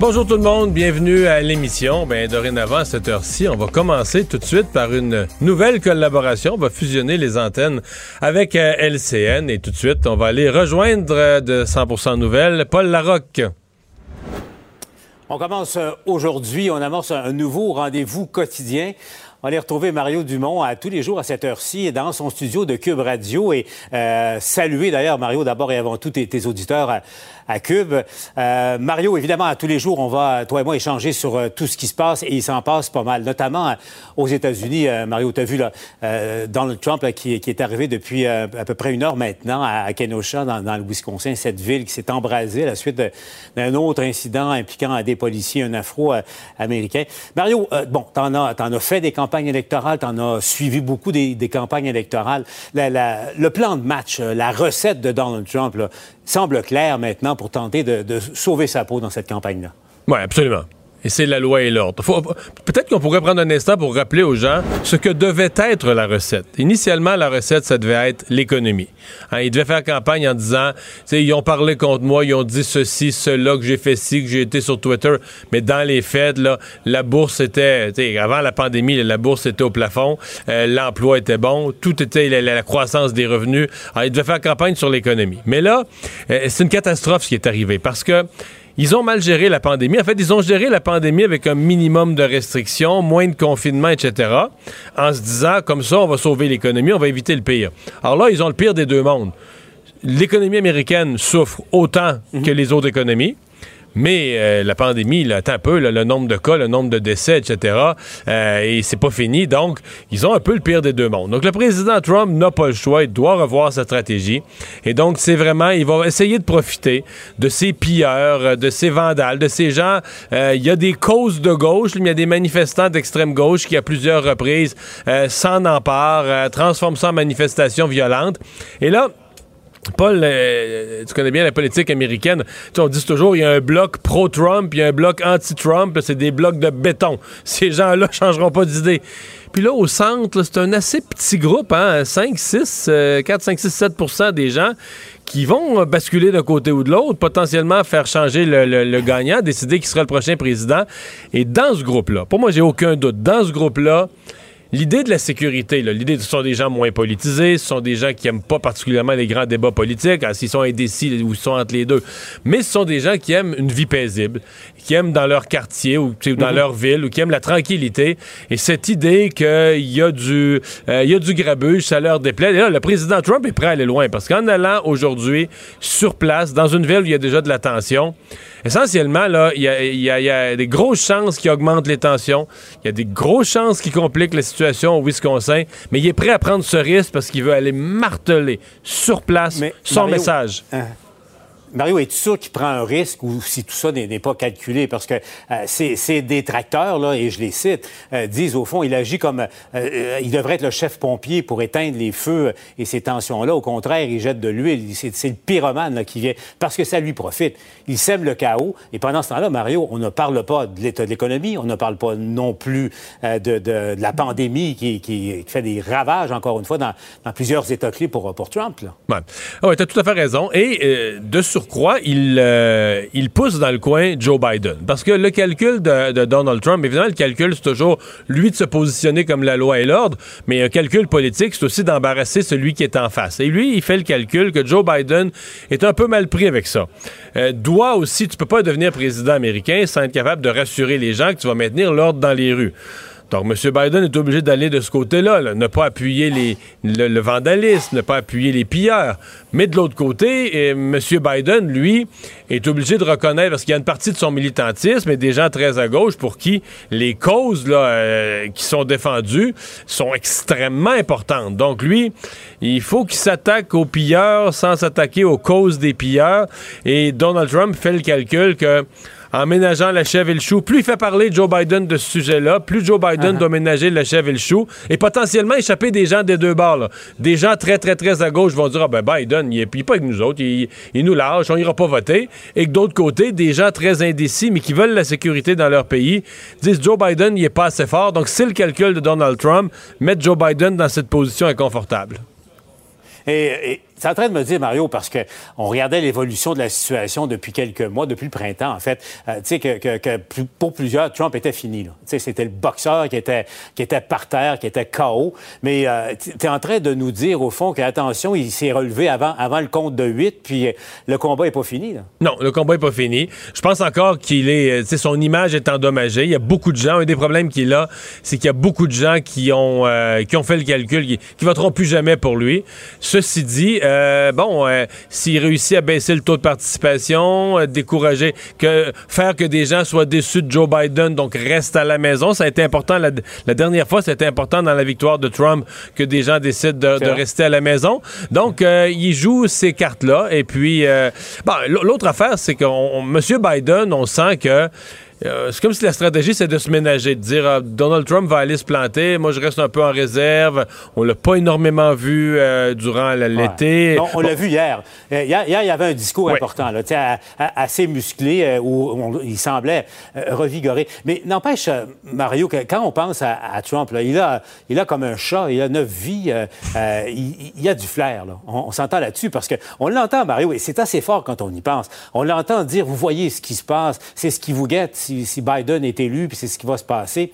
Bonjour tout le monde, bienvenue à l'émission. Ben, dorénavant, à cette heure-ci, on va commencer tout de suite par une nouvelle collaboration. On va fusionner les antennes avec euh, LCN et tout de suite, on va aller rejoindre euh, de 100% Nouvelles Paul Larocque. On commence euh, aujourd'hui, on amorce un nouveau rendez-vous quotidien. On va retrouver Mario Dumont à tous les jours à cette heure-ci dans son studio de Cube Radio et saluer d'ailleurs Mario d'abord et avant tout tes, tes auditeurs à Cube. Euh, Mario, évidemment, à tous les jours, on va, toi et moi, échanger sur euh, tout ce qui se passe et il s'en passe pas mal, notamment euh, aux États-Unis. Mario, tu as vu là, Donald Trump qui, est arrivé depuis à peu près une heure maintenant à, Kenosha, dans, le Wisconsin, cette ville qui s'est embrasée à la suite d'un autre incident impliquant des policiers, un afro-américain. Mario, bon, t'en as, en as fait des campagnes électorales, t'en as suivi beaucoup des, campagnes électorales. le plan de match, la recette de Donald Trump, là, semble clair maintenant pour tenter de, sauver sa peau dans cette campagne-là. Oui, absolument. Et c'est la loi et l'ordre. Peut-être qu'on pourrait prendre un instant pour rappeler aux gens ce que devait être la recette. Initialement, la recette, ça devait être l'économie. Hein, ils devaient faire campagne en disant, ils ont parlé contre moi, ils ont dit ceci, cela, que j'ai fait ci, que j'ai été sur Twitter. Mais dans les faits, là, la bourse était, avant la pandémie, la bourse était au plafond, euh, l'emploi était bon, tout était la, croissance des revenus. Alors, ils devaient faire campagne sur l'économie. Mais là, euh, c'est une catastrophe ce qui est arrivé parce que ils ont mal géré la pandémie. En fait, ils ont géré la pandémie avec un minimum de restrictions, moins de confinement, etc., en se disant, comme ça, on va sauver l'économie, on va éviter le pire. Alors là, ils ont le pire des deux mondes. L'économie américaine souffre autant mhm. que les autres économies. Mais euh, la pandémie, là, attends un peu, le nombre de cas, le nombre de décès, etc., euh, et c'est pas fini. Donc, ils ont un peu le pire des deux mondes. Donc, le président Trump n'a pas le choix. Il doit revoir sa stratégie. Et donc, c'est vraiment, il va essayer de profiter de ces pilleurs, de ces vandales, de ces gens. Euh, il y a des causes de gauche, mais il y a des manifestants d'extrême gauche qui, à plusieurs reprises, s'en emparent, transforment ça en manifestation violente. Et là, Paul, euh, tu connais bien la politique américaine. Tu on dit toujours il y a un bloc pro-Trump, il y a un bloc anti-Trump. C'est des blocs de béton. Ces gens-là changeront pas d'idée. Puis là, au centre, c'est un assez petit groupe, hein, 5, 6, 4, 5, 6, 7% des gens qui vont basculer d'un côté ou de l'autre, potentiellement faire changer le, le, gagnant, décider qui sera le prochain président. Et dans ce groupe-là, pour moi, j'ai aucun doute, dans ce groupe-là, l'idée de la sécurité, l'idée ce sont des gens moins politisés, ce sont des gens qui n'aiment pas particulièrement les grands débats politiques, hein, s'ils sont indécis ou sont entre les deux, mais ce sont des gens qui aiment une vie paisible, qui aiment dans leur quartier ou dans mhm. leur ville ou qui aiment la tranquillité. Et cette idée qu'il y a du, euh, il y a du grabuge, ça leur déplaît. Et là, le président Trump est prêt à aller loin parce qu'en allant aujourd'hui sur place, dans une ville où il y a déjà de la tension, essentiellement, là, il y a, des grosses chances qui augmentent les tensions. Il y a des grosses chances qui compliquent la situation au Wisconsin. Mais il est prêt à prendre ce risque parce qu'il veut aller marteler sur place son message. Hein, Mario, es-tu sûr qu'il prend un risque ou si tout ça n'est pas calculé? Parce que euh, ces, détracteurs, là, et je les cite, euh, disent au fond, il agit comme... Euh, il devrait être le chef pompier pour éteindre les feux et ces tensions-là. Au contraire, il jette de l'huile. C'est le pyromane là, qui vient parce que ça lui profite. Il sème le chaos. Et pendant ce temps-là, Mario, on ne parle pas de l'état de l'économie, on ne parle pas non plus de, la pandémie qui, fait des ravages, encore une fois, dans, plusieurs états clés pour, pour Trump. Oui, ouais, tu as tout à fait raison. Et de ce surcroît, il, il pousse dans le coin Joe Biden. Parce que le calcul de, Donald Trump, évidemment, le calcul, c'est toujours lui de se positionner comme la loi et l'ordre, mais un calcul politique, c'est aussi d'embarrasser celui qui est en face. Et lui, il fait le calcul que Joe Biden est un peu mal pris avec ça. doit aussi, tu peux pas devenir président américain sans être capable de rassurer les gens que tu vas maintenir l'ordre dans les rues. Donc, M. Biden est obligé d'aller de ce côté-là, ne pas appuyer les, le, vandalisme, ne pas appuyer les pilleurs. Mais de l'autre côté, M. Biden, lui, est obligé de reconnaître, parce qu'il y a une partie de son militantisme et des gens très à gauche pour qui les causes euh, qui sont défendues sont extrêmement importantes. Donc, lui, il faut qu'il s'attaque aux pilleurs sans s'attaquer aux causes des pilleurs. Et Donald Trump fait le calcul que en ménageant la chèvre et le chou. Plus il fait parler Joe Biden de ce sujet-là, plus Joe Biden uh-huh. doit ménager la chèvre et le chou et potentiellement échapper des gens des deux bords. Des gens très, très, très à gauche vont dire Ah ben Biden, il n'est pas avec nous autres, il, nous lâche, on n'ira pas voter. Et que d'autre côté, des gens très indécis, mais qui veulent la sécurité dans leur pays, disent Joe Biden, il n'est pas assez fort. Donc, c'est le calcul de Donald Trump, mettre Joe Biden dans cette position inconfortable. et c'est en train de me dire, Mario, parce qu'on regardait l'évolution de la situation depuis quelques mois, depuis le printemps, en fait, euh, tu sais, que, que, pour plusieurs, Trump était fini. Tu sais, c'était le boxeur qui était, qui était par terre, qui était KO. Mais euh, tu es en train de nous dire, au fond, qu'attention, il s'est relevé avant, avant le compte de 8, puis le combat n'est pas fini. Là. Non, le combat n'est pas fini. Je pense encore qu'il est, tu sais, son image est endommagée. Il y a beaucoup de gens, un des problèmes qu'il a, c'est qu'il y a beaucoup de gens qui ont, euh, qui ont fait le calcul, qui, qui voteront plus jamais pour lui. Ceci dit, euh, bon, euh, s'il réussit à baisser le taux de participation, euh, décourager, que faire que des gens soient déçus de Joe Biden, donc reste à la maison, ça a été important la, dernière fois, c'était important dans la victoire de Trump que des gens décident de, rester à la maison. Donc, il joue ces cartes-là. Et puis, bon, l'autre affaire, c'est que M. Biden, on sent que euh, c'est comme si la stratégie, c'est de se ménager, de dire euh, Donald Trump va aller se planter, moi je reste un peu en réserve. On l'a pas énormément vu euh, durant l'été. on l'a vu hier. hier. il y avait un discours important, là, assez musclé, où il semblait revigoré. Mais n'empêche, Mario, que quand on pense à, Trump, là, il, a, il a comme un chat, il a neuf vies, il, il, a du flair. Là. On, s'entend là-dessus parce qu'on l'entend, Mario, et c'est assez fort quand on y pense. On l'entend dire, vous voyez ce qui se passe, c'est ce qui vous guette si, Biden est élu, puis c'est ce qui va se passer.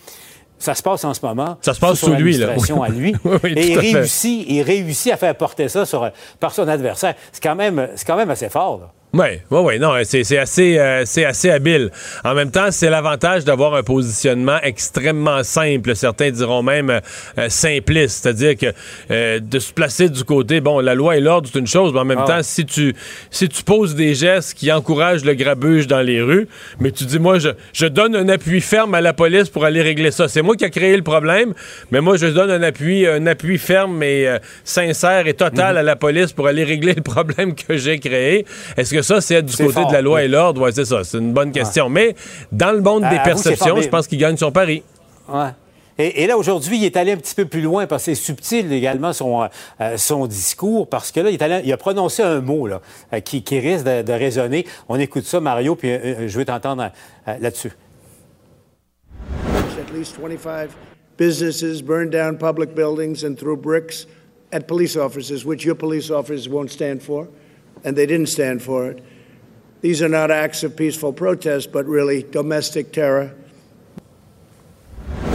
Ça se passe en ce moment. Ça se passe sous lui, là. à lui. et il réussit, il réussit à faire porter ça sur, par son adversaire. C'est quand, même, quand même assez fort. Là. Oui, oui, oui, non, c'est assez, euh, assez habile. En même temps, c'est l'avantage d'avoir un positionnement extrêmement simple. Certains diront même euh, simpliste, c'est-à-dire que euh, de se placer du côté, bon, la loi et l'ordre, c'est une chose, mais en même ah. temps, si tu, si tu poses des gestes qui encouragent le grabuge dans les rues, mais tu dis, moi, je, je donne un appui ferme à la police pour aller régler ça. C'est moi qui a créé le problème, mais moi, je donne un appui, un appui ferme et sincère et total mhm. à la police pour aller régler le problème que j'ai créé. Est-ce que ça, c'est du côté de la loi et l'ordre? Oui, c'est ça. C'est une bonne question. Mais dans le monde des perceptions, je pense qu'il gagne son pari. Ouais. Et, là, aujourd'hui, il est allé un petit peu plus loin parce que c'est subtil également son, euh, son discours, parce que là, il, il, a prononcé un mot là, euh, qui, risque de, résonner. On écoute ça, Mario, puis euh, je veux t'entendre là-dessus. At least 25 businesses burned down public buildings and threw bricks at police officers, which your police officers won't stand for, and they didn't stand for it. These are not acts of peaceful protest, but really domestic terror.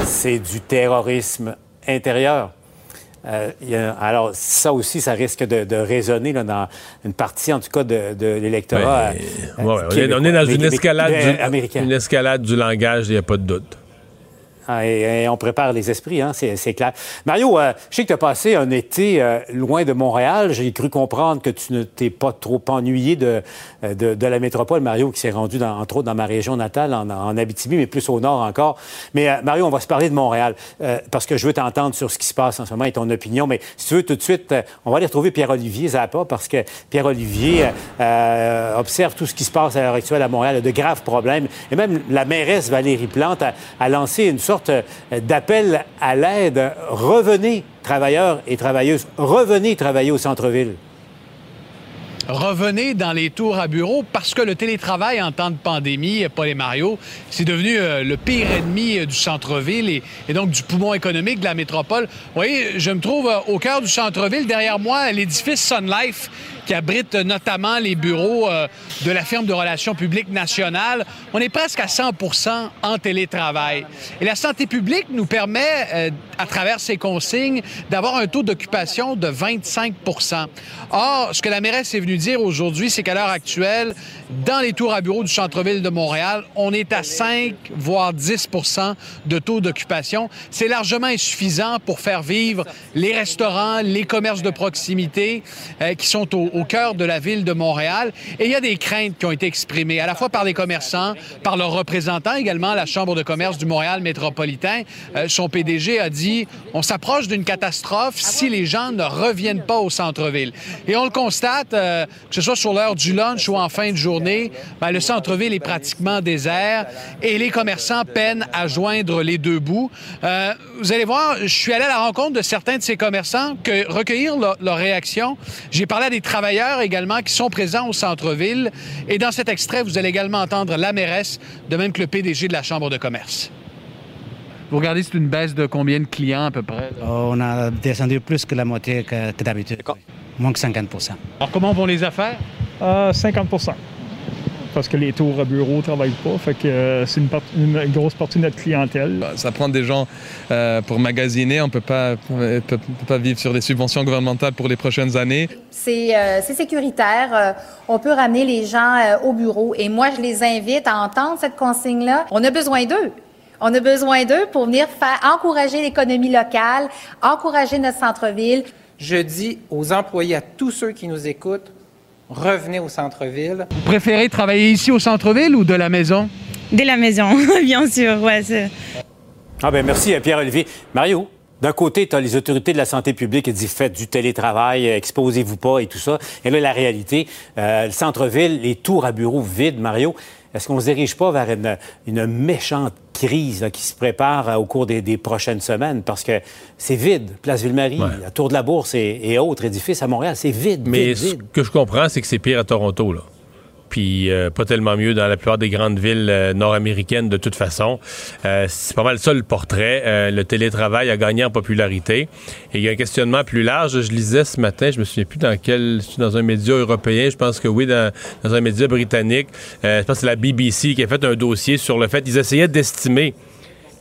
C'est du terrorisme intérieur. Euh, alors, ça aussi, ça risque de, résonner dans une partie, en tout cas, de, l'électorat. Euh, on, est, dans une escalade, du, une escalade du langage, il n'y a pas de doute. Ah, et, on prépare les esprits, hein, c'est clair. Mario, euh, je sais que tu as passé un été euh, loin de Montréal. J'ai cru comprendre que tu ne t'es pas trop ennuyé de, euh, de, la métropole, Mario, qui s'est rendu, dans, entre autres, dans ma région natale, en, en, Abitibi, mais plus au nord encore. Mais Mario, on va se parler de Montréal, parce que je veux t'entendre sur ce qui se passe en ce moment et ton opinion. Mais si tu veux, tout de suite, on va aller retrouver Pierre-Olivier Zappa, parce que Pierre-Olivier observe tout ce qui se passe à l'heure actuelle à Montréal, il a de graves problèmes. Et même la mairesse Valérie Plante a, a lancé une sorte euh, d'appel à l'aide. Revenez, travailleurs et travailleuses, revenez travailler au centre-ville. revenez dans les tours à bureau parce que le télétravail en temps de pandémie, Paul et Mario, c'est devenu euh, le pire ennemi euh, du centre-ville et, et, donc du poumon économique de la métropole. Vous voyez, je me trouve au cœur du centre-ville, derrière moi, l'édifice Sun Life qui abrite notamment les bureaux euh, de la firme de relations publiques nationale. On est presque à 100 en télétravail. Et la santé publique nous permet, euh, à travers ces consignes, d'avoir un taux d'occupation de 25% Or, ce que la mairesse est venue dire aujourd'hui, c'est qu'à l'heure actuelle, dans les tours à bureaux du centre-ville de Montréal, on est à 5 voire 10 de taux d'occupation. C'est largement insuffisant pour faire vivre les restaurants, les commerces de proximité euh, qui sont au, au cœur de la ville de Montréal. Et il y a des craintes qui ont été exprimées à la fois par les commerçants, par leurs représentants également, la Chambre de commerce du Montréal métropolitain. Euh, son PDG a dit on s'approche d'une catastrophe si les gens ne reviennent pas au centre-ville. Et on le constate, euh, que ce soit sur l'heure du lunch ou en fin de journée, ben, le centre-ville est pratiquement désert et les commerçants peinent à joindre les deux bouts. Euh, vous allez voir, je suis allé à la rencontre de certains de ces commerçants, que recueillir leur, leur réaction. J'ai parlé à des travailleurs également qui sont présents au centre-ville. Et dans cet extrait, vous allez également entendre la mairesse, de même que le PDG de la Chambre de commerce. Vous regardez, c'est une baisse de combien de clients à peu près? On a descendu plus que la moitié que, que d'habitude. Moins que 50% Alors, comment vont les affaires? Euh, 50 parce que les tours à bureau ne travaillent pas. Fait que euh, c'est une, une, grosse partie de notre clientèle. Bah, ça prend des gens euh, pour magasiner. On ne peut pas, peut, peut pas vivre sur des subventions gouvernementales pour les prochaines années. C'est euh, sécuritaire. Euh, on peut ramener les gens euh, au bureau. Et moi, je les invite à entendre cette consigne-là. On a besoin d'eux. On a besoin d'eux pour venir faire encourager l'économie locale, encourager notre centre-ville. Je dis aux employés, à tous ceux qui nous écoutent, revenez au centre-ville. Vous préférez travailler ici au centre-ville ou de la maison? De la maison, bien sûr, ouais. Ah ben merci Pierre-Olivier. Mario, d'un côté, tu as les autorités de la santé publique qui disent faites du télétravail, exposez-vous pas et tout ça. Et là, la réalité, euh, le centre-ville, les tours à bureaux vides, Mario. Est-ce qu'on ne se dirige pas vers une, une méchante crise là, qui se prépare euh, au cours des, des, prochaines semaines? Parce que c'est vide. Place Ville-Marie, ouais. la Tour de la Bourse et, et autres édifices à Montréal, c'est vide. Mais vide, ce vide. que je comprends, c'est que c'est pire à Toronto. Là puis euh, pas tellement mieux dans la plupart des grandes villes euh, nord-américaines de toute façon. Euh, c'est pas mal ça le portrait. Le télétravail a gagné en popularité. Et il y a un questionnement plus large. Je lisais ce matin, je me souviens plus dans quel, dans un média européen, je pense que oui, dans, dans un média britannique, je pense que c'est la BBC qui a fait un dossier sur le fait, ils essayaient d'estimer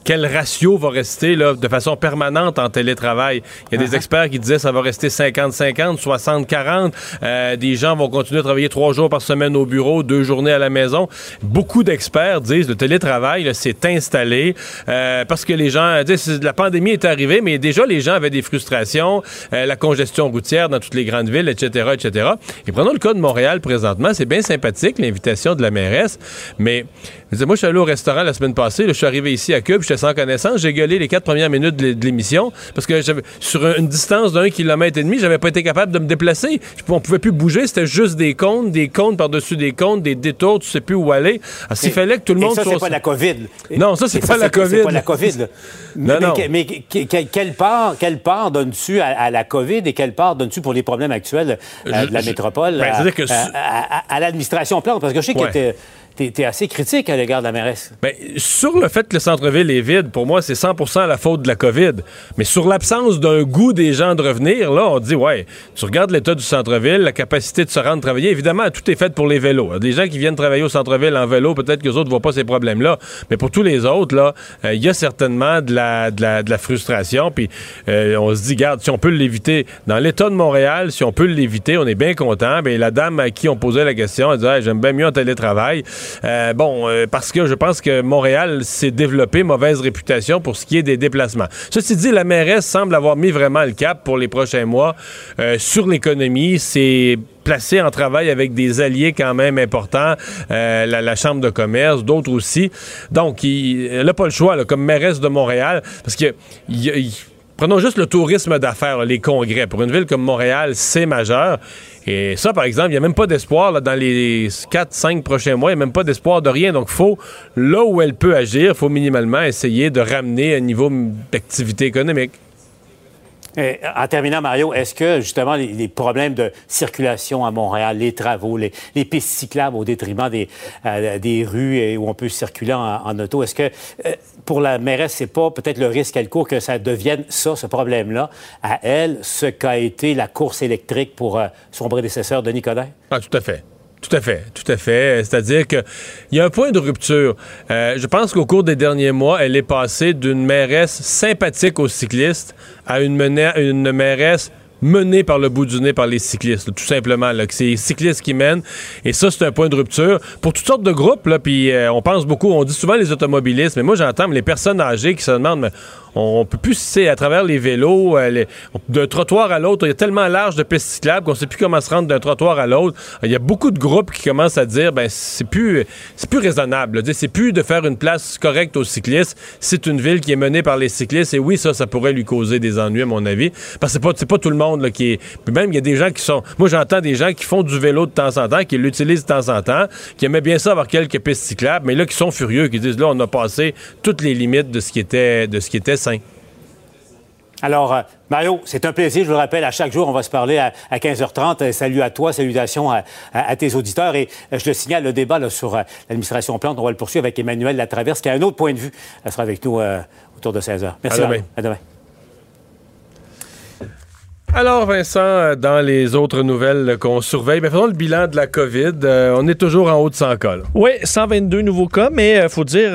quel ratio va rester là, de façon permanente en télétravail? Il y a des uh -huh. experts qui disaient que ça va rester 50-50, 60-40. Euh, des gens vont continuer à travailler trois jours par semaine au bureau, deux journées à la maison. Beaucoup d'experts disent que le télétravail s'est installé euh, parce que les gens disent la pandémie est arrivée, mais déjà les gens avaient des frustrations, euh, la congestion routière dans toutes les grandes villes, etc., etc. Et prenons le cas de Montréal présentement. C'est bien sympathique l'invitation de la mairesse, mais moi je suis allé au restaurant la semaine passée, là, je suis arrivé ici à Cube, j'étais sans connaissance. J'ai gueulé les quatre premières minutes de l'émission parce que sur une distance d'un kilomètre et demi, j'avais pas été capable de me déplacer. On pouvait plus bouger, c'était juste des comptes, des comptes par-dessus des comptes, des détours, tu sais plus où aller. Alors, s'il fallait que tout le monde ça, soit... c'est pas la COVID. Non, ça, c'est pas, la COVID. C'est pas la COVID. mais, non, non. mais, mais quelle part, quelle part donnes-tu à, à, la COVID et quelle part donnes-tu pour les problèmes actuels euh, de la je, métropole ben, à, que à, à l'administration Plante? Parce que je sais ouais. que tu es, assez critique à l'égard de la mairesse. Bien, sur le fait que le centre-ville est vide, pour moi, c'est 100% la faute de la COVID. Mais sur l'absence d'un goût des gens de revenir, là, on dit, ouais, tu regardes l'état du centre-ville, la capacité de se rendre travailler. Évidemment, tout est fait pour les vélos. Des gens qui viennent travailler au centre-ville en vélo, peut-être que les autres ne voient pas ces problèmes-là. Mais pour tous les autres, là, il euh, y a certainement de la, frustration. Puis euh, on se dit, garde, si on peut l'éviter dans l'état de Montréal, si on peut l'éviter, on est bien content. Bien, la dame à qui on posait la question, elle hey, j'aime bien mieux en télétravail. Euh, bon, euh, parce que je pense que Montréal s'est développé mauvaise réputation pour ce qui est des déplacements. Ceci dit, la mairesse semble avoir mis vraiment le cap pour les prochains mois euh, sur l'économie. C'est placé en travail avec des alliés quand même importants, la, Chambre de commerce, d'autres aussi. Donc, il, n'a pas le choix, comme mairesse de Montréal, parce que... Il, il, Prenons juste le tourisme d'affaires, les congrès. Pour une ville comme Montréal, c'est majeur. Et ça, par exemple, il n'y a même pas d'espoir dans les 4-5 prochains mois. Il n'y a même pas d'espoir de rien. Donc, faut, là où elle peut agir, il faut minimalement essayer de ramener un niveau d'activité économique. Euh, en terminant, Mario, est-ce que justement les, problèmes de circulation à Montréal, les travaux, les, pistes cyclables au détriment des, euh, des rues où on peut circuler en, auto, est-ce que euh, pour la mairesse, c'est pas peut-être le risque qu'elle court que ça devienne ça, ce problème-là, à elle, ce qu'a été la course électrique pour son prédécesseur, Denis Coderre? Ah, tout à fait. Tout à fait, tout à fait. C'est-à-dire qu'il y a un point de rupture. Euh, je pense qu'au cours des derniers mois, elle est passée d'une mairesse sympathique aux cyclistes à une, une mairesse menée par le bout du nez par les cyclistes, tout simplement. C'est les cyclistes qui mènent. Et ça, c'est un point de rupture pour toutes sortes de groupes. Puis euh, on pense beaucoup, on dit souvent les automobilistes, mais moi j'entends les personnes âgées qui se demandent, mais on, peut plus, c'est à travers les vélos, euh, d'un trottoir à l'autre, il y a tellement large de pistes cyclables qu'on sait plus comment se rendre d'un trottoir à l'autre. Il y a beaucoup de groupes qui commencent à dire, ben c'est plus, plus raisonnable. C'est plus de faire une place correcte aux cyclistes. C'est une ville qui est menée par les cyclistes et oui, ça, ça pourrait lui causer des ennuis à mon avis, parce que c'est pas, pas tout le monde qui est. Puis même il y a des gens qui sont. Moi, j'entends des gens qui font du vélo de temps en temps, qui l'utilisent de temps en temps, qui aimaient bien ça avoir quelques pistes cyclables, mais là qui sont furieux, qui disent là, on a passé toutes les limites de ce qui était, de ce qui était sain. Alors, euh, Mario, c'est un plaisir. Je vous le rappelle, à chaque jour, on va se parler à, 15h30. Euh, salut à toi, salutations à, tes auditeurs. Et euh, je le signale, le débat sur l'administration Plante, on va le poursuivre avec Emmanuel Latraverse, qui a un autre point de vue. Elle sera avec nous autour de 16h. Merci. À À demain. Alors, Vincent, dans les autres nouvelles qu'on surveille, ben, faisons le bilan de la COVID. on est toujours en haut de 100 cas. Oui, 122 nouveaux cas, mais il faut dire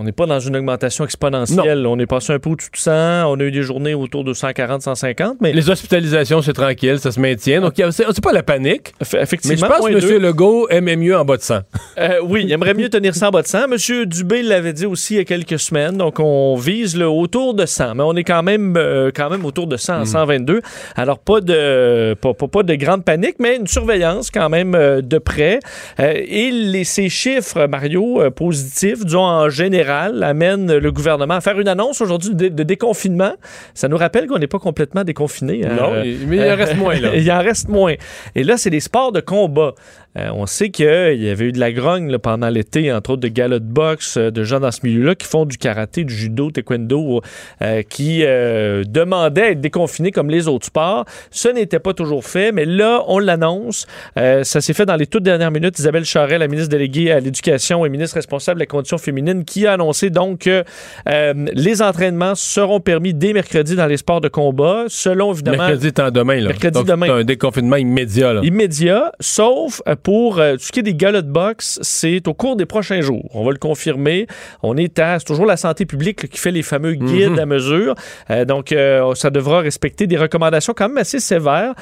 on n'est pas dans une augmentation exponentielle. On est passé un peu au-dessus de 100. On a eu des journées autour de 140, 150. Mais... Les hospitalisations, c'est tranquille, ça se maintient. Donc, c'est pas la panique. Effectivement. Mais je pense que M. Legault aimait mieux en bas de 100. Euh, oui, il aimerait mieux tenir ça en bas de 100. M. Dubé l'avait dit aussi il y a quelques semaines. Donc, on vise le autour de 100. Mais on est quand même, euh, quand même autour de 100, 122. Hmm. Alors, pas de, pas, pas, de grande panique, mais une surveillance quand même euh, de près. et les, ces chiffres, Mario, positifs, disons en général, amène le gouvernement à faire une annonce aujourd'hui de, déconfinement. Ça nous rappelle qu'on n'est pas complètement déconfiné. Hein. Non, mais il en reste moins. Là. il en reste moins. Et là, c'est des sports de combat. Euh, on sait qu'il y avait eu de la grogne pendant l'été, entre autres de galop de boxe, euh, de gens dans ce milieu-là qui font du karaté, du judo, taekwondo, euh, qui demandaient à être déconfinés comme les autres sports. Ce n'était pas toujours fait, mais là, on l'annonce. ça s'est fait dans les toutes dernières minutes. Isabelle Charret, la ministre déléguée à l'Éducation et ministre responsable de la condition féminine, qui a annoncé donc que les entraînements seront permis dès mercredi dans les sports de combat, selon évidemment... Mercredi étant demain, là. Mercredi demain. un déconfinement immédiat, là. Immédiat, sauf pour euh, tout ce qui est des galas de boxe, c'est au cours des prochains jours. On va le confirmer. On est à, c'est toujours la santé publique qui fait les fameux mhm. guides à mesure. Euh, donc, euh, ça devra respecter des recommandations quand même assez sévères.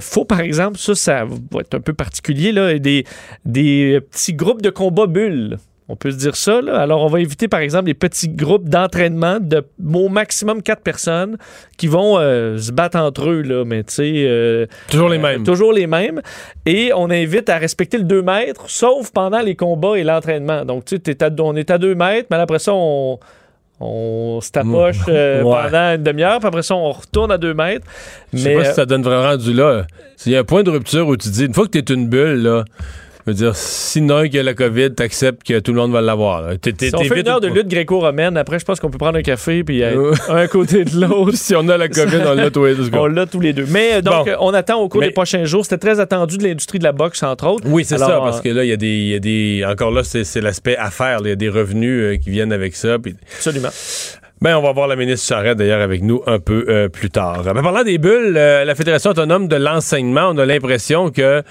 faut, par exemple, ça, ça va être un peu particulier, là, des, des petits groupes de combat bulles. On peut se dire ça. Alors, on va éviter, par exemple, des petits groupes d'entraînement de au maximum quatre personnes qui vont euh, se battre entre eux. Là, mais tu sais. Euh, toujours les mêmes. toujours les mêmes. Et on invite à respecter le 2 mètres, sauf pendant les combats et l'entraînement. Donc, tu sais, on est à 2 mètres, mais après ça, on on se tapoche euh, pendant une demi-heure, puis après ça, on retourne à 2 mètres. Je sais pas si ça donne vraiment rendu là. S'il y a un point de rupture où tu dis, une fois que tu es une bulle, là, je veux dire, sinon qu'il y a la COVID, t'acceptes que tout le monde va l'avoir. Si on fait une heure de lutte gréco-romaine, après, je pense qu'on peut prendre un café puis un côté de l'autre. si on a la COVID, on l'a tous les deux. On l'a tous les deux. Mais euh, donc, on attend au cours des prochains jours. C'était très attendu de l'industrie de la boxe, entre autres. Oui, c'est ça, parce que là, il y, a des, Encore là, c'est l'aspect affaires. Il y a des revenus euh, qui viennent avec ça. Absolument. Ben, on va voir la ministre Charette d'ailleurs avec nous un peu euh, plus tard. Mais parlant des bulles, euh, la Fédération autonome de l'enseignement, on a l'impression que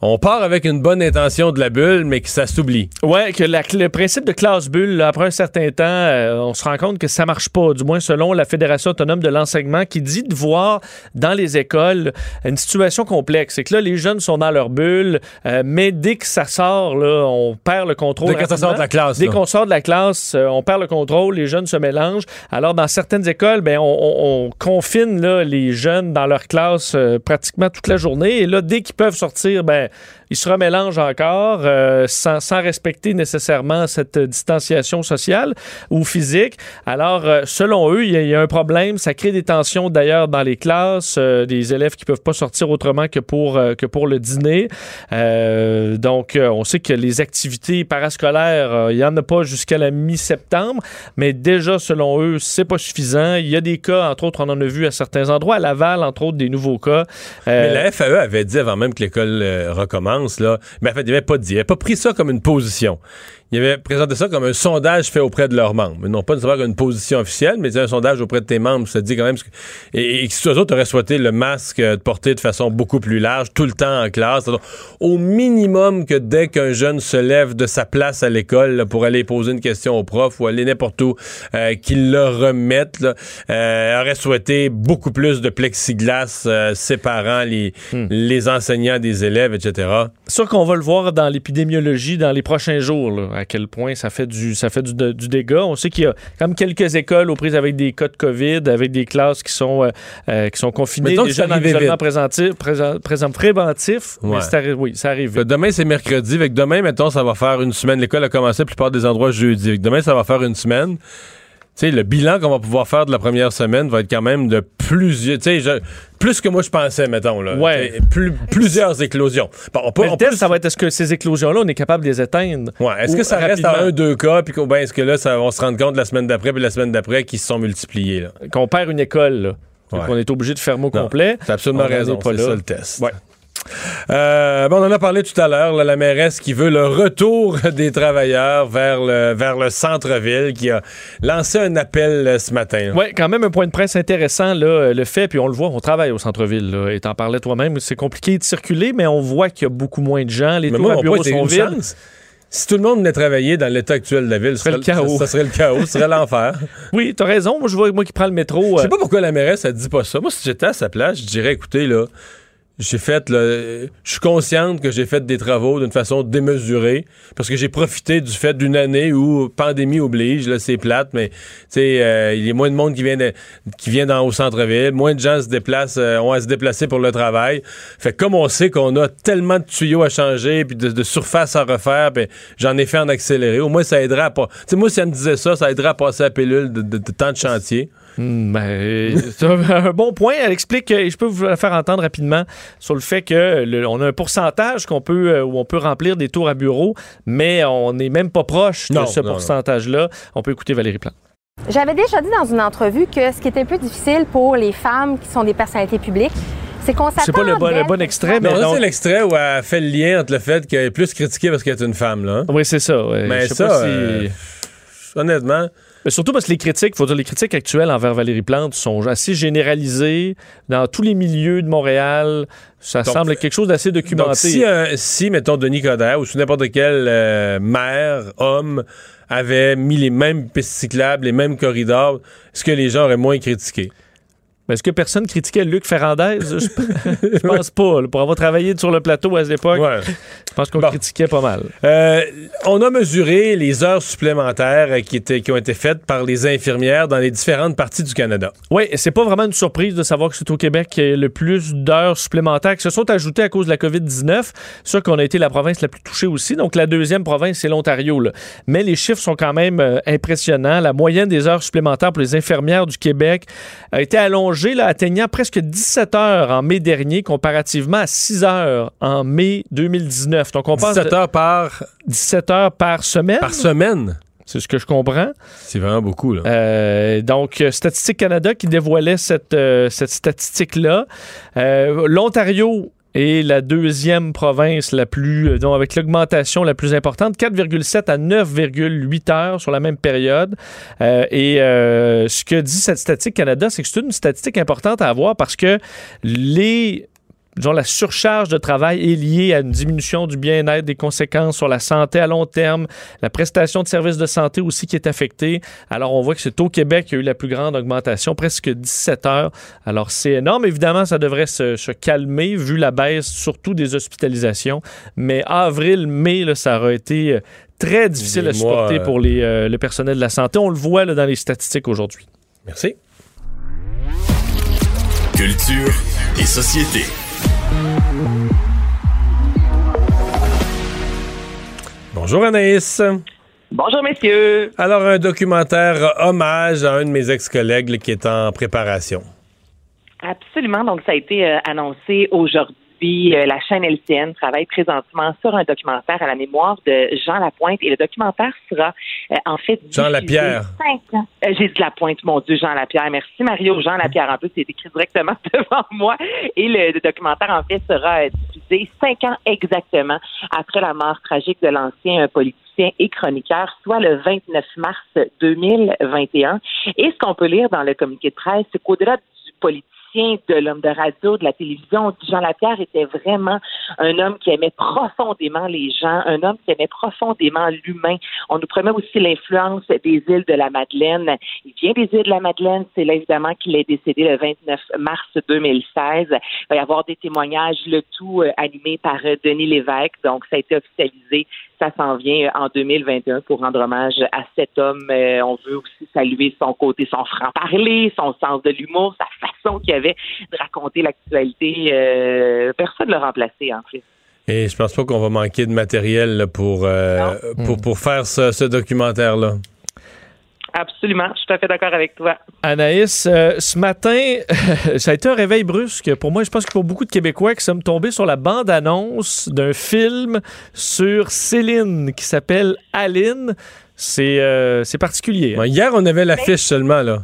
on part avec une bonne intention de la bulle, mais que ça s'oublie. Ouais, que le principe de classe bulle, après un certain temps, euh, on se rend compte que ça marche pas, du moins selon la Fédération autonome de l'enseignement, qui dit de voir dans les écoles une situation complexe. C'est que là, les jeunes sont dans leur bulle, mais dès que ça sort, là, on perd le contrôle. Dès que sort de la classe. Dès qu'on sort de la classe, on perd le contrôle, les jeunes se mélangent. Alors, dans certaines écoles, ben, on, confine les jeunes dans leur classe euh, pratiquement toute la journée. Et là, dès qu'ils peuvent sortir, ben, ils se remélangent encore euh, sans, respecter nécessairement cette distanciation sociale ou physique. Alors, euh, selon eux, il y, a un problème. Ça crée des tensions d'ailleurs dans les classes, euh, des élèves qui peuvent pas sortir autrement que pour, que pour le dîner. donc, on sait que les activités parascolaires, il y en a pas jusqu'à la mi-septembre, mais déjà, selon eux, c'est pas suffisant. Il y a des cas, entre autres, on en a vu à certains endroits, à Laval, entre autres, des nouveaux cas. mais la FAE avait dit avant même que l'école recommence, mais en fait, il n'avait pas dit, il n'avait pas pris ça comme une position il avait présenté ça comme un sondage fait auprès de leurs membres. Non pas nécessairement une position officielle, mais c'est un sondage auprès de tes membres. Ça dit quand même... Que, et, et, que si autres auraient souhaité le masque de porter de façon beaucoup plus large, tout le temps en classe, au minimum que dès qu'un jeune se lève de sa place à l'école pour aller poser une question au prof ou aller n'importe où, euh, qu'il le remette, là, euh, aurait souhaité beaucoup plus de plexiglas euh, séparant les, hmm. les enseignants des élèves, etc. Ça qu'on va le voir dans l'épidémiologie dans les prochains jours. Là à quel point ça fait du, ça fait du, du dégât. On sait qu'il y a comme quelques écoles aux prises avec des cas de COVID, avec des classes qui sont, euh, euh qui sont confinées, Mettons déjà dans l'isolement préventif, présent, préventif. Ouais. Mais oui, ça arrive. Demain, c'est mercredi. Avec demain, mettons, ça va faire une semaine. L'école a commencé la plupart des endroits jeudi. Demain, ça va faire une semaine sais, le bilan qu'on va pouvoir faire de la première semaine va être quand même de plusieurs. Tu sais, plus que moi je pensais, mettons. Là. Ouais. Plus, plusieurs éclosions. Bon, on peut, on peut... ça va être est-ce que ces éclosions-là, on est capable de les éteindre? Ouais. Est-ce que ça reste à un, deux cas, puis ben, est-ce que là, ça, on se rend compte la semaine d'après, puis la semaine d'après, qu'ils se sont multipliés? Qu'on perd une école, là. Ouais. qu'on est obligé de fermer au complet. T'as absolument raison. C'est ça le test. Ouais. Euh, bon, on en a parlé tout à l'heure, la mairesse qui veut le retour des travailleurs vers le, vers le centre-ville, qui a lancé un appel euh, ce matin. Oui, quand même un point de presse intéressant, là, euh, le fait, puis on le voit, on travaille au centre-ville, et t'en parlais toi-même, c'est compliqué de circuler, mais on voit qu'il y a beaucoup moins de gens, les tours à bureaux sont vides. Si tout le monde venait travailler dans l'état actuel de la ville, ce serait, le chaos. Ça, serait le chaos, ce serait l'enfer. Oui, t'as raison. Moi, je vois moi qui prends le métro. Je sais pas pourquoi la mairesse, elle dit pas ça. Moi, si j'étais à sa place, je dirais, écoutez, là, j'ai fait le, je suis consciente que j'ai fait des travaux d'une façon démesurée parce que j'ai profité du fait d'une année où pandémie oblige là c'est plate mais tu sais euh, il y a moins de monde qui vient qui vient dans au centre-ville moins de gens se déplacent euh, ont à se déplacer pour le travail. Fait comme on sait qu'on a tellement de tuyaux à changer puis de, de surface à refaire ben j'en ai fait en accéléré. Au moins ça aidera à pas tu sais moi si elle me disait ça ça aidera à passer la pilule de, de, de temps de chantier ben, c'est un bon point. Elle explique, et je peux vous la faire entendre rapidement, sur le fait qu'on a un pourcentage qu'on peut, euh, où on peut remplir des tours à bureau, mais on n'est même pas proche de ce pourcentage-là. On peut écouter Valérie Plante. J'avais déjà dit dans une entrevue que ce qui était plus difficile pour les femmes qui sont des personnalités publiques, c'est qu'on s'attend. C'est pas le bon, extrait, mais. Non, c'est l'extrait où elle fait le lien entre le fait qu'elle est plus critiquée parce qu'elle est une femme, là. Oui, c'est ça. Mais ça, euh, honnêtement. Mais surtout parce que les critiques, faut dire, les critiques actuelles envers Valérie Plante sont assez généralisées dans tous les milieux de Montréal. Ça semble quelque chose d'assez documenté. Donc si, euh, si, mettons, Denis Coderre ou n'importe quel euh, maire, homme, avait mis les mêmes pistes cyclables, les mêmes corridors, est-ce que les gens auraient moins critiqué? Est-ce que personne critiquait Luc Ferrandez? Je, pense pas. pour avoir travaillé sur le plateau à cette époque, je pense qu'on critiquait pas mal. Euh, on a mesuré les heures supplémentaires qui, étaient, qui ont été faites par les infirmières dans les différentes parties du Canada. Oui, c'est pas vraiment une surprise de savoir que c'est au Québec qu'il y a le plus d'heures supplémentaires qui se sont ajoutées à cause de la COVID-19. C'est sûr qu'on a été la province la plus touchée aussi. Donc, la deuxième province, c'est l'Ontario. Mais les chiffres sont quand même euh, impressionnants. La moyenne des heures supplémentaires pour les infirmières du Québec a été allongée atteignant presque 17 heures en mai dernier, comparativement à 6 heures en mai 2019. Donc, on 17 heures par... 17 heures par semaine. Par semaine? C'est ce que je comprends. C'est vraiment beaucoup, là. Euh, donc, Statistique Canada qui dévoilait cette, euh, cette statistique-là. Euh, L'Ontario et la deuxième province la plus, euh, donc avec l'augmentation la plus importante, 4,7 à 9,8 heures sur la même période. Euh, et euh, ce que dit cette statistique Canada, c'est que c'est une statistique importante à avoir parce que les disons, la surcharge de travail est liée à une diminution du bien-être, des conséquences sur la santé à long terme, la prestation de services de santé aussi qui est affectée. Alors, on voit que c'est au Québec qu'il y a eu la plus grande augmentation, presque 17 heures. Alors, c'est énorme. Évidemment, ça devrait se, calmer vu la baisse, surtout des hospitalisations. Mais avril, mai, là, ça aurait été euh, très difficile à supporter pour les, euh, le personnel de la santé. On le voit là, dans les statistiques aujourd'hui. Merci. Culture et société. Bonjour Anaïs. Bonjour messieurs. Alors un documentaire hommage à un de mes ex-collègues qui est en préparation. Absolument. Donc ça a été euh, annoncé aujourd'hui euh, la chaîne LCN travaille présentement sur un documentaire à la mémoire de Jean Lapointe et le documentaire sera euh, en fait Jean Lapierre. Cinq ans. Euh, J'ai dit Lapointe, mon Dieu, Jean Lapierre. Merci Mario. Jean Lapierre, en plus, c'est écrit directement devant moi. Et le, le documentaire, en fait, sera euh, diffusé cinq ans exactement après la mort tragique de l'ancien politicien et chroniqueur, soit le 29 mars 2021. Et ce qu'on peut lire dans le communiqué de presse, c'est qu'au-delà du de l'homme de radio, de la télévision, Jean Lapierre était vraiment un homme qui aimait profondément les gens, un homme qui aimait profondément l'humain. On nous promet aussi l'influence des îles de la Madeleine. Il vient des îles de la Madeleine, c'est là évidemment qu'il est décédé le 29 mars 2016. Il va y avoir des témoignages, le tout euh, animé par euh, Denis Lévesque, donc ça a été officialisé ça s'en vient en 2021 pour rendre hommage à cet homme. Euh, on veut aussi saluer son côté, son franc-parler, son sens de l'humour, sa façon qu'il avait de raconter l'actualité. Euh, personne ne l'a remplacé, en fait. Et je pense pas qu'on va manquer de matériel là, pour, euh, pour, pour faire ce, ce documentaire-là. Absolument, je suis tout à fait d'accord avec toi. Anaïs, euh, ce matin, ça a été un réveil brusque. Pour moi, je pense que pour beaucoup de Québécois qui sommes tombés sur la bande-annonce d'un film sur Céline qui s'appelle Aline. C'est euh, c'est particulier. hein? Hier, on avait l'affiche seulement, là.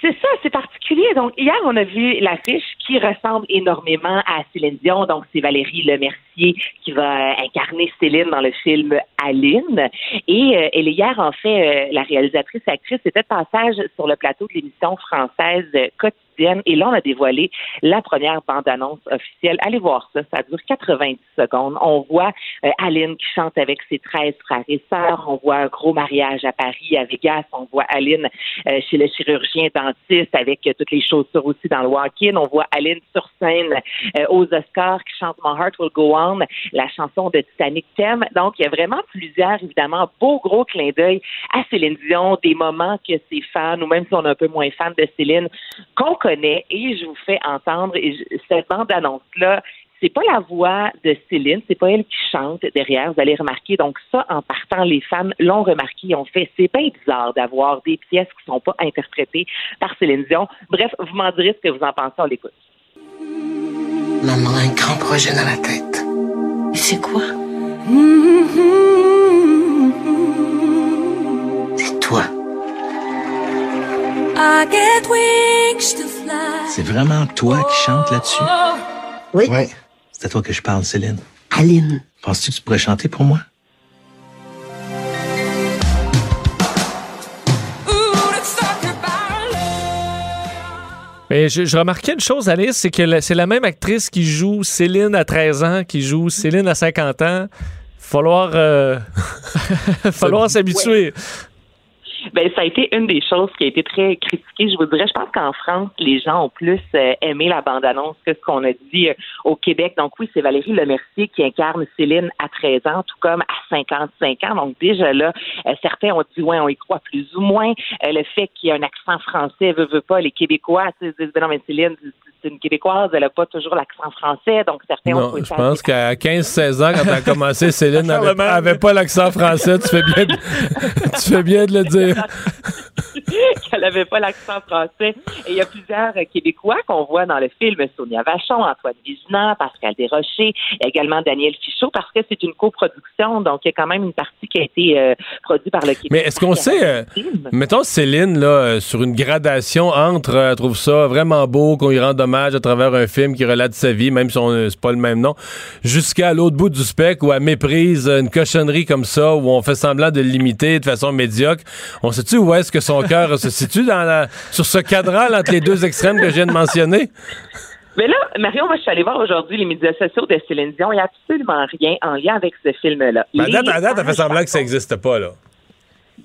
C'est ça, c'est particulier. Donc, hier, on a vu l'affiche qui ressemble énormément à Céline Dion. Donc, c'est Valérie Lemercier qui va euh, incarner Céline dans le film Aline. Et euh, elle est hier, en fait, euh, la réalisatrice actrice était de passage sur le plateau de l'émission française euh, quotidienne. Et là, on a dévoilé la première bande-annonce officielle. Allez voir ça, ça dure 90 secondes. On voit euh, Aline qui chante avec ses 13 frères et sœurs. On voit un gros mariage à Paris, à Vegas. On voit Aline chez le chirurgien dentiste avec toutes les chaussures aussi dans le walk-in. On voit Aline sur scène euh, aux Oscars qui chante My Heart Will Go On, la chanson de Titanic thème. Donc, il y a vraiment plusieurs, évidemment, beaux gros clins d'œil à Céline Dion, des moments que ses fans, ou même si on est un peu moins fan de Céline, qu'on connaît. Et je vous fais entendre et cette bande-annonce-là, c'est pas la voix de Céline, c'est pas elle qui chante derrière, vous allez remarquer. Donc ça, en partant, les fans l'ont remarqué, ont fait, c'est bien bizarre d'avoir des pièces qui sont pas interprétées par Céline Dion. Bref, vous m'en direz ce que vous en pensez, on l'écoute. Maman a un grand projet dans la tête. Et c'est quoi? C'est toi. C'est vraiment toi qui chantes là-dessus? Oui. Ouais. C'est à toi que je parle, Céline. Aline. Penses-tu que tu pourrais chanter pour moi? Mais je, je remarquais une chose, Alice, c'est que c'est la même actrice qui joue Céline à 13 ans, qui joue Céline à 50 ans. Falloir, euh, falloir s'habituer. Ben, ça a été une des choses qui a été très critiquée. Je vous dirais, je pense qu'en France, les gens ont plus euh, aimé la bande-annonce que ce qu'on a dit euh, au Québec. Donc oui, c'est Valérie Lemercier qui incarne Céline à 13 ans, tout comme à 55 ans. Donc déjà là, euh, certains ont dit, ouais, on y croit plus ou moins. Le fait qu'il y ait un accent français, veut, veut pas, les Québécois, tu sais, disent, ben non, mais Céline, une Québécoise, elle a pas toujours l'accent français. Donc certains ont Non, je pense qu'à 15-16 ans, quand t'as commencé, Céline n'avait pas l'accent français. Tu fais bien de, tu fais bien de le dire. qu'elle n'avait pas l'accent français. Et il y a plusieurs euh, Québécois qu'on voit dans le film, Sonia Vachon, Antoine Vézina, Pascal Desrochers, également Daniel Fichot, parce que c'est une coproduction, donc il y a quand même une partie qui a été euh, produite par le Québec. Mais est-ce qu'on sait, euh, mettons Céline, là, euh, sur une gradation entre, elle trouve ça vraiment beau, qu'on lui rende hommage à travers un film qui relate sa vie, même si on- c'est pas le même nom, jusqu'à l'autre bout du spectre où elle méprise une cochonnerie comme ça, où on fait semblant de l'imiter de façon médiocre. On sait-tu où est-ce que son cœur se situe dans la, sur ce cadran entre les deux extrêmes que je viens de mentionner? Mais là, Marion, moi, je suis allée voir aujourd'hui les médias sociaux de Céline Dion. Il n'y a absolument rien en lien avec ce film-là. À Les date, à date, elle fait semblant que ça n'existe pas, là.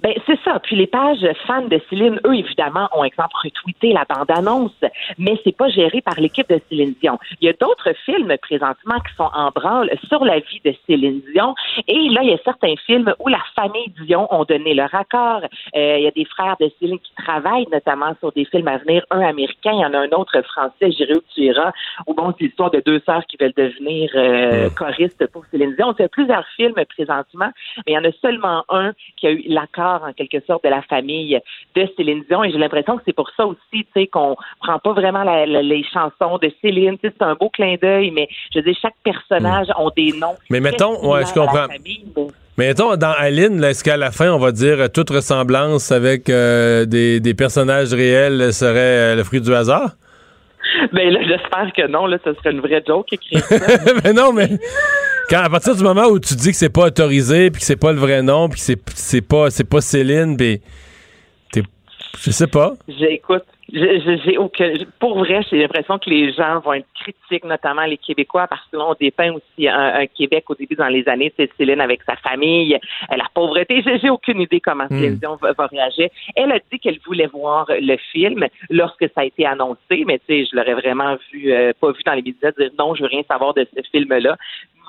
Ben, c'est ça. Puis les pages fans de Céline, eux, évidemment, ont, exemple, retweeté la bande-annonce, mais c'est pas géré par l'équipe de Céline Dion. Il y a d'autres films présentement qui sont en branle sur la vie de Céline Dion. Et là, il y a certains films où la famille Dion ont donné leur accord. Euh, il y a des frères de Céline qui travaillent notamment sur des films à venir. Un américain, il y en a un autre français, J'irai où tu iras, où bon, c'est l'histoire de deux sœurs qui veulent devenir euh, choristes pour Céline Dion. Il y a plusieurs films présentement, mais il y en a seulement un qui a eu l'accord en quelque sorte de la famille de Céline Dion et j'ai l'impression que c'est pour ça aussi tu sais qu'on prend pas vraiment les chansons de Céline c'est un beau clin d'œil mais je veux dire chaque personnage Hmm. ont des noms Mais mettons, ouais, je comprends. Mais mettons, dans Aline, est-ce qu'à la fin, on va dire euh, toute ressemblance avec euh, des, des personnages réels serait euh, le fruit du hasard? Ben là, j'espère que non, là, ce serait une vraie joke écrire ça. mais non, mais quand, à partir du moment où tu dis que c'est pas autorisé, puis que c'est pas le vrai nom, puis que c'est, c'est pas c'est pas Céline, puis t'es, je sais pas. J'écoute. J'ai j'ai aucun. Pour vrai, j'ai l'impression que les gens vont être critiques, notamment les Québécois, parce que là, on dépeint aussi un, un Québec au début dans les années, c'est Céline avec sa famille, la pauvreté. J'ai aucune idée comment va, va réagir. Elle a dit qu'elle voulait voir le film lorsque ça a été annoncé, mais tu sais, je l'aurais vraiment vu, euh, pas vu dans les médias dire non, je veux rien savoir de ce film-là.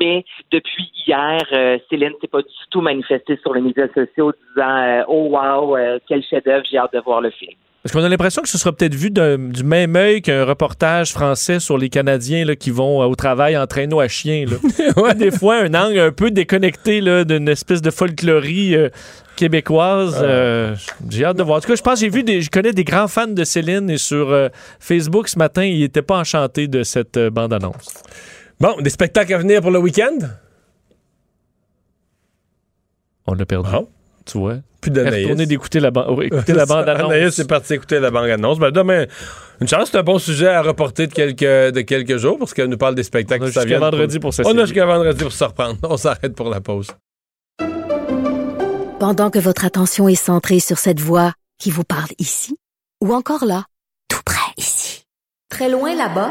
Mais depuis hier, euh, Céline s'est pas du tout manifestée sur les médias sociaux disant euh, oh wow, euh, quel chef-d'œuvre, j'ai hâte de voir le film. Parce qu'on a l'impression que ce sera peut-être vu du même œil qu'un reportage français sur les Canadiens là, qui vont euh, au travail en traîneau à chien. Là. Des fois, un angle un peu déconnecté d'une espèce de folklorie euh, québécoise. euh, j'ai hâte de voir. En tout cas, je pense que j'ai vu des, je connais des grands fans de Céline et sur Facebook ce matin, ils n'étaient pas enchantés de cette bande-annonce. Bon, des spectacles à venir pour le week-end? On l'a perdu. Tu vois? Plus d'Anaïs. Retourner d'écouter la, ban- oh, écouter la bande-annonce. Anaïs est parti écouter la bande-annonce. Ben, demain, une chance, c'est un bon sujet à reporter de quelques, de quelques jours parce qu'elle nous parle des spectacles. On a jusqu'à vendredi pour On s'essayer. a jusqu'à vendredi pour se reprendre. On s'arrête pour la pause. Pendant que votre attention est centrée sur cette voix qui vous parle ici, ou encore là, tout près ici, très loin là-bas,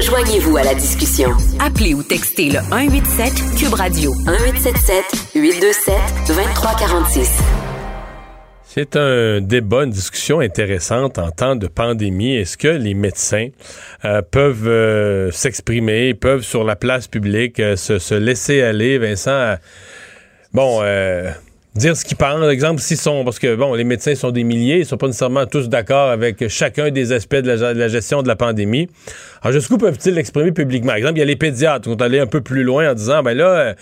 Joignez-vous à la discussion. Appelez ou textez le 187 Cube Radio 1877 827 2346. C'est un débat, une discussion intéressante en temps de pandémie. Est-ce que les médecins euh, peuvent euh, s'exprimer, peuvent sur la place publique euh, se, se laisser aller, Vincent, bon, euh, dire ce qu'ils pensent. Par exemple, s'ils sont, parce que bon, les médecins sont des milliers, ils sont pas nécessairement tous d'accord avec chacun des aspects de la, gestion de la pandémie. Alors jusqu'où peuvent-ils l'exprimer publiquement? Par exemple, il y a les pédiatres qui sont allés un peu plus loin en disant, ben là. euh,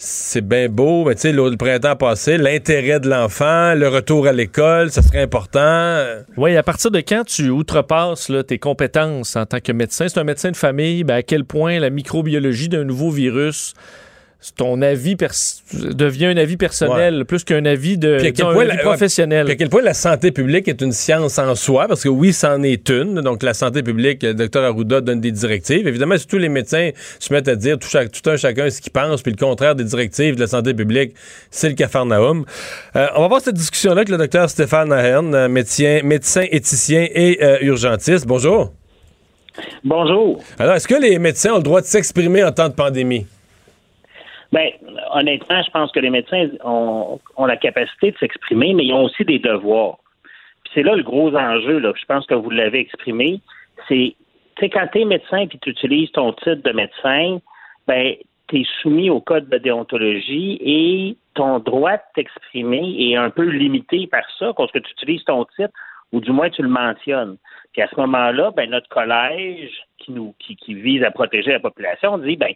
c'est bien beau, mais tu sais, le printemps passé, l'intérêt de l'enfant, le retour à l'école, ça serait important. Oui, à partir de quand tu outrepasses tes compétences en tant que médecin, c'est un médecin de famille, ben, à quel point la microbiologie d'un nouveau virus, ton avis pers- devient un avis personnel plus qu'un avis de Puis à quel disons, un point avis la- professionnel. Puis à quel point la santé publique est une science en soi, parce que oui, c'en est une. Donc, la santé publique, le docteur Arruda donne des directives. Évidemment, si tous les médecins se mettent à dire tout, chaque- tout un chacun ce qu'il pense, puis le contraire des directives de la santé publique, c'est le cafarnaum. Euh, on va voir cette discussion-là avec le docteur Stéphane Ahern, euh, médecin, médecin éthicien et euh, urgentiste. Bonjour. Bonjour. Alors, est-ce que les médecins ont le droit de s'exprimer en temps de pandémie? Ben, honnêtement, je pense que les médecins ont, ont la capacité de s'exprimer, mais ils ont aussi des devoirs. Puis c'est là le gros enjeu, là. Je pense que vous l'avez exprimé. C'est, tu sais, quand tu es médecin et tu utilises ton titre de médecin, ben, tu es soumis au code de déontologie et ton droit de t'exprimer est un peu limité par ça, parce que tu utilises ton titre ou du moins tu le mentionnes. Puis à ce moment-là, ben, notre collège qui nous qui, qui vise à protéger la population dit ben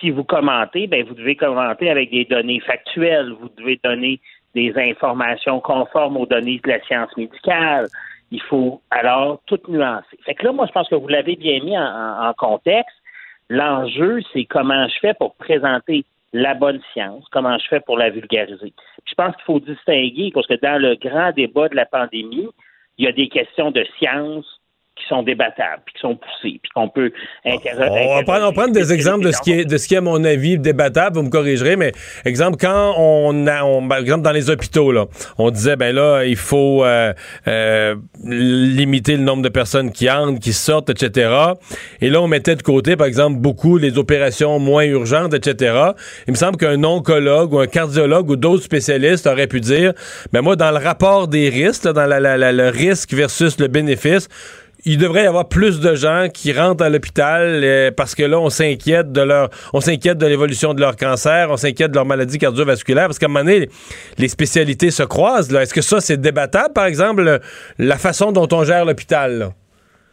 si vous commentez, ben vous devez commenter avec des données factuelles, vous devez donner des informations conformes aux données de la science médicale. Il faut alors tout nuancer. Fait que là, moi, je pense que vous l'avez bien mis en, en- contexte. L'enjeu, c'est comment je fais pour présenter la bonne science, comment je fais pour la vulgariser. Puis je pense qu'il faut distinguer, parce que dans le grand débat de la pandémie, il y a des questions de science qui sont débattables, puis qui sont poussées, puis qu'on peut interroger. On va prendre, on prendre des exemples de ce qui est, de ce qui est à mon avis débattable. Vous me corrigerez, mais exemple quand on a, on, par exemple dans les hôpitaux là, on disait ben là il faut euh, euh, limiter le nombre de personnes qui entrent, qui sortent, etc. Et là on mettait de côté par exemple beaucoup les opérations moins urgentes, etc. Il me semble qu'un oncologue ou un cardiologue ou d'autres spécialistes auraient pu dire ben moi dans le rapport des risques, là, dans la, la, la, le risque versus le bénéfice il devrait y avoir plus de gens qui rentrent à l'hôpital euh, parce que là, on s'inquiète de leur, on s'inquiète de l'évolution de leur cancer, on s'inquiète de leur maladie cardiovasculaire, parce qu'à un moment donné, les spécialités se croisent. Est-ce que ça, c'est débattable, par exemple, la façon dont on gère l'hôpital?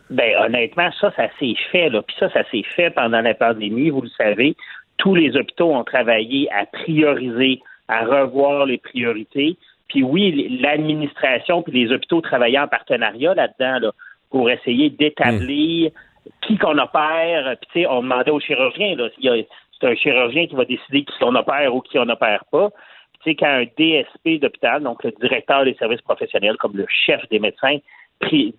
Ben, honnêtement, ça, ça s'est fait, là. Puis ça, ça s'est fait pendant la pandémie, vous le savez. Tous les hôpitaux ont travaillé à prioriser, à revoir les priorités. Puis oui, l'administration puis les hôpitaux travaillaient en partenariat là-dedans, là pour essayer d'établir qui qu'on opère. Puis, tu sais, on demandait au chirurgien, c'est un chirurgien qui va décider qui on opère ou qui on opère pas. Tu sais, quand un DSP d'hôpital, donc le directeur des services professionnels, comme le chef des médecins,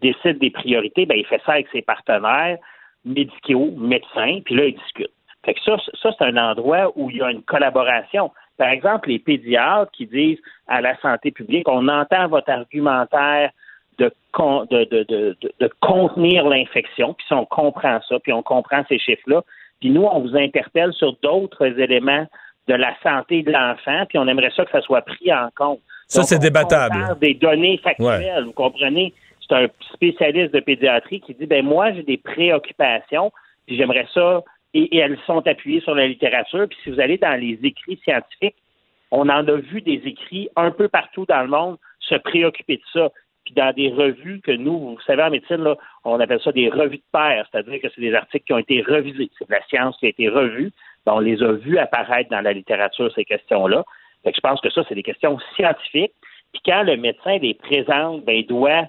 décide des priorités, ben, il fait ça avec ses partenaires médicaux, médecins, puis là, il discute. Fait que ça, ça c'est un endroit où il y a une collaboration. Par exemple, les pédiatres qui disent à la santé publique, on entend votre argumentaire de, de, de, contenir l'infection, puis si on comprend ça, puis on comprend ces chiffres-là, puis nous, on vous interpelle sur d'autres éléments de la santé de l'enfant, puis on aimerait ça que ça soit pris en compte. Ça, c'est débattable. Des données factuelles, vous comprenez? C'est un spécialiste de pédiatrie qui dit, ben moi, j'ai des préoccupations, puis j'aimerais ça, et, elles sont appuyées sur la littérature, puis si vous allez dans les écrits scientifiques, on en a vu des écrits un peu partout dans le monde se préoccuper de ça puis dans des revues que nous, vous savez, en médecine, là, on appelle ça des revues de pairs, c'est-à-dire que c'est des articles qui ont été revisés. C'est de la science qui a été revue. Ben, on les a vus apparaître dans la littérature, ces questions-là. Fait que je pense que ça, c'est des questions scientifiques. Puis quand le médecin les présente, ben, il doit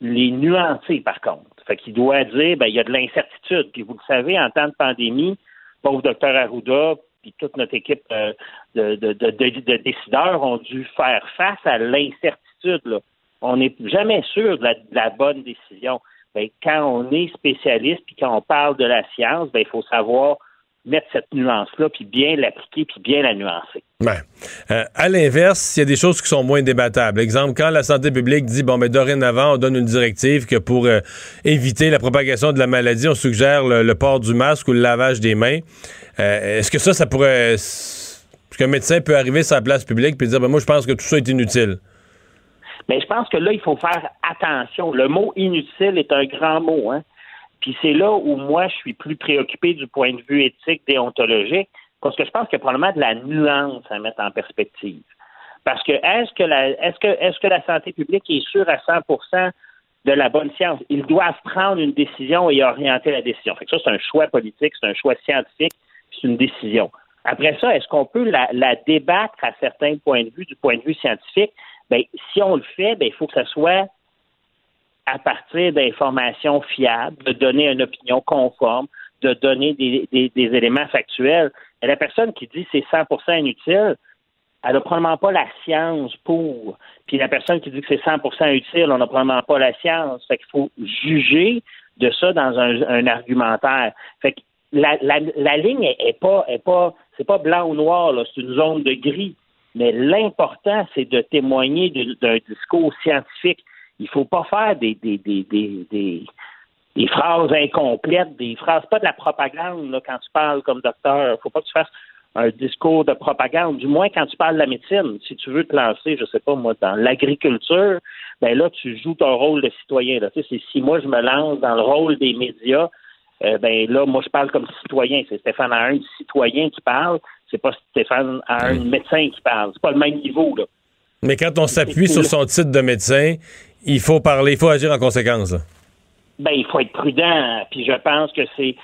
les nuancer, par contre. Fait qu'il doit dire, ben, il y a de l'incertitude. Puis vous le savez, en temps de pandémie, pauvre docteur Arruda, puis toute notre équipe de, de, décideurs ont dû faire face à l'incertitude. On n'est jamais sûr de la, bonne décision. Ben, quand on est spécialiste puis quand on parle de la science, ben, il faut savoir mettre cette nuance-là, puis bien l'appliquer, puis bien la nuancer. Ben, euh, à l'inverse, il y a des choses qui sont moins débattables. Exemple, quand la santé publique dit, bon, mais dorénavant, on donne une directive que pour euh, éviter la propagation de la maladie, on suggère le, port du masque ou le lavage des mains. Euh, est-ce que ça, ça pourrait... Est-ce qu'un médecin peut arriver sur la place publique et dire, ben, moi, je pense que tout ça est inutile? Mais je pense que là, il faut faire attention. Le mot inutile est un grand mot, hein. Puis c'est là où moi, je suis plus préoccupé du point de vue éthique, déontologique, parce que je pense qu'il y a probablement de la nuance à mettre en perspective. Parce que est-ce que la santé publique est sûre à 100% de la bonne science? Ils doivent prendre une décision et orienter la décision. Fait que ça, c'est un choix politique, c'est un choix scientifique, c'est une décision. Après ça, est-ce qu'on peut la, débattre à certains points de vue, du point de vue scientifique? Ben, si on le fait, ben, il faut que ce soit à partir d'informations fiables, de donner une opinion conforme, de donner des, éléments factuels. Et la personne qui dit c'est 100% inutile, elle n'a probablement pas la science pour. Puis la personne qui dit que c'est 100% utile, on n'a probablement pas la science. Fait qu'il faut juger de ça dans un, argumentaire. Fait que la, la, ligne est, pas, est pas, c'est pas blanc ou noir, c'est une zone de gris. Mais l'important, c'est de témoigner d'un discours scientifique. Il ne faut pas faire des, des, des, des, des phrases incomplètes, des phrases, pas de la propagande là, quand tu parles comme docteur. Faut pas que tu fasses un discours de propagande, du moins quand tu parles de la médecine. Si tu veux te lancer, je sais pas moi, dans l'agriculture, ben là, tu joues ton rôle de citoyen. Là. Tu sais, si moi je me lance dans le rôle des médias, euh, ben là, moi je parle comme citoyen. C'est Stéphane un citoyen qui parle c'est pas Stéphane à un médecin qui parle. C'est pas le même niveau, là. Mais quand on s'appuie sur son titre de médecin, il faut parler, il faut agir en conséquence. Ben, il faut être prudent. Puis je pense que c'est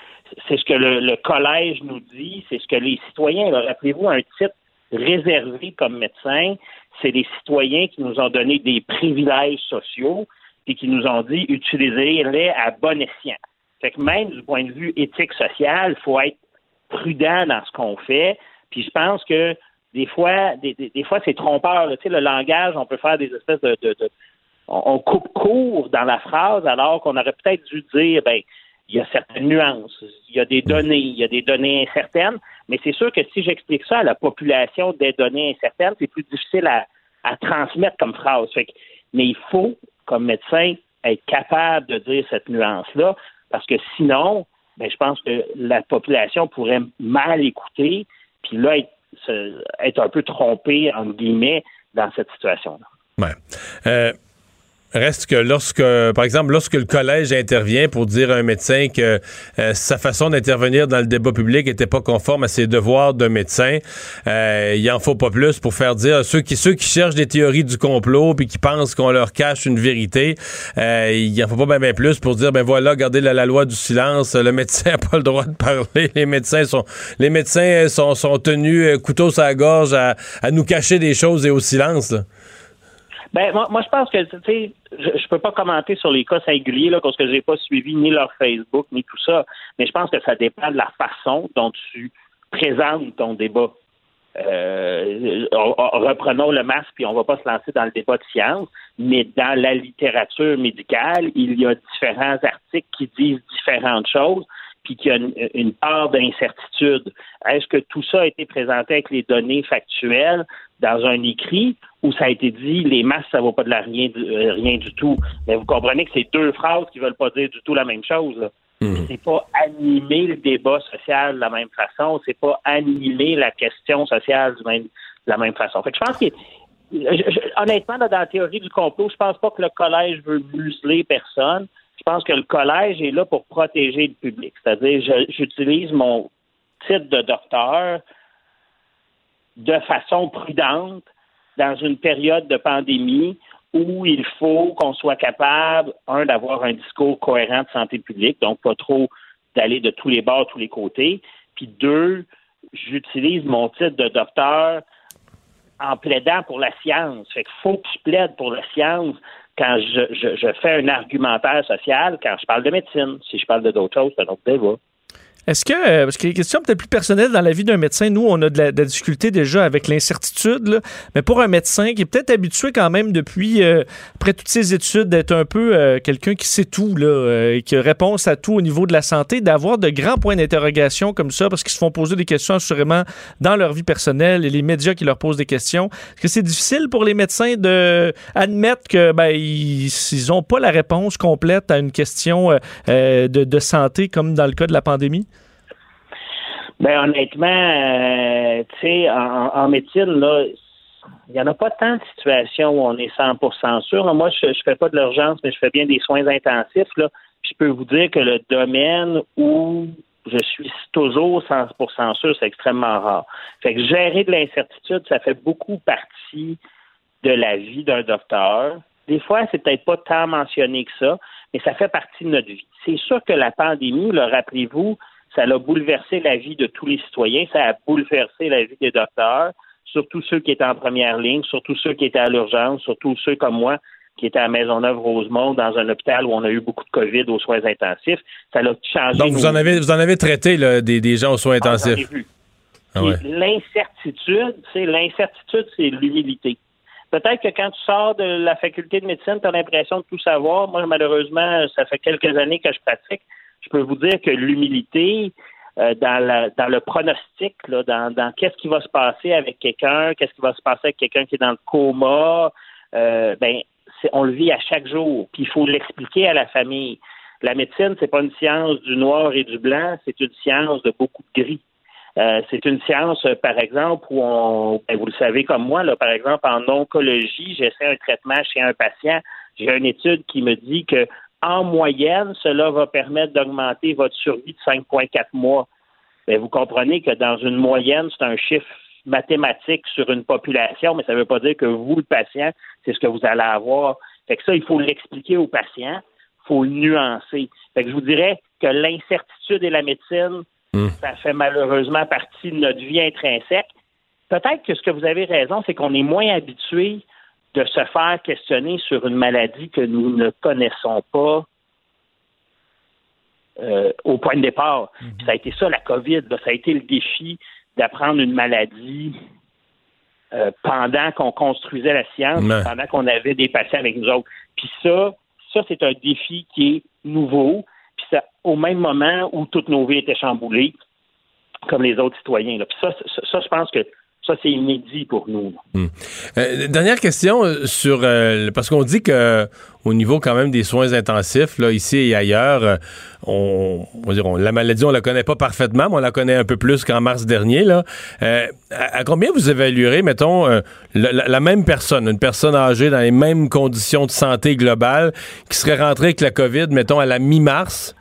c'est ce que le, collège nous dit, c'est ce que les citoyens. Rappelez-vous, un titre réservé comme médecin, c'est les citoyens qui nous ont donné des privilèges sociaux et qui nous ont dit utilisez-les à bon escient. Fait que même du point de vue éthique social, il faut être prudent dans ce qu'on fait. Puis je pense que des fois, des, fois, c'est trompeur. Tu sais, le langage, on peut faire des espèces de, on, coupe court dans la phrase alors qu'on aurait peut-être dû dire, ben, il y a certaines nuances, il y a des données, il y a des données incertaines, mais c'est sûr que si j'explique ça à la population des données incertaines, c'est plus difficile à, à transmettre comme phrase. Fait que, mais il faut, comme médecin, être capable de dire cette nuance-là, parce que sinon, ben, je pense que la population pourrait mal écouter, puis là, être, un peu trompée, entre guillemets, dans cette situation-là. Ouais. Euh, Reste que lorsque, par exemple, lorsque le collège intervient pour dire à un médecin que euh, sa façon d'intervenir dans le débat public n'était pas conforme à ses devoirs de médecin, euh, il en faut pas plus pour faire dire à ceux qui cherchent des théories du complot puis qui pensent qu'on leur cache une vérité, euh, il en faut pas bien plus pour dire ben voilà, regardez la, loi du silence, le médecin n'a pas le droit de parler, les médecins sont les médecins sont, tenus couteau sur la gorge à, à nous cacher des choses et au silence. Ben, moi, moi, je pense que, tu sais, je, je peux pas commenter sur les cas singuliers, là, parce que j'ai pas suivi ni leur Facebook, ni tout ça. Mais je pense que ça dépend de la façon dont tu présentes ton débat. Euh, on- on- reprenons le masque, puis on va pas se lancer dans le débat de science, mais dans la littérature médicale, il y a différents articles qui disent différentes choses, puis qu'il y a une, une part d'incertitude. Est-ce que tout ça a été présenté avec les données factuelles dans un écrit ou ça a été dit les masques, ça vaut pas de la rien, euh, rien du tout? Mais vous comprenez que c'est deux phrases qui veulent pas dire du tout la même chose. là. C'est pas animer le débat social de la même façon, c'est pas animer la question sociale même, de la même façon. Fait que je pense que je- je- honnêtement, dans la théorie du complot, je pense pas que le collège veut museler personne. Je pense que le collège est là pour protéger le public. C'est-à-dire, je- j'utilise mon titre de docteur de façon prudente dans une période de pandémie où il faut qu'on soit capable, un, d'avoir un discours cohérent de santé publique, donc pas trop d'aller de tous les bords, tous les côtés, puis deux, j'utilise mon titre de docteur en plaidant pour la science. Fait qu'il faut que je plaide pour la science quand je, je, je fais un argumentaire social, quand je parle de médecine. Si je parle de d'autres choses, c'est un autre débat. Est-ce que, euh, parce a des questions peut-être plus personnelles dans la vie d'un médecin, nous, on a de la, difficulté déjà avec l'incertitude, mais pour un médecin qui est peut-être habitué quand même depuis, euh, après toutes ses études, d'être un peu euh, quelqu'un qui sait tout, là, et qui a réponse à tout au niveau de la santé, d'avoir de grands points d'interrogation comme ça, parce qu'ils se font poser des questions assurément dans leur vie personnelle et les médias qui leur posent des questions. Est-ce que c'est difficile pour les médecins de admettre que ben, ils n'ont pas la réponse complète à une question de santé comme dans le cas de la pandémie? Ben honnêtement, euh, tu sais, en, en médecine, là, il n'y en a pas tant de situations où on est 100% sûr. Moi, je ne fais pas de l'urgence, mais je fais bien des soins intensifs. Là. Puis je peux vous dire que le domaine où je suis toujours 100% sûr, c'est extrêmement rare. Fait que gérer de l'incertitude, ça fait beaucoup partie de la vie d'un docteur. Des fois, c'est peut-être pas tant mentionné que ça, mais ça fait partie de notre vie. C'est sûr que la pandémie, rappelez-vous, ça a bouleversé la vie de tous les citoyens, ça a bouleversé la vie des docteurs, surtout ceux qui étaient en première ligne, surtout ceux qui étaient à l'urgence, surtout ceux comme moi qui étaient à Maisonneuve-Rosemont dans un hôpital où on a eu beaucoup de COVID aux soins intensifs. Ça a changé. Donc, vous en avez, vous en avez traité là, des, des gens aux soins Ah, intensifs. Ah ouais. L'incertitude, c'est l'incertitude, c'est l'humilité. Peut-être que quand tu sors de la faculté de médecine, tu as l'impression de tout savoir. Moi, malheureusement, ça fait quelques années que je pratique. Je peux vous dire que l'humilité, euh, dans, le pronostic, dans, qu'est-ce qui va se passer avec quelqu'un, qu'est-ce qui va se passer avec quelqu'un qui est dans le coma, euh, ben, on le vit à chaque jour. Puis il faut l'expliquer à la famille. La médecine, c'est pas une science du noir et du blanc, c'est une science de beaucoup de gris. Euh, c'est une science, par exemple, où on, ben, vous le savez comme moi, là, par exemple, en oncologie, j'essaie un traitement chez un patient. J'ai une étude qui me dit que en moyenne, cela va permettre d'augmenter votre survie de 5,4 mois. Vous comprenez que dans une moyenne, c'est un chiffre mathématique sur une population, mais ça ne veut pas dire que vous, le patient, c'est ce que vous allez avoir. Fait que ça, il faut l'expliquer au patient, il faut le nuancer. Fait que je vous dirais que l'incertitude et la médecine, ça fait malheureusement partie de notre vie intrinsèque. Peut-être que ce que vous avez raison, c'est qu'on est moins habitué de se faire questionner sur une maladie que nous ne connaissons pas euh, au point de départ. Puis Ça a été ça, la COVID. là. Ça a été le défi d'apprendre une maladie euh, pendant qu'on construisait la science, pendant qu'on avait des patients avec nous autres. Puis ça, ça, c'est un défi qui est nouveau. Puis ça, au même moment où toutes nos vies étaient chamboulées, comme les autres citoyens. Là. Puis ça, ça, ça, je pense que ça, c'est inédit pour nous. Hmm. Euh, dernière question euh, sur euh, parce qu'on dit que au niveau quand même des soins intensifs, là, ici et ailleurs, on, on, dire, la maladie, on la connaît pas parfaitement, mais on la connaît un peu plus qu'en mars dernier. Là. À, combien vous évaluerez, mettons, la, la, même personne, une personne âgée dans les mêmes conditions de santé globale, qui serait rentrée avec la COVID, mettons, à la mi-mars?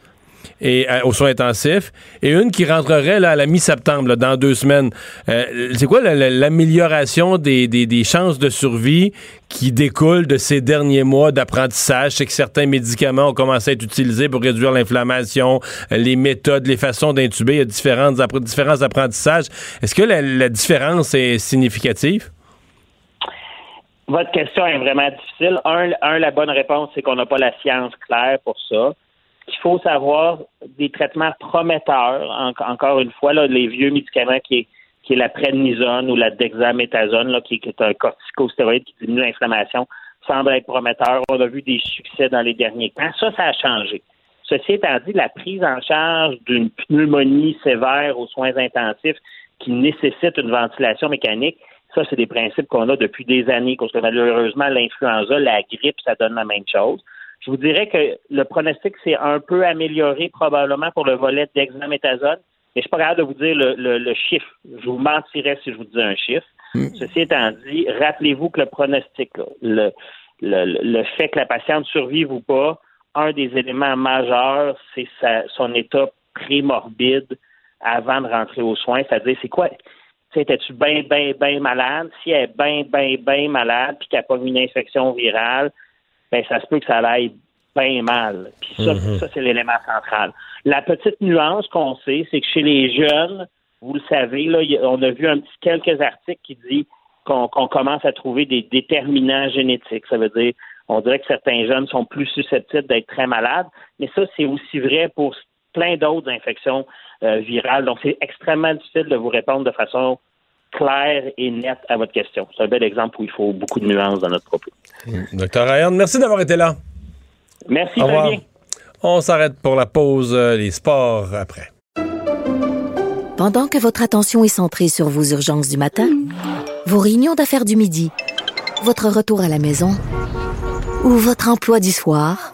Et euh, aux soins intensifs, et une qui rentrerait là, à la mi-septembre, dans deux semaines. Euh, c'est quoi l'amélioration des, des, chances de survie qui découle de ces derniers mois d'apprentissage? C'est que certains médicaments ont commencé à être utilisés pour réduire l'inflammation, euh, les méthodes, les façons d'intuber, il y a différentes, différents apprentissages. Est-ce que la, la différence est significative? Votre question est vraiment difficile. Un, un la bonne réponse, c'est qu'on n'a pas la science claire pour ça qu'il faut savoir des traitements prometteurs, en, encore une fois, là, les vieux médicaments qui est, qui est la prednisone ou la dexaméthasone, là, qui, qui est un corticostéroïde qui diminue l'inflammation, semble être prometteur. On a vu des succès dans les derniers temps. Ça, ça a changé. Ceci étant dit, la prise en charge d'une pneumonie sévère aux soins intensifs qui nécessite une ventilation mécanique, ça, c'est des principes qu'on a depuis des années, parce que malheureusement, l'influenza, la grippe, ça donne la même chose. Je vous dirais que le pronostic s'est un peu amélioré probablement pour le volet d'examéthasone, mais je suis pas capable de vous dire le, le, le, chiffre. Je vous mentirais si je vous disais un chiffre. Mm. Ceci étant dit, rappelez-vous que le pronostic, là, le, le, le, fait que la patiente survive ou pas, un des éléments majeurs, c'est son état prémorbide avant de rentrer aux soins. C'est-à-dire, c'est quoi? Étais-tu bien, bien, bien malade? Si elle est bien, bien, bien malade, puis qu'elle n'a pas une infection virale, ben ça se peut que ça aille bien mal. Puis ça, mm-hmm. ça c'est l'élément central. La petite nuance qu'on sait, c'est que chez les jeunes, vous le savez, là, on a vu un petit quelques articles qui disent qu'on qu commence à trouver des déterminants génétiques. Ça veut dire, on dirait que certains jeunes sont plus susceptibles d'être très malades, mais ça, c'est aussi vrai pour plein d'autres infections euh, virales. Donc, c'est extrêmement difficile de vous répondre de façon claire et nette à votre question. C'est un bel exemple où il faut beaucoup de nuances dans notre propos. Docteur Ryan, merci d'avoir été là. Merci, Au revoir. On s'arrête pour la pause, euh, les sports après. Pendant que votre attention est centrée sur vos urgences du matin, vos réunions d'affaires du midi, votre retour à la maison ou votre emploi du soir,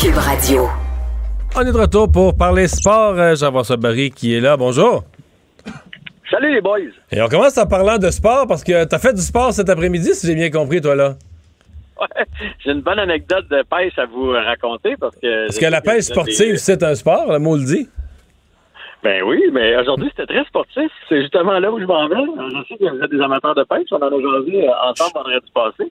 Cube Radio. On est de retour pour parler sport. Jean-François Barry qui est là. Bonjour. Salut les boys. Et on commence en parlant de sport parce que tu as fait du sport cet après-midi, si j'ai bien compris, toi là. Ouais, j'ai une bonne anecdote de pêche à vous raconter parce que. Parce que la pêche sportive, des... c'est un sport, le mot le dit. Ben oui, mais aujourd'hui, c'était très sportif. C'est justement là où je m'en vais. Je sais que vous êtes des amateurs de pêche. On en a aujourd'hui ensemble vendredi passé.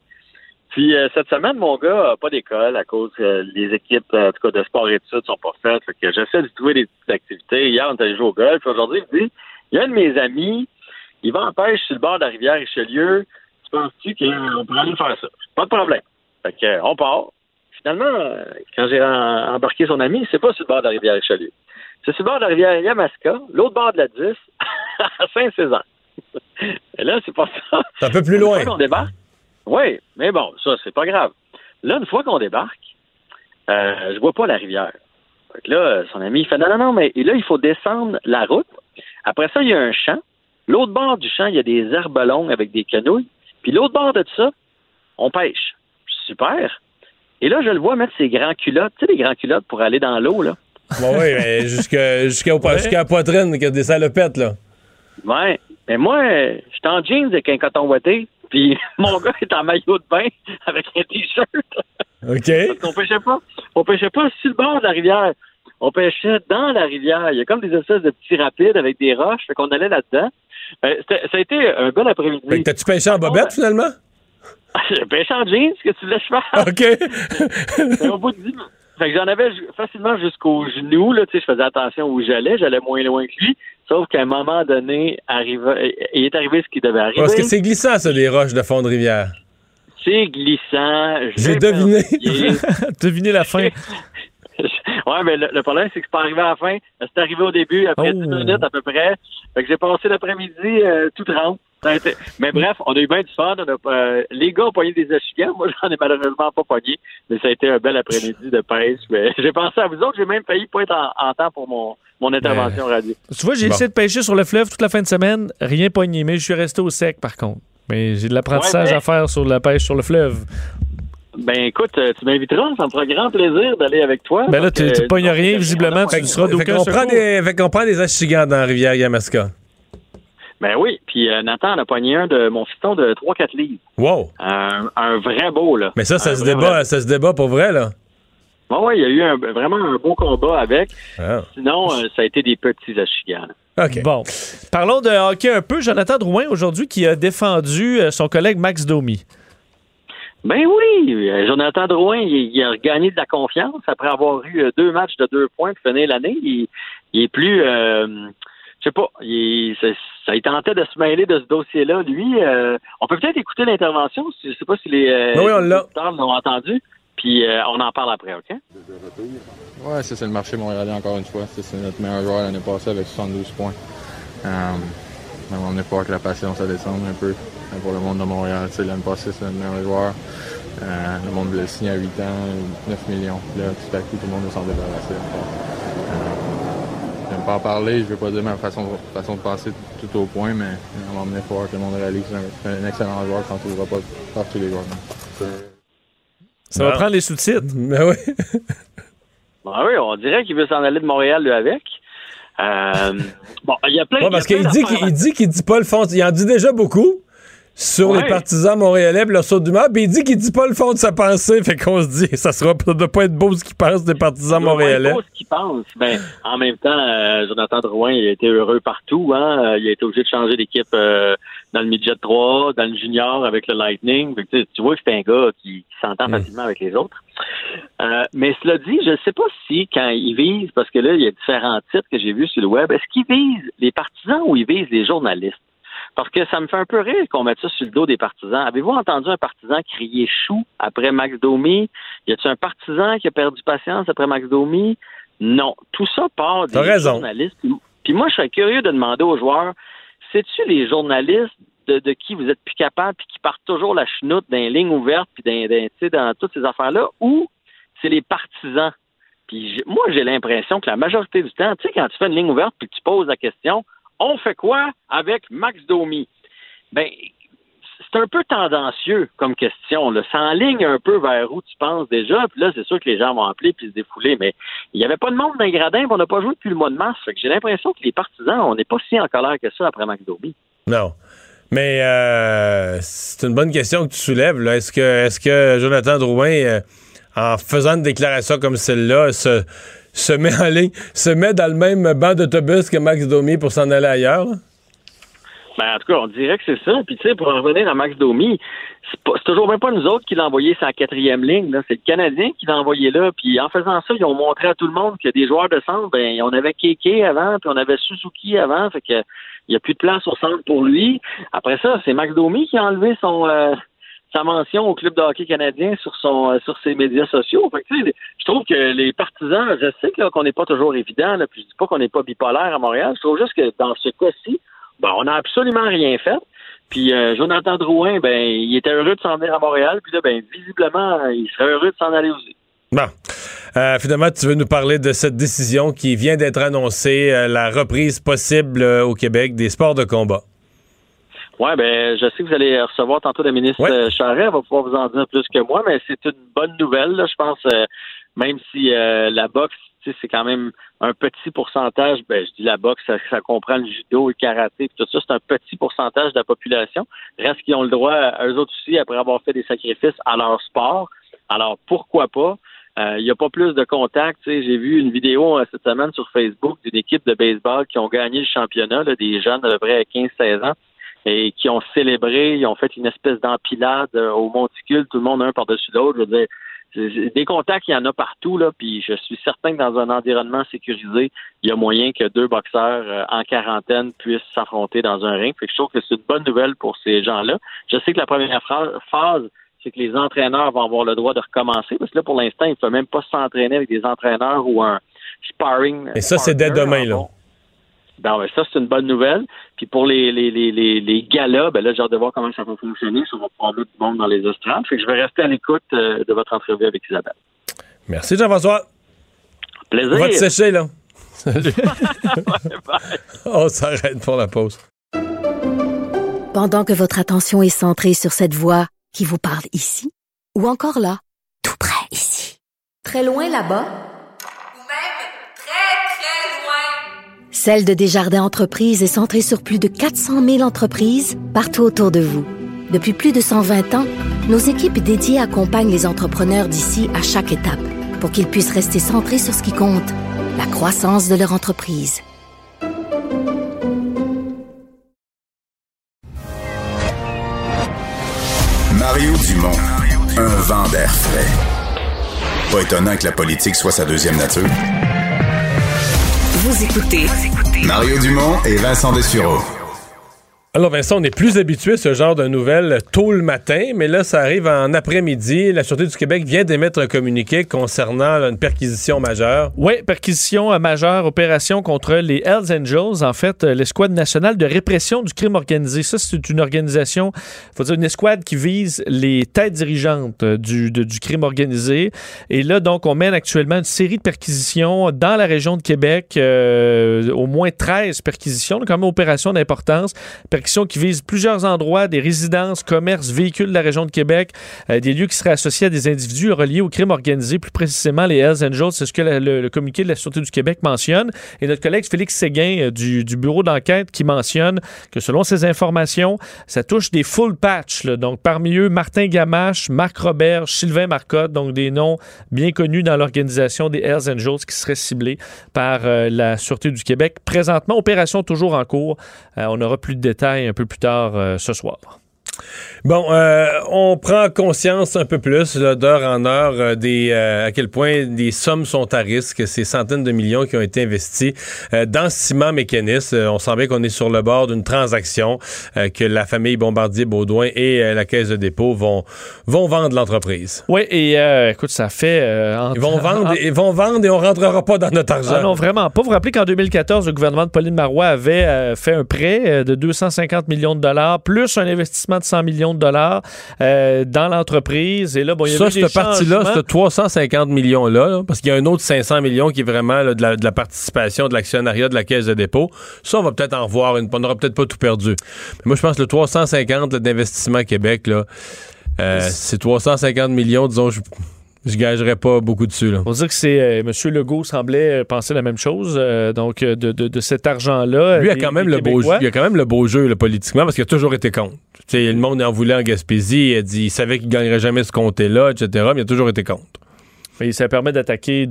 Puis euh, cette semaine, mon gars n'a pas d'école à cause que euh, les équipes, en tout cas de sport et études, sont pas faites. Fait que j'essaie de trouver des petites activités. Hier, on est allé jouer au golf. Aujourd'hui, il me dit il y a un de mes amis, il va en pêche sur le bord de la rivière Richelieu. Tu penses-tu qu'on pourrait aller faire ça? Pas de problème. Fait que, on part. Finalement, quand j'ai embarqué son ami, c'est pas sur le bord de la rivière Richelieu. C'est sur le bord de la rivière Yamaska, l'autre bord de la 10, à Saint-Césaire. Et là, c'est pas ça. C'est un peu plus loin. On débarque. Oui, mais bon, ça, c'est pas grave. Là, une fois qu'on débarque, euh, je vois pas la rivière. Fait que là, son ami, il fait non, non, non, mais et là, il faut descendre la route. Après ça, il y a un champ. L'autre bord du champ, il y a des herbes longues avec des canouilles. Puis l'autre bord de ça, on pêche. Super. Et là, je le vois mettre ses grands culottes, tu sais, les grands culottes pour aller dans l'eau, là. Bon, oui, mais jusqu'à jusqu ouais. jusqu la poitrine, qui a des salopettes, là. Ouais. Mais moi, je suis en jeans avec un coton ouaté. Puis mon gars est en maillot de bain avec un t-shirt. OK. Parce qu'on pêchait pas. On pêchait pas sur le bord de la rivière. On pêchait dans la rivière. Il y a comme des espèces de petits rapides avec des roches. Fait qu'on allait là-dedans. Euh, ça a été un bon après-midi. T'as-tu pêché en bobette, finalement? J'ai pêché en jeans, ce que tu je fasse? OK. Mais au bout de 10 minutes. Fait que j'en avais facilement jusqu'au genou, là, tu sais, je faisais attention où j'allais, j'allais moins loin que lui, sauf qu'à un moment donné, arriva- il est arrivé ce qui devait arriver. Parce que c'est glissant, ça, des roches de fond de rivière. C'est glissant. J'ai deviné. deviné la fin. ouais, mais le, le problème, c'est que c'est pas arrivé à la fin. C'est arrivé au début, après Oh. 10 minutes à peu près. Fait que j'ai passé l'après-midi euh, tout trempe. Été- Mais bref, on a eu bien du fun. On a, euh, les gars ont pogné des échigans. Moi, j'en ai malheureusement pas pogné. Mais ça a été un bel après-midi de pêche. Mais j'ai pensé à vous autres. J'ai même failli pas être en, en temps pour mon, mon intervention radio. Tu vois, j'ai Bon. essayé de pêcher sur le fleuve toute la fin de semaine, rien pogné, mais je suis resté au sec par contre. Mais j'ai de l'apprentissage Ouais, à faire sur la pêche sur le fleuve. Ben écoute, euh, tu m'inviteras. Ça me fera grand plaisir d'aller avec toi. Ben là, tu tu pognes rien visiblement, tu seras d'aucun fait qu'on prend des achigans dans la rivière Yamaska. Ben oui. Puis euh, Nathan en a pogné un de mon fiston de 3-4 livres. Wow. Un, un vrai beau, là. Mais ça, ça Un se vrai, débat, vrai. ça se débat pour vrai, là. Ouais, ouais, il y a eu un- vraiment un beau combat avec. Ah. Sinon, euh, ça a été des petits achigans. là. Bon. Parlons de hockey un peu. Jonathan Drouin, aujourd'hui, qui a défendu euh, son collègue Max Domi. Ben oui, euh, Jonathan Drouin, il, il a regagné de la confiance après avoir eu deux matchs de deux points pour finir l'année. Il, il est plus, euh, je sais pas, il, ça, ça, il tentait de se mêler de ce dossier-là. Lui, euh, on peut peut-être écouter l'intervention. Je sais pas si les, euh, Oui, on l'a. auditeurs l'ont entendu. Puis euh, on en parle après, OK? Ouais, ça c'est le marché montréalais encore une fois. C'est notre meilleur joueur l'année passée avec 72 points. Mais on est pas que la patience à descendre un peu pour le monde de Montréal. Tu sais, L'année passée, c'est notre meilleur joueur. Euh, le monde voulait signer à 8 ans, 9 millions. Là, tout à tout le monde s'en débarrasser. Euh, J'aime pas en parler, je veux pas dire ma façon, façon de passer tout au point, mais on va emmener voir que le monde réalise un, un excellent joueur quand on ne trouvera pas par tous les joueurs. Ça va prendre les sous-titres. Ben oui. Ben oui, on dirait qu'il veut s'en aller de Montréal, lui, avec. Euh, bon, il y a plein Ouais, parce il y a qu'il dit qu'il il dit qu'il dit pas le fond. Il en dit déjà beaucoup sur Ouais. les partisans montréalais et leur saut d'humeur, puis il dit qu'il dit pas le fond de sa pensée. Fait qu'on se dit, ça sera ça doit pas être beau ce qu'il pense des partisans doit pas être montréalais. beau ce qu'il pense. Ben, en même temps, euh, Jonathan Drouin, il a été heureux partout. Hein? Euh, Il a été obligé de changer d'équipe euh, dans le midget 3, dans le junior avec le Lightning. Fait que, tu vois que c'est un gars qui, qui s'entend facilement avec les autres. Euh, mais cela dit, je ne sais pas si quand il vise, parce que là, il y a différents titres que j'ai vus sur le web, est-ce qu'il vise les partisans ou il vise les journalistes? Parce que ça me fait un peu rire qu'on mette ça sur le dos des partisans. Avez-vous entendu un partisan crier chou après Max Domi? Y a-t-il un partisan qui a perdu patience après Max Domi? Non. Tout ça part des raison. journalistes. Puis- moi, je serais curieux de demander aux joueurs, c'est-tu les journalistes de, de qui vous êtes plus capable puis qui partent toujours la chenoute dans les lignes ouvertes puis dans, dans, tu sais, dans toutes ces affaires-là ou c'est les partisans? Puis moi, j'ai l'impression que la majorité du temps, tu sais, quand tu fais une ligne ouverte puis que tu poses la question, on fait quoi avec Max Domi? Ben, c'est un peu tendancieux comme question. Là. Ça enligne un peu vers où tu penses déjà. Puis là, c'est sûr que les gens vont appeler puis se défouler. Mais il n'y avait pas de monde dans les gradins. On n'a pas joué depuis le mois de mars. J'ai l'impression que les partisans, on n'est pas si en colère que ça après Max Domi. Non. Mais euh, c'est une bonne question que tu soulèves. Est-ce que, est-ce que Jonathan Drouin, euh, en faisant une déclaration comme celle-là, se, se met se met dans le même banc d'autobus que Max Domi pour s'en aller ailleurs? Ben, en tout cas, on dirait que c'est ça. Puis, tu sais, pour en revenir à Max Domi, c'est toujours même pas nous autres qui l'a envoyé sa quatrième ligne. C'est le Canadien qui l'a envoyé là. Puis, en faisant ça, ils ont montré à tout le monde que des joueurs de centre, ben, on avait Keke avant, puis on avait Suzuki avant. Fait que il n'y a plus de place au centre pour lui. Après ça, c'est Max Domi qui a enlevé son euh, sa mention au club de hockey canadien sur son euh, sur ses médias sociaux. Je trouve que les partisans, je sais qu'on n'est pas toujours évident, puis je dis pas qu'on n'est pas bipolaire à Montréal. Je trouve juste que dans ce cas-ci, ben, on n'a absolument rien fait. Puis euh, Jonathan Drouin, ben, il était heureux de s'en venir à Montréal. Puis là, ben, visiblement, il serait heureux de s'en aller aussi. Bon. Euh, finalement, tu veux nous parler de cette décision qui vient d'être annoncée, euh, la reprise possible euh, au Québec des sports de combat. Ouais, ben, je sais que vous allez recevoir tantôt la ministre euh, Charest. Elle va pouvoir vous en dire plus que moi, mais c'est une bonne nouvelle, là, je pense. euh, même si euh, la boxe, tu sais, c'est quand même un petit pourcentage. Ben, je dis la boxe, ça, ça comprend le judo, le karaté, puis tout ça. C'est un petit pourcentage de la population. Reste qu'ils ont le droit, eux autres aussi, après avoir fait des sacrifices à leur sport. Alors, pourquoi pas? Euh, Il n'y a pas plus de contacts. J'ai vu une vidéo euh, cette semaine sur Facebook d'une équipe de baseball qui ont gagné le championnat, là, des jeunes à peu près 15-16 ans. Et qui ont célébré, ils ont fait une espèce d'empilade euh, au monticule, tout le monde un par-dessus l'autre. Je veux dire, des contacts, il y en a partout, là, puis je suis certain que dans un environnement sécurisé, il y a moyen que deux boxeurs euh, en quarantaine puissent s'affronter dans un ring. Fait que je trouve que c'est une bonne nouvelle pour ces gens-là. Je sais que la première phase, c'est que les entraîneurs vont avoir le droit de recommencer, parce que là, pour l'instant, ils ne peuvent même pas s'entraîner avec des entraîneurs ou un sparring. Et ça, c'est dès demain, là. Bon. Ben, ça, c'est une bonne nouvelle. Puis pour les, les, les, les, les galas, ben là, j'ai hâte de voir comment ça va fonctionner. Ça va pouvoir mettre du monde dans les estrades. Fait que je vais rester à l'écoute euh, de votre entrevue avec Isabelle. Merci, Jean-François. Plaisir. On va te sécher, là. Salut. On s'arrête pour la pause. Pendant que votre attention est centrée sur cette voix qui vous parle ici, ou encore là, tout près ici, très loin là-bas, Celle de Desjardins Entreprises est centrée sur plus de 400 000 entreprises partout autour de vous. Depuis plus de 120 ans, nos équipes dédiées accompagnent les entrepreneurs d'ici à chaque étape pour qu'ils puissent rester centrés sur ce qui compte, la croissance de leur entreprise. Mario Dumont, un vent d'air frais. Pas étonnant que la politique soit sa deuxième nature. Mario Dumont et Vincent Dessureau. Alors Vincent, on est plus habitué à ce genre de nouvelles tôt le matin, mais là, ça arrive en après-midi. La Sûreté du Québec vient d'émettre un communiqué concernant une perquisition majeure. Oui, perquisition euh, majeure, opération contre les Hells Angels, en fait, euh, l'escouade nationale de répression du crime organisé. Ça, c'est une organisation, faut dire une escouade qui vise les têtes dirigeantes euh, du, du crime organisé. Et là, donc, on mène actuellement une série de perquisitions dans la région de Québec, au moins 13 perquisitions, donc quand même opération d'importance. Qui visent plusieurs endroits, des résidences, commerces, véhicules de la région de Québec, euh, des lieux qui seraient associés à des individus reliés au crime organisé, plus précisément les Hells Angels. C'est ce que le, communiqué de la Sûreté du Québec mentionne. Et notre collègue Félix Séguin euh, du, bureau d'enquête qui mentionne que selon ces informations, ça touche des full patch. Donc parmi eux, Martin Gamache, Marc Robert, Sylvain Marcotte, donc des noms bien connus dans l'organisation des Hells Angels qui seraient ciblés par euh, la Sûreté du Québec. Présentement, opération toujours en cours. On aura plus de détails un peu plus tard euh, ce soir. Bon, euh, on prend conscience un peu plus d'heure en heure euh, des euh, à quel point des sommes sont à risque, ces centaines de millions qui ont été investis dans Ciment Mécanis. On sent bien qu'on est sur le bord d'une transaction que la famille Bombardier-Baudouin et la Caisse de dépôt vont vont vendre l'entreprise. Oui, et écoute, ça fait... entre- Ils vont vendre, ils vont vendre et on rentrera pas dans notre argent. Ah non, vraiment pas. Vous vous rappelez qu'en 2014, le gouvernement de Pauline Marois avait fait un prêt de 250 millions de dollars, plus un investissement de 100 millions de dollars euh, dans l'entreprise. Et là, bon, il y a Ça, cette partie-là, ce 350 millions-là, là, parce qu'il y a un autre 500 millions qui est vraiment là, de, la, de la participation de l'actionnariat de la Caisse de dépôt. Ça, on va peut-être en revoir. Une, on n'aura peut-être pas tout perdu. Mais moi, je pense que le 350 là, d'investissement Québec, là, euh, c'est 350 millions, disons, je, je gagerais pas beaucoup dessus. Là. Faut dire que c'est euh, M. Legault semblait euh, penser la même chose. euh, donc, de, de- de cet argent-là. Lui, il a quand même le beau jeu. Il a quand même le beau jeu là, politiquement parce qu'il a toujours été contre. Tu sais, le monde en voulait en Gaspésie. Il, a dit, il savait qu'il gagnerait jamais ce comté-là, etc. Mais il a toujours été contre. Et ça permet d'attaquer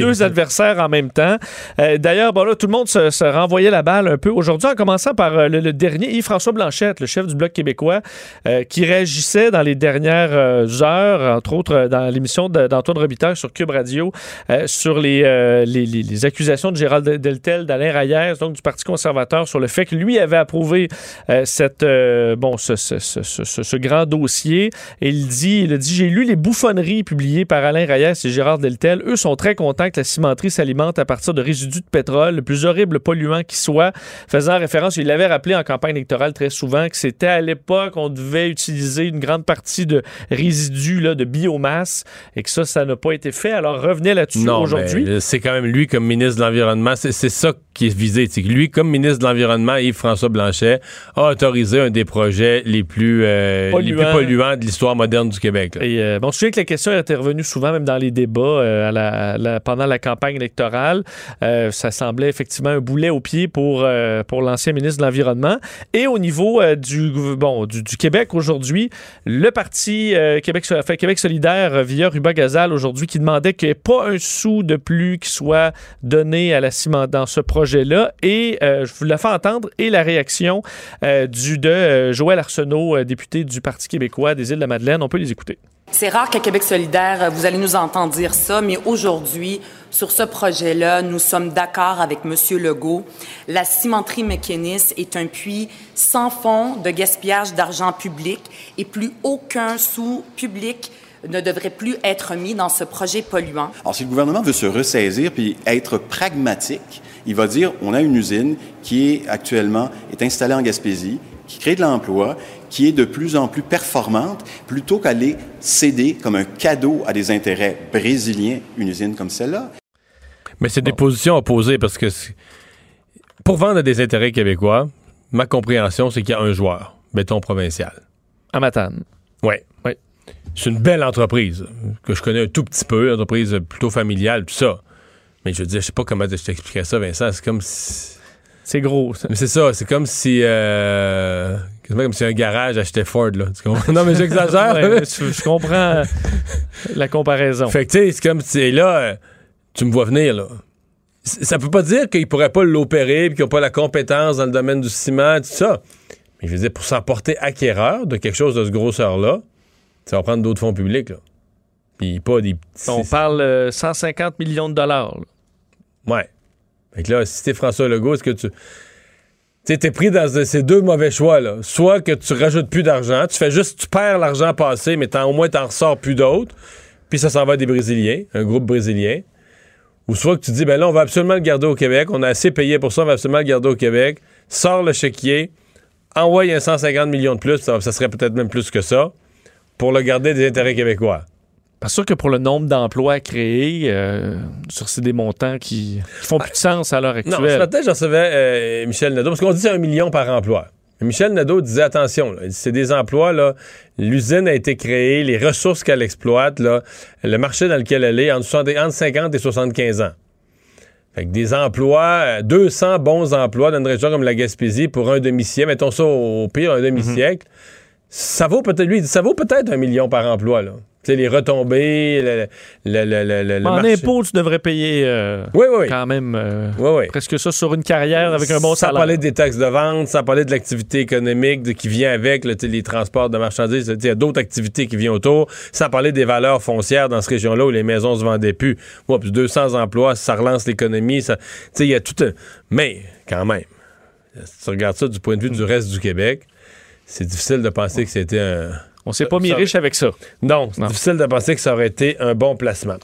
Deux adversaires en même temps. Euh, D'ailleurs, bon, là, tout le monde se, se renvoyait la balle un peu aujourd'hui, en commençant par euh, le, le dernier, Yves-François Blanchette, le chef du Bloc québécois, euh, qui réagissait dans les dernières heures, entre autres dans l'émission d'Antoine Robitaille sur Cube Radio, sur les, les, les- les accusations de Gérald Deltel, d'Alain Rayès, donc du Parti conservateur, sur le fait que lui avait approuvé cette, bon, ce, ce- ce- ce- ce- ce grand dossier. Et il dit, il a dit, j'ai lu les bouffonneries publiées par Alain Rayès et Gérard Deltel. Eux sont très contents que la cimenterie s'alimente à partir de résidus de pétrole, le plus horrible polluant qui soit, faisant référence, il l'avait rappelé en campagne électorale très souvent, que c'était à l'époque on devait utiliser une grande partie de résidus là, de biomasse et que ça, ça n'a pas été fait. Alors revenez là-dessus aujourd'hui. mais c'est quand même lui comme ministre de l'Environnement. C'est ça qui est visé. C'est lui, comme ministre de l'Environnement, Yves-François Blanchet, a autorisé un des projets les plus, euh, les plus Polluants. polluants de l'histoire moderne du Québec. là. Et euh, bon, je sais que la question est revenue souvent, même dans les débats euh, pendant la campagne électorale. Euh, ça semblait effectivement un boulet au pied pour, euh, pour l'ancien ministre de l'Environnement. Et au niveau du, bon, du, Québec aujourd'hui, le parti Québec, fait, Québec solidaire via Ruba Gazal aujourd'hui qui demandait qu'il n'y ait pas un sou de plus qui soit donné à la ciment dans ce projet-là. Et je vous la fais entendre et la réaction du, de Joël Arsenault, député du Parti québécois des Îles-de-la-Madeleine. On peut les écouter. C'est rare qu'à Québec solidaire, vous allez nous entendre dire ça, mais aujourd'hui, sur ce projet-là, nous sommes d'accord avec M. Legault. La cimenterie McKinnis est un puits sans fond de gaspillage d'argent public et plus aucun sous public ne devrait plus être mis dans ce projet polluant. Alors, si le gouvernement veut se ressaisir puis être pragmatique, il va dire on a une usine qui est actuellement installée en Gaspésie, qui crée de l'emploi, qui est de plus en plus performante, plutôt qu'aller céder comme un cadeau à des intérêts brésiliens une usine comme celle-là. Mais c'est des positions opposées parce que pour vendre à des intérêts québécois, ma compréhension, c'est qu'il y a un joueur, béton provincial. À Matane. Oui. Oui. C'est une belle entreprise que je connais un tout petit peu, une entreprise plutôt familiale, tout ça. Mais je veux dire, je sais pas comment je t'expliquerais ça, Vincent. C'est comme si. C'est gros. ça. Mais c'est ça, c'est comme si. Euh... quasiment comme si un garage achetait Ford, là. Tu comprends? non, mais j'exagère. Ouais, je, je comprends euh, la comparaison. Fait que, tu sais, c'est comme si. là, euh, tu me vois venir, là. Ça peut pas dire qu'ils pourraient pas l'opérer puis qu'ils n'ont pas la compétence dans le domaine du ciment, tout ça. Mais je veux dire, pour s'en porter acquéreur de quelque chose de ce grosseur-là, ça va prendre d'autres fonds publics, là. Puis pas des petits. On parle euh, 150 millions de dollars. là. Ouais. Fait que là, si t'es François Legault, est-ce que tu. Tu t'es pris dans ces deux mauvais choix, là. Soit que tu rajoutes plus d'argent, tu fais juste, tu perds l'argent passé, mais au moins t'en ressors plus d'autres, puis ça s'en va des Brésiliens, un groupe brésilien. Ou soit que tu dis, ben là, on va absolument le garder au Québec, on a assez payé pour ça, on va absolument le garder au Québec, sors le chéquier, envoie un 150 millions de plus, ça serait peut-être même plus que ça, pour le garder des intérêts québécois. Pas sûr que pour le nombre d'emplois créés, euh, sur ces des montants qui, qui font plus de sens à l'heure Non, ce actuelle. matin, j'en recevais euh, Michel Nadeau, parce qu'on dit c'est un million par emploi. Michel Nadeau disait attention, c'est des emplois, là, l'usine a été créée, les ressources qu'elle exploite, là, le marché dans lequel elle est, entre, 60 entre 50 et 75 ans. Fait que des emplois, euh, 200 bons emplois dans une région comme la Gaspésie pour un demi-siècle, mettons ça au, pire, un demi-siècle, ça vaut peut-être, lui, ça vaut peut-être un million par emploi, là. Les retombées, le, le, le, le- le- le en marché. impôts, tu devrais payer euh, Oui, oui, oui. quand même euh, presque ça sur une carrière avec un bon sans salaire. parler des taxes de vente, sans parler de l'activité économique de- qui vient avec, là, les transports de marchandises, il y a d'autres activités qui viennent autour, sans parler des valeurs foncières dans cette région-là où les maisons se vendaient plus. Moi, puis 200 emplois, ça relance l'économie, il y a tout un... Mais, quand même, si tu regardes ça du point de vue du reste du Québec, c'est difficile de penser que c'était un... On s'est pas mis Ça- riche avec ça. Non, c'est difficile de penser que ça aurait été un bon placement.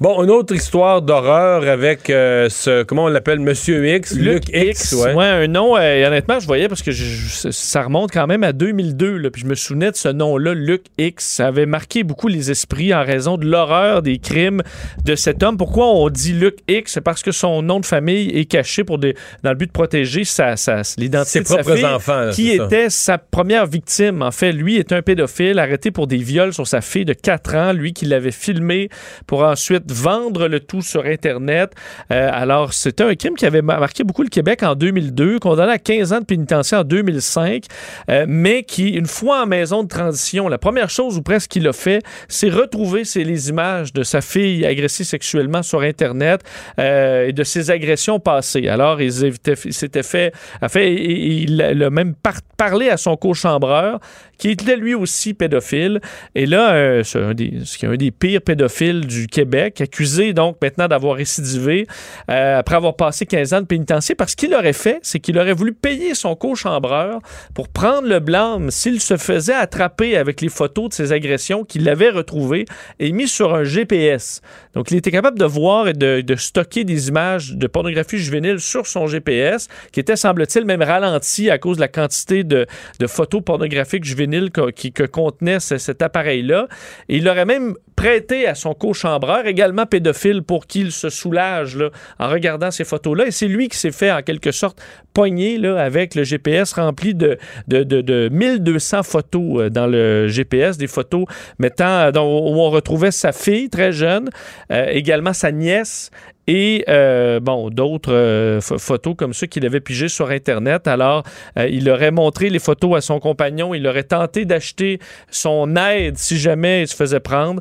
Bon, une autre histoire d'horreur avec euh, ce, comment on l'appelle, Monsieur X, Luc, X, ouais. ouais. un nom, euh, honnêtement, je voyais parce que je- je- ça remonte quand même à 2002, là, puis je me souvenais de ce nom-là, Luc X. Ça avait marqué beaucoup les esprits en raison de l'horreur des crimes de cet homme. Pourquoi on dit Luc X? C'est parce que son nom de famille est caché pour des, dans le but de protéger sa, sa- l'identité Ses de sa propres fille, enfants, là, qui ça. était sa première victime. En fait, lui était un pédophile arrêté pour des viols sur sa fille de 4 ans, lui qui l'avait filmé pour ensuite vendre le tout sur Internet. Euh, alors, c'était un crime qui avait ma- marqué beaucoup le Québec en 2002, condamné à 15 ans de pénitencier en 2005, euh, mais qui, une fois en maison de transition, la première chose ou presque qu'il a fait, c'est retrouver les images de sa fille agressée sexuellement sur Internet euh, et de ses agressions passées. Alors, il s'était fait, a fait, il a même par- parlé à son co-chambreur, qui était lui aussi pédophile. Et là, euh, c'est un des, un des pires pédophiles du Québec, accusé donc maintenant d'avoir récidivé euh, après avoir passé 15 ans de pénitencier, parce qu'il aurait fait, c'est qu'il aurait voulu payer son co-chambreur pour prendre le blâme s'il se faisait attraper avec les photos de ses agressions qu'il avait retrouvées et mis sur un GPS. Donc, il était capable de voir et de, stocker des images de pornographie juvénile sur son GPS, qui était, semble-t-il, même ralenti à cause de la quantité de, photos pornographiques juvéniles qui- que contenait ce- cet appareil-là. Il l'aurait même prêté à son co-chambreur, également pédophile, pour qu'il se soulage là, en regardant ces photos-là. Et c'est lui qui s'est fait, en quelque sorte, pogner là, avec le GPS rempli de, de, de, de 1200 photos euh, dans le GPS, des photos mettant, dont, où on retrouvait sa fille très jeune, euh, également sa nièce et euh, bon d'autres euh, ph- photos comme ceux qu'il avait pigées sur internet. Alors euh, il aurait montré les photos à son compagnon, il aurait tenté d'acheter son aide si jamais il se faisait prendre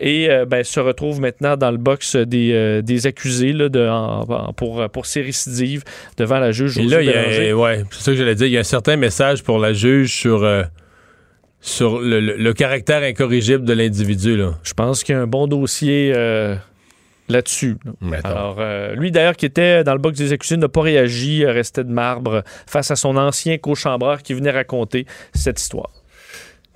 et ben, se retrouve maintenant dans le box des, des accusés là, de, en- en- pour pour ces récidives devant la juge. Et là, il y Bélanger. a, ouais, c'est ça que j'allais dire. Il y a un certain message pour la juge sur, sur le, le- le caractère incorrigible de l'individu. Je pense qu'il y a un bon dossier euh, là-dessus. là. Alors, euh, lui, d'ailleurs, qui était dans le box des accusés, n'a pas réagi, euh, restait de marbre face à son ancien co-chambreur qui venait raconter cette histoire.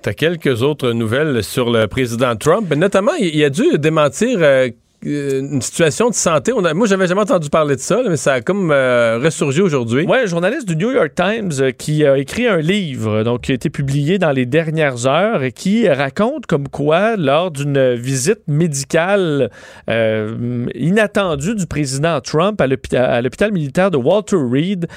T'as quelques autres nouvelles sur le président Trump, mais notamment, il, a dû démentir euh, une situation de santé. On a- moi, j'avais jamais entendu parler de ça, là, mais ça a comme euh, ressurgi aujourd'hui. Ouais, un journaliste du New York Times euh, qui a écrit un livre, donc qui a été publié dans les dernières heures et qui raconte comme quoi, lors d'une visite médicale euh, inattendue du président Trump à l'hôpital militaire de Walter Reed,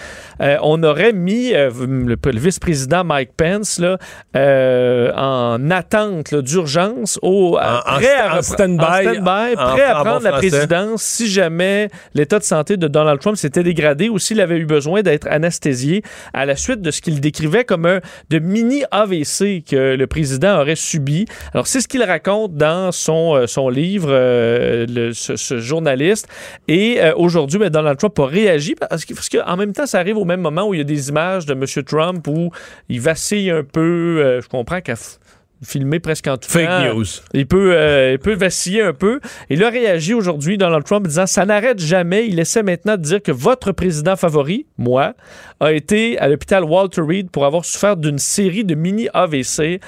euh, on aurait mis euh, le, le vice-président Mike Pence là, euh, en attente d'urgence au En- en en stand-by, prêt à bon prendre la français. présidence si jamais l'état de santé de Donald Trump s'était dégradé ou s'il avait eu besoin d'être anesthésié à la suite de ce qu'il décrivait comme un de mini AVC que le président aurait subi. Alors c'est ce qu'il raconte dans son, euh, son livre, euh, le- ce, ce journaliste. Et euh, aujourd'hui, ben, Donald Trump a réagi parce que- parce qu'en même temps, ça arrive au même moment où il y a des images de M. Trump où il vacille un peu. euh, je comprends qu'à f- filmer presque en tout Fake temps. news. Il peut, euh, il peut vaciller un peu. Il a réagi aujourd'hui, Donald Trump, disant Ça n'arrête jamais. Il essaie maintenant de dire que votre président favori, moi, a été à l'hôpital Walter Reed pour avoir souffert d'une série de mini AVC.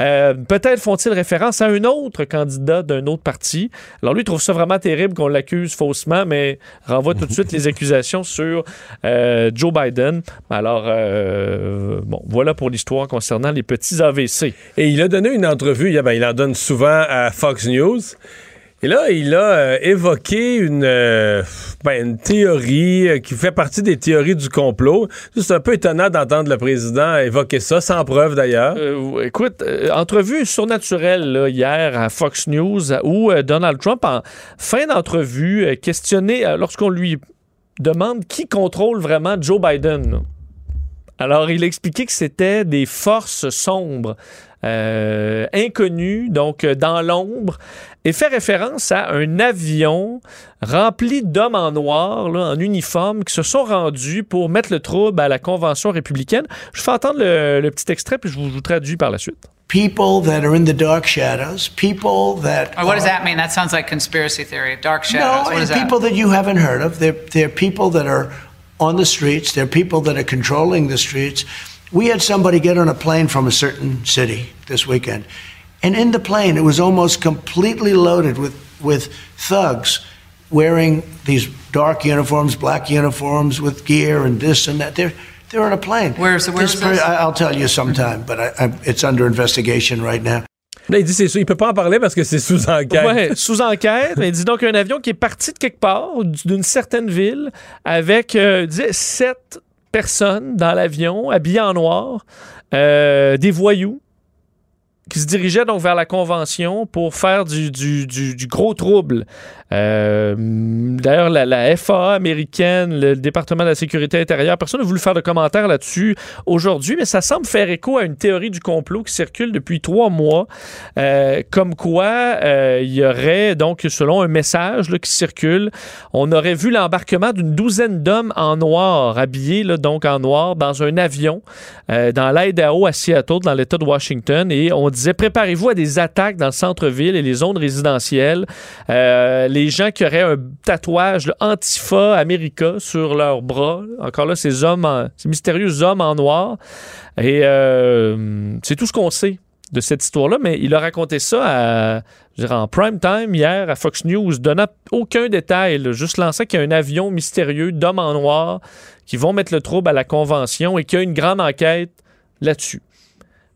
Euh, Peut-être font-ils référence à un autre candidat d'un autre parti. Alors lui, il trouve ça vraiment terrible qu'on l'accuse faussement, mais renvoie tout de suite les accusations sur euh, Joe Biden. Alors, euh, bon, voilà pour l'histoire concernant les petits AVC. Et il a donné une entrevue, il, ben, il en donne souvent à Fox News. Et là, il a euh, évoqué une, euh, ben, théorie euh, qui fait partie des théories du complot. C'est un peu étonnant d'entendre le président évoquer ça, sans preuve d'ailleurs. Écoute, entrevue surnaturelle hier à Fox News où Donald Trump, en fin d'entrevue, questionné lorsqu'on lui demande qui contrôle vraiment Joe Biden. Alors, il a expliqué que c'était des forces sombres, euh, inconnues, donc euh, dans l'ombre, et fait référence à un avion rempli d'hommes en noir, là, en uniforme, qui se sont rendus pour mettre le trouble à la convention républicaine. Je fais entendre le, le petit extrait, puis je vous, je vous traduis par la suite. people that are in the dark shadows, people that Oh, what does are- that mean? That sounds like conspiracy theory. Dark shadows. No, what and is that? people that you haven't heard of. They're, they're people that are on the streets. They're people that are controlling the streets. We had somebody get on a plane from a certain city this weekend, and in the plane, it was almost completely loaded with with thugs wearing these dark uniforms, black uniforms with gear and this and that. They're they're on a plane. Where's- where's This this? I- I'll tell you sometime, but I, I, it's under investigation right now. Là, il dit c'est il peut pas en parler parce que c'est sous enquête. Ouais, sous enquête. mais il dit donc un avion qui est parti de quelque part, d'une certaine ville, avec euh, disait, sept personnes dans l'avion, habillées en noir, euh, des voyous qui se dirigeaient donc vers la convention pour faire du, du- gros trouble. Euh, D'ailleurs, la, FAA américaine, le département de la sécurité intérieure, personne n'a voulu faire de commentaires là-dessus aujourd'hui, mais ça semble faire écho à une théorie du complot qui circule depuis trois mois, euh, comme quoi euh, il y aurait donc, selon un message qui circule, on aurait vu l'embarquement d'une douzaine d'hommes en noir, habillés donc en noir, dans un avion dans l'Idaho à Seattle, dans l'État de Washington, et on disait préparez-vous à des attaques dans le centre-ville et les zones résidentielles. Euh, les gens qui auraient un tatouage Antifa America sur leurs bras, encore là, ces hommes, ces mystérieux hommes en noir. Et euh, c'est tout ce qu'on sait de cette histoire-là, mais il a raconté ça à, en prime time hier à Fox News, donnant aucun détail, juste lançant qu'il y a un avion mystérieux d'hommes en noir qui vont mettre le trouble à la convention et qu'il y a une grande enquête là-dessus.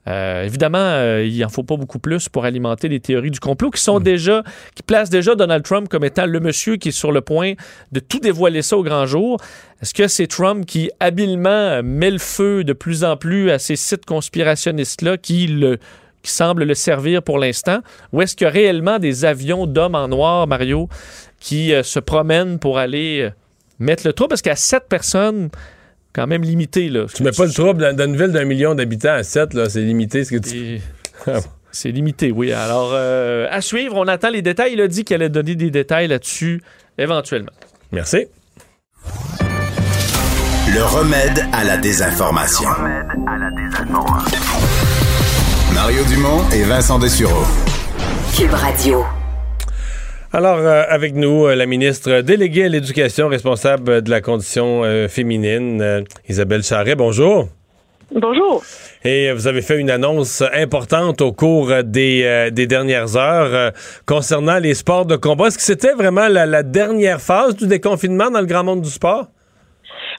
Euh, évidemment, euh, il en faut pas beaucoup plus pour alimenter les théories du complot qui sont déjà, qui placent déjà Donald Trump comme étant le monsieur qui est sur le point de tout dévoiler ça au grand jour. Est-ce que c'est Trump qui habilement met le feu de plus en plus à ces sites conspirationnistes-là qui le qui semble le servir pour l'instant, ou est-ce qu'il y a réellement des avions d'hommes en noir, Mario, qui euh, se promènent pour aller euh, mettre le trou? Parce qu'à sept personnes, quand même limité. Là. Tu mets pas le trouble dans, dans une ville d'un million d'habitants à 7, là, c'est limité ce que tu. C'est limité, oui. Alors, euh, à suivre, on attend les détails. Il a dit qu'il allait donner des détails là-dessus éventuellement. Merci. Le remède à la désinformation. Mario Dumont et Vincent Dessureau. Cube Radio. Alors, euh, avec nous, euh, la ministre déléguée à l'éducation responsable de la condition euh, féminine, euh, Isabelle Charret. Bonjour. Bonjour. Et vous avez fait une annonce importante au cours des, euh, des dernières heures concernant les sports de combat. Est-ce que c'était vraiment la, la dernière phase du déconfinement dans le grand monde du sport?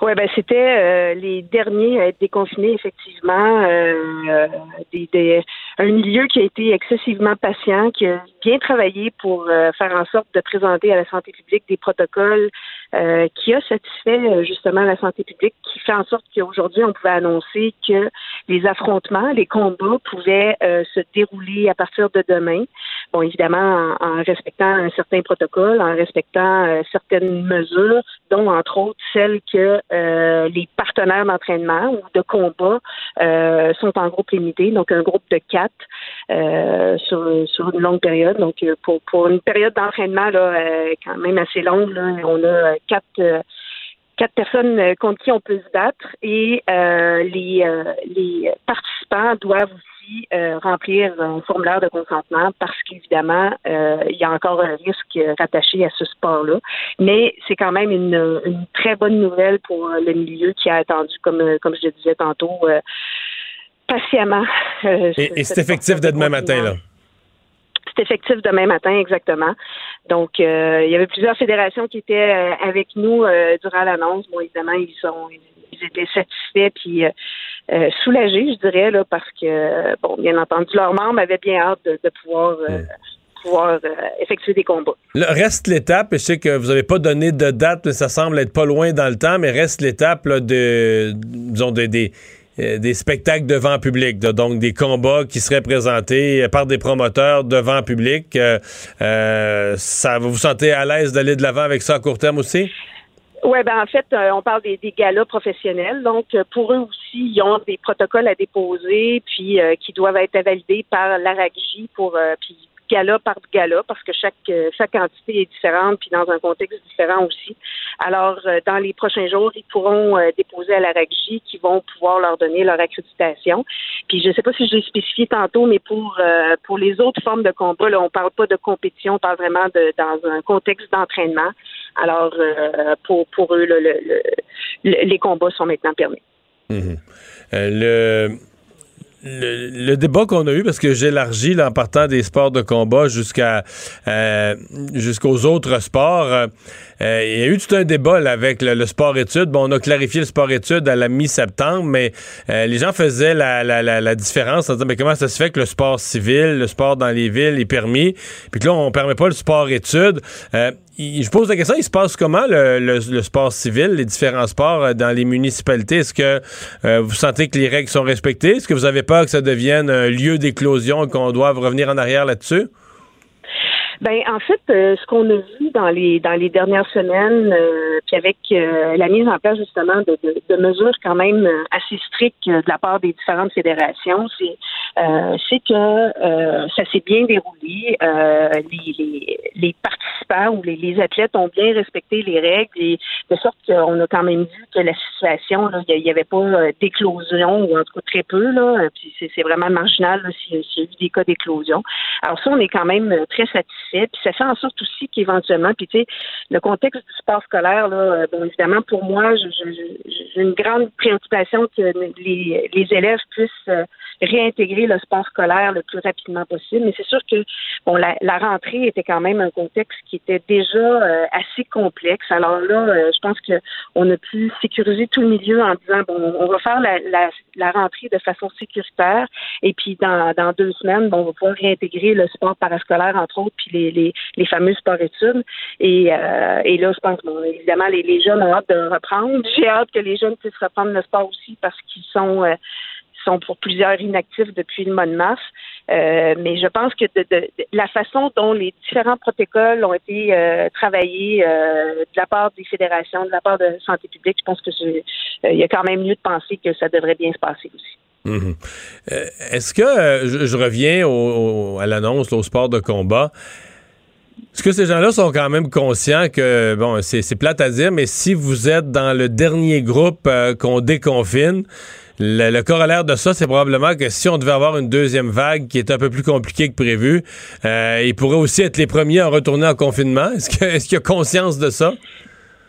Oui, ben c'était euh, les derniers à être déconfinés, effectivement. Euh, euh, des, des- un milieu qui a été excessivement patient, qui a bien travaillé pour euh, faire en sorte de présenter à la santé publique des protocoles euh, qui a satisfait euh, justement la santé publique, qui fait en sorte qu'aujourd'hui, on pouvait annoncer que les affrontements, les combats pouvaient se dérouler à partir de demain. Bon, évidemment, en, en respectant un certain protocole, en respectant euh, certaines mesures, dont entre autres celles que euh, les partenaires d'entraînement ou de combat euh, sont en groupe limité, donc un groupe de quatre euh, sur, sur une longue période. Donc, euh, pour, pour une période d'entraînement là, quand même assez longue, là, on a quatre. quatre personnes contre qui on peut se battre et euh, les, euh, les participants doivent euh, remplir un formulaire de consentement parce qu'évidemment, euh, il y a encore un risque rattaché à ce sport-là. Mais c'est quand même une, une très bonne nouvelle pour le milieu qui a attendu, comme, euh, comme je le disais tantôt, euh, patiemment. Et, et ce- c'est effectif de demain matin, là? c'est effectif demain matin, exactement. Donc, euh, il y avait plusieurs fédérations qui étaient avec nous euh, durant l'annonce. Bon, évidemment, ils sont ils étaient satisfaits puis euh, euh, soulagés, je dirais, là, parce que, bon, bien entendu, leurs membres avaient bien hâte de, de pouvoir, euh, pouvoir euh, effectuer des combats. Reste l'étape, je sais que vous n'avez pas donné de date, mais ça semble être pas loin dans le temps, mais reste l'étape de, disons, de- des, euh, des spectacles devant public, donc des combats qui seraient présentés par des promoteurs devant public. Euh, ça vous vous sentez à l'aise d'aller de l'avant avec ça à court terme aussi? Oui, ben en fait, euh, on parle des, des galas professionnels. Donc, euh, pour eux aussi, ils ont des protocoles à déposer, puis euh, qui doivent être validés par l'ARAGJ pour euh, puis gala par gala, parce que chaque euh, chaque entité est différente, puis dans un contexte différent aussi. Alors, euh, dans les prochains jours, ils pourront déposer à l'ARAGJ qui vont pouvoir leur donner leur accréditation. Puis, je ne sais pas si je l'ai spécifié tantôt, mais pour pour les autres formes de combat, là, on parle pas de compétition, on parle vraiment de dans un contexte d'entraînement. Alors, euh, pour, pour eux, le- le- le- le- les combats sont maintenant permis. Mhm. Euh, le, le, débat qu'on a eu, parce que j'élargis en partant des sports de combat jusqu'à euh, jusqu'aux autres sports, euh, il y a eu tout un débat avec le, sport-études. Bon, on a clarifié le sport-études à la mi-septembre, mais euh, les gens faisaient la, différence en disant, mais comment ça se fait que le sport civil, le sport dans les villes est permis, puis que là, on permet pas le sport-études? Euh, je pose la question, il se passe comment le, sport civil, les différents sports dans les municipalités? Est-ce que vous sentez que les règles sont respectées? Est-ce que vous avez peur que ça devienne un lieu d'éclosion et qu'on doive revenir en arrière là-dessus? Ben en fait, euh, ce qu'on a vu dans les dans les dernières semaines, euh, puis avec euh, la mise en place justement de, de, de mesures quand même euh, assez strictes euh, de la part des différentes fédérations, c'est euh, c'est que ça s'est bien déroulé. Les, les, les participants ou les, les athlètes ont bien respecté les règles et de sorte qu'on a quand même vu que la situation, il n'y avait pas d'éclosion ou en tout cas très peu là. Puis c'est vraiment marginal s'il y a eu des cas d'éclosion. Alors ça, on est quand même très satisfait. Puis ça fait en sorte aussi qu'éventuellement, puis tu sais, le contexte du sport scolaire, là, euh, bon, évidemment, pour moi, j'ai une grande préoccupation que les, les élèves puissent euh, réintégrer le sport scolaire le plus rapidement possible. Mais c'est sûr que bon, la, la, rentrée était quand même un contexte qui était déjà euh, assez complexe. Alors là, euh, je pense que on a pu sécuriser tout le milieu en disant bon, on va faire la, la, la rentrée de façon sécuritaire et puis dans, dans deux semaines, bon, on va pouvoir réintégrer le sport parascolaire entre autres, puis les, les, les fameux sports-études. Et, euh, et là, je pense bon, évidemment les, les jeunes ont hâte de reprendre. J'ai hâte que les jeunes puissent reprendre le sport aussi parce qu'ils sont sont pour plusieurs inactifs depuis le mois de mars. Euh, mais je pense que la façon dont les différents protocoles ont été euh, travaillés euh, de la part des fédérations, de la part de santé publique, je pense que il y a quand même lieu de penser que ça devrait bien se passer aussi. Mmh. Est-ce que je, reviens à l'annonce au sport de combat? Est-ce que ces gens-là sont quand même conscients que, bon, c'est plate à dire, mais si vous êtes dans le dernier groupe qu'on déconfine, le, corollaire de ça, c'est probablement que si on devait avoir une deuxième vague qui est un peu plus compliquée que prévu, euh, ils pourraient aussi être les premiers à retourner en confinement. Est-ce qu'il y a conscience de ça?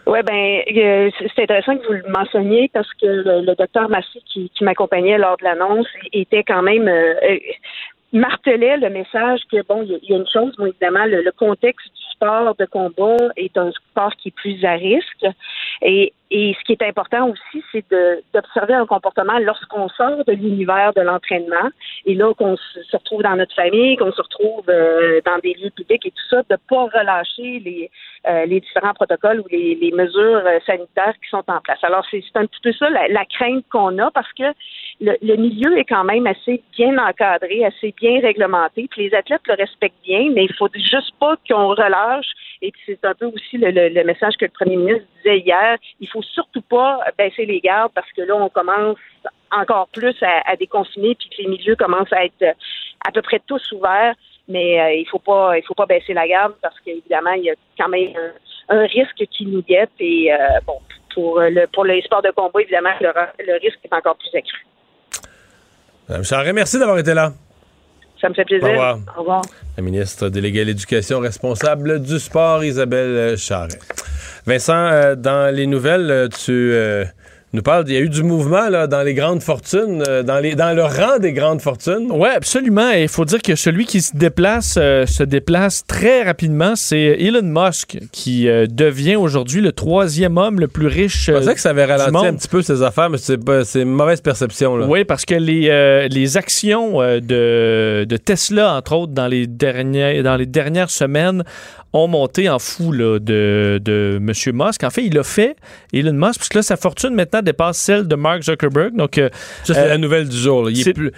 Oui, ben euh, c'est intéressant que vous le mentionniez parce que le, docteur Massy qui, m'accompagnait lors de l'annonce était quand même euh, martelait le message que bon, il y, y, a une chose, bon, évidemment, le, le contexte du sport de combat est un sport qui est plus à risque et et ce qui est important aussi, c'est d'observer un comportement lorsqu'on sort de l'univers de l'entraînement et là qu'on se retrouve dans notre famille, qu'on se retrouve euh, dans des lieux publics et tout ça, de pas relâcher les, euh, les différents protocoles ou les, les, mesures euh, sanitaires qui sont en place. Alors c'est un petit peu ça la, la crainte qu'on a parce que le, le, milieu est quand même assez bien encadré, assez bien réglementé, puis les athlètes le respectent bien, mais il faut juste pas qu'on relâche. Et puis c'est un peu aussi le, le, message que le premier ministre disait hier. Il faut surtout pas baisser les gardes parce que là, on commence encore plus à, à déconfiner puis que les milieux commencent à être à peu près tous ouverts. Mais euh, il faut pas il faut pas baisser la garde parce qu'évidemment, il y a quand même un, un risque qui nous guette et euh, bon pour le pour les sports de combat, évidemment, le, le risque est encore plus accru. Madame Charret, merci d'avoir été là. Ça me fait plaisir. Au revoir. Au revoir. La ministre déléguée à l'éducation responsable du sport, Isabelle Charret. Vincent, euh, dans les nouvelles, euh, tu euh, nous parles, il y a eu du mouvement là, dans les grandes fortunes, euh, dans, les, dans le rang des grandes fortunes. Oui, absolument. Il faut dire que celui qui se déplace euh, se déplace très rapidement, c'est Elon Musk, qui euh, devient aujourd'hui le troisième homme le plus riche. Je pensais que ça avait ralenti un petit peu ses affaires, mais c'est une mauvaise perception. Oui, parce que les, les actions de, de Tesla, entre autres, dans les, derniers, dans les dernières semaines, ont monté en fou là, de, de M. Musk. En fait, il a fait, Elon Musk, parce que là, sa fortune maintenant dépasse celle de Mark Zuckerberg. Donc, ça, c'est euh, la nouvelle du jour. Là. Il est, plus.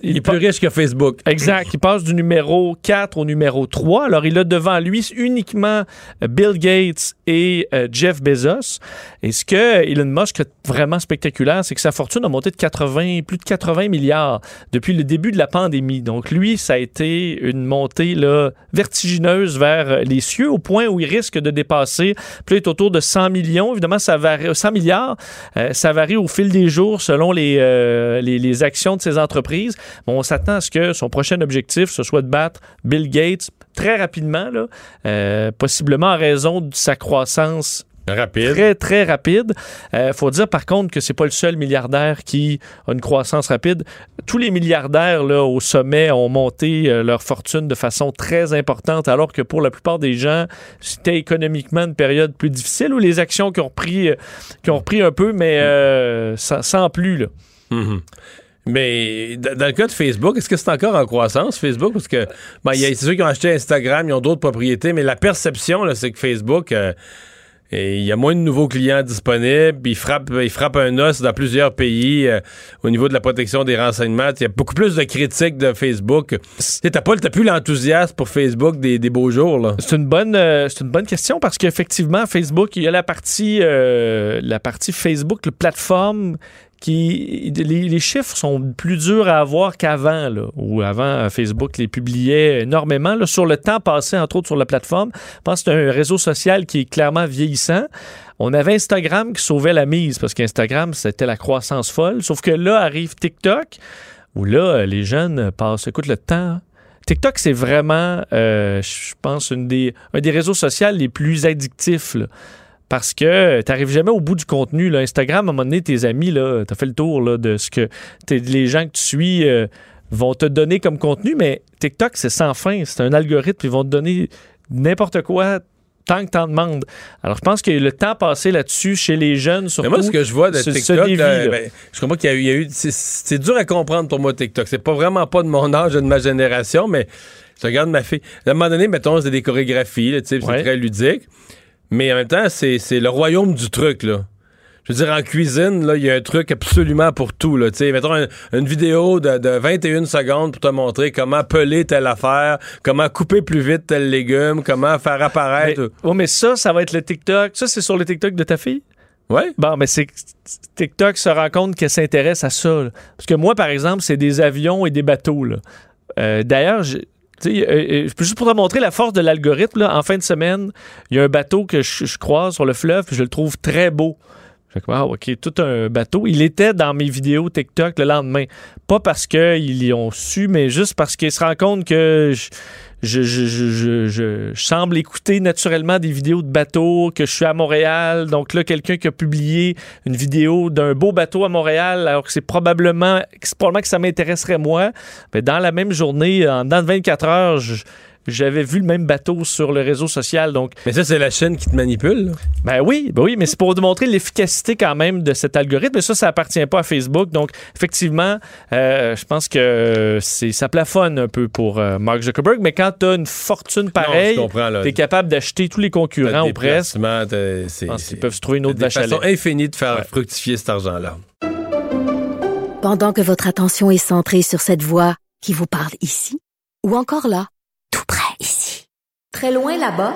Il est plus riche que Facebook. Exact. Il passe du numéro 4 au numéro 3. Alors, il a devant lui uniquement Bill Gates et euh, Jeff Bezos. Et ce que Elon Musk est vraiment spectaculaire, c'est que sa fortune a monté de 80, plus de 80 milliards depuis le début de la pandémie. Donc, lui, ça a été une montée là, vertigineuse vers les cieux au point où il risque de dépasser peut-être autour de 100 millions. Évidemment, ça varie, 100 milliards, euh, ça varie au fil des jours selon les, euh, les, les actions de ces entreprises. Bon, on s'attend à ce que son prochain objectif, ce soit de battre Bill Gates très rapidement, là, euh, possiblement en raison de sa croissance Rapide. Très, très rapide. Il euh, faut dire par contre que c'est pas le seul milliardaire qui a une croissance rapide. Tous les milliardaires là, au sommet ont monté euh, leur fortune de façon très importante, alors que pour la plupart des gens, c'était économiquement une période plus difficile où les actions qui ont repris, euh, qui ont repris un peu, mais sans, sans, plus. Là. Mm -hmm. Mais dans le cas de Facebook, est-ce que c'est encore en croissance, Facebook? Parce que ben, c'est ceux qui ont acheté Instagram, ils ont d'autres propriétés, mais la perception, c'est que Facebook, euh, il y a moins de nouveaux clients disponibles, il frappe, il frappe un os dans plusieurs pays euh, au niveau de la protection des renseignements. Il y a beaucoup plus de critiques de Facebook. T'as pas plus l'enthousiasme pour Facebook des, beaux jours. C'est une bonne euh, c'est une bonne question parce qu'effectivement, Facebook, il y a la partie la partie Facebook, la plateforme les, chiffres sont plus durs à avoir qu'avant, où avant Facebook les publiait énormément sur le temps passé, entre autres sur la plateforme. Je pense que c'est un réseau social qui est clairement vieillissant. On avait Instagram qui sauvait la mise parce qu'Instagram, c'était la croissance folle. Sauf que là arrive TikTok, où là, les jeunes passent, écoute, le temps. TikTok, c'est vraiment, euh, je pense, une des, un des réseaux sociaux les plus addictifs. Parce que t'arrives jamais au bout du contenu. Là. Instagram, à un moment donné, tes amis, là, t'as fait le tour là, de ce que les gens que tu suis euh, vont te donner comme contenu, mais TikTok, c'est sans fin. C'est un algorithme, ils vont te donner n'importe quoi tant que t'en demandes. Alors, je pense que le temps passé là-dessus chez les jeunes, surtout... Mais moi, ce que je vois de TikTok, dévie, là, là. ben, je comprends qu'il y a eu. c'est- dur à comprendre pour moi, TikTok. C'est pas vraiment pas de mon âge et de ma génération, mais je regarde ma fille. À un moment donné, mettons, c'est des chorégraphies, tu c'est Ouais. très ludique. Mais en même temps, c'est le royaume du truc, là. Je veux dire, en cuisine, là, il y a un truc absolument pour tout, là. Tu sais, mettons un- une vidéo de, de 21 secondes pour te montrer comment peler telle affaire, comment couper plus vite tel légume, comment faire apparaître. Mais, ouais, mais ça, ça va être le TikTok. Ça, c'est sur le TikTok de ta fille? Ouais. Bon, mais c'est que TikTok se rend compte qu'elle s'intéresse à ça. là. Parce que moi, par exemple, c'est des avions et des bateaux. là. Euh, D'ailleurs, euh, euh, juste pour te montrer la force de l'algorithme. En fin de semaine, il y a un bateau que je, croise sur le fleuve, je le trouve très beau. Je wow, OK, tout un bateau. Il était dans mes vidéos TikTok le lendemain. Pas parce qu'ils y ont su, mais juste parce qu'ils se rendent compte que je, je, je, je, je- semble écouter naturellement des vidéos de bateaux, que je suis à Montréal. Donc là, quelqu'un qui a publié une vidéo d'un beau bateau à Montréal, alors que c'est probablement, probablement que ça m'intéresserait moi. Mais dans la même journée, en dans 24 heures, je- j'avais vu le même bateau sur le réseau social. Donc, Mais ça, c'est la chaîne qui te manipule. là. ben oui, ben oui, mais c'est pour démontrer l'efficacité quand même de cet algorithme. Et ça, ça appartient pas à Facebook. Donc, effectivement, euh, je pense que c'est ça plafonne un peu pour euh, Mark Zuckerberg. Mais quand tu as une fortune pareille, tu es capable d'acheter tous les concurrents ou des presque. Je pense qu'ils peuvent se trouver une autre vache à façons lait. infinies de faire fructifier cet argent-là. Pendant que votre attention est centrée sur cette voix qui vous parle ici, ou encore là, très loin là-bas,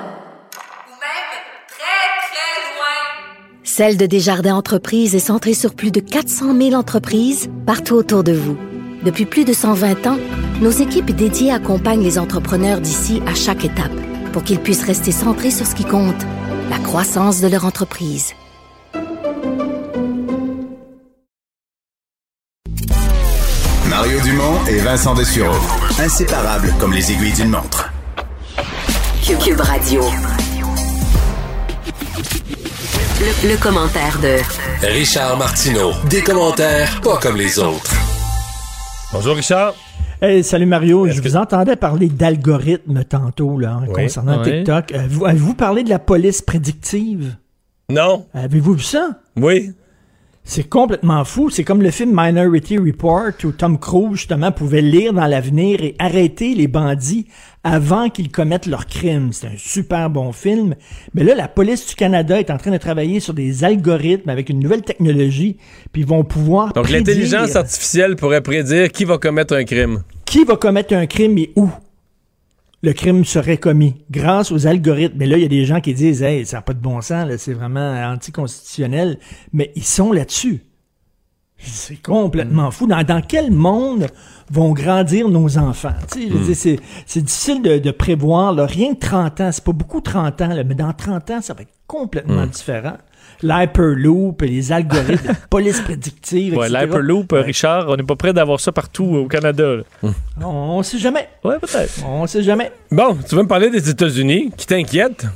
Celle de Desjardins Entreprises est centrée sur plus de 400 000 entreprises partout autour de vous. Depuis plus de 120 ans, nos équipes dédiées accompagnent les entrepreneurs d'ici à chaque étape pour qu'ils puissent rester centrés sur ce qui compte, la croissance de leur entreprise. Mario Dumont et Vincent Dessureau. Inséparables comme les aiguilles d'une montre. Cube, Cube Radio. Le, le commentaire de Richard Martineau. Des commentaires pas comme les autres. Bonjour Richard. Hey, salut Mario, je vous entendais parler d'algorithmes tantôt là, hein, Oui. concernant Oui. TikTok. Euh, vous- Avez-vous parlé de la police prédictive? Non. Avez-vous vu ça? Oui. C'est complètement fou. C'est comme le film Minority Report où Tom Cruise, justement, pouvait lire dans l'avenir et arrêter les bandits avant qu'ils commettent leurs crimes. C'est un super bon film. Mais là, la police du Canada est en train de travailler sur des algorithmes avec une nouvelle technologie, puis ils vont pouvoir Donc prédire l'intelligence artificielle pourrait prédire qui va commettre un crime. qui va commettre un crime et où le crime serait commis grâce aux algorithmes. Mais là, il y a des gens qui disent, hey, ça n'a pas de bon sens, c'est vraiment anticonstitutionnel. Mais ils sont là-dessus. C'est complètement fou. Dans, dans quel monde vont grandir nos enfants? Mm. dire, c'est, difficile de, de prévoir. Là. Rien que 30 ans, c'est pas beaucoup 30 ans, là, mais dans 30 ans, ça va être complètement Mm. différent. L'hyperloop, les algorithmes, la police prédictive, Ouais. L'Hyperloop, euh, Richard, on n'est pas prêt d'avoir ça partout au Canada. là. On, on sait jamais. Ouais, peut-être. On sait jamais. Bon, tu veux me parler des États-Unis qui t'inquiètent?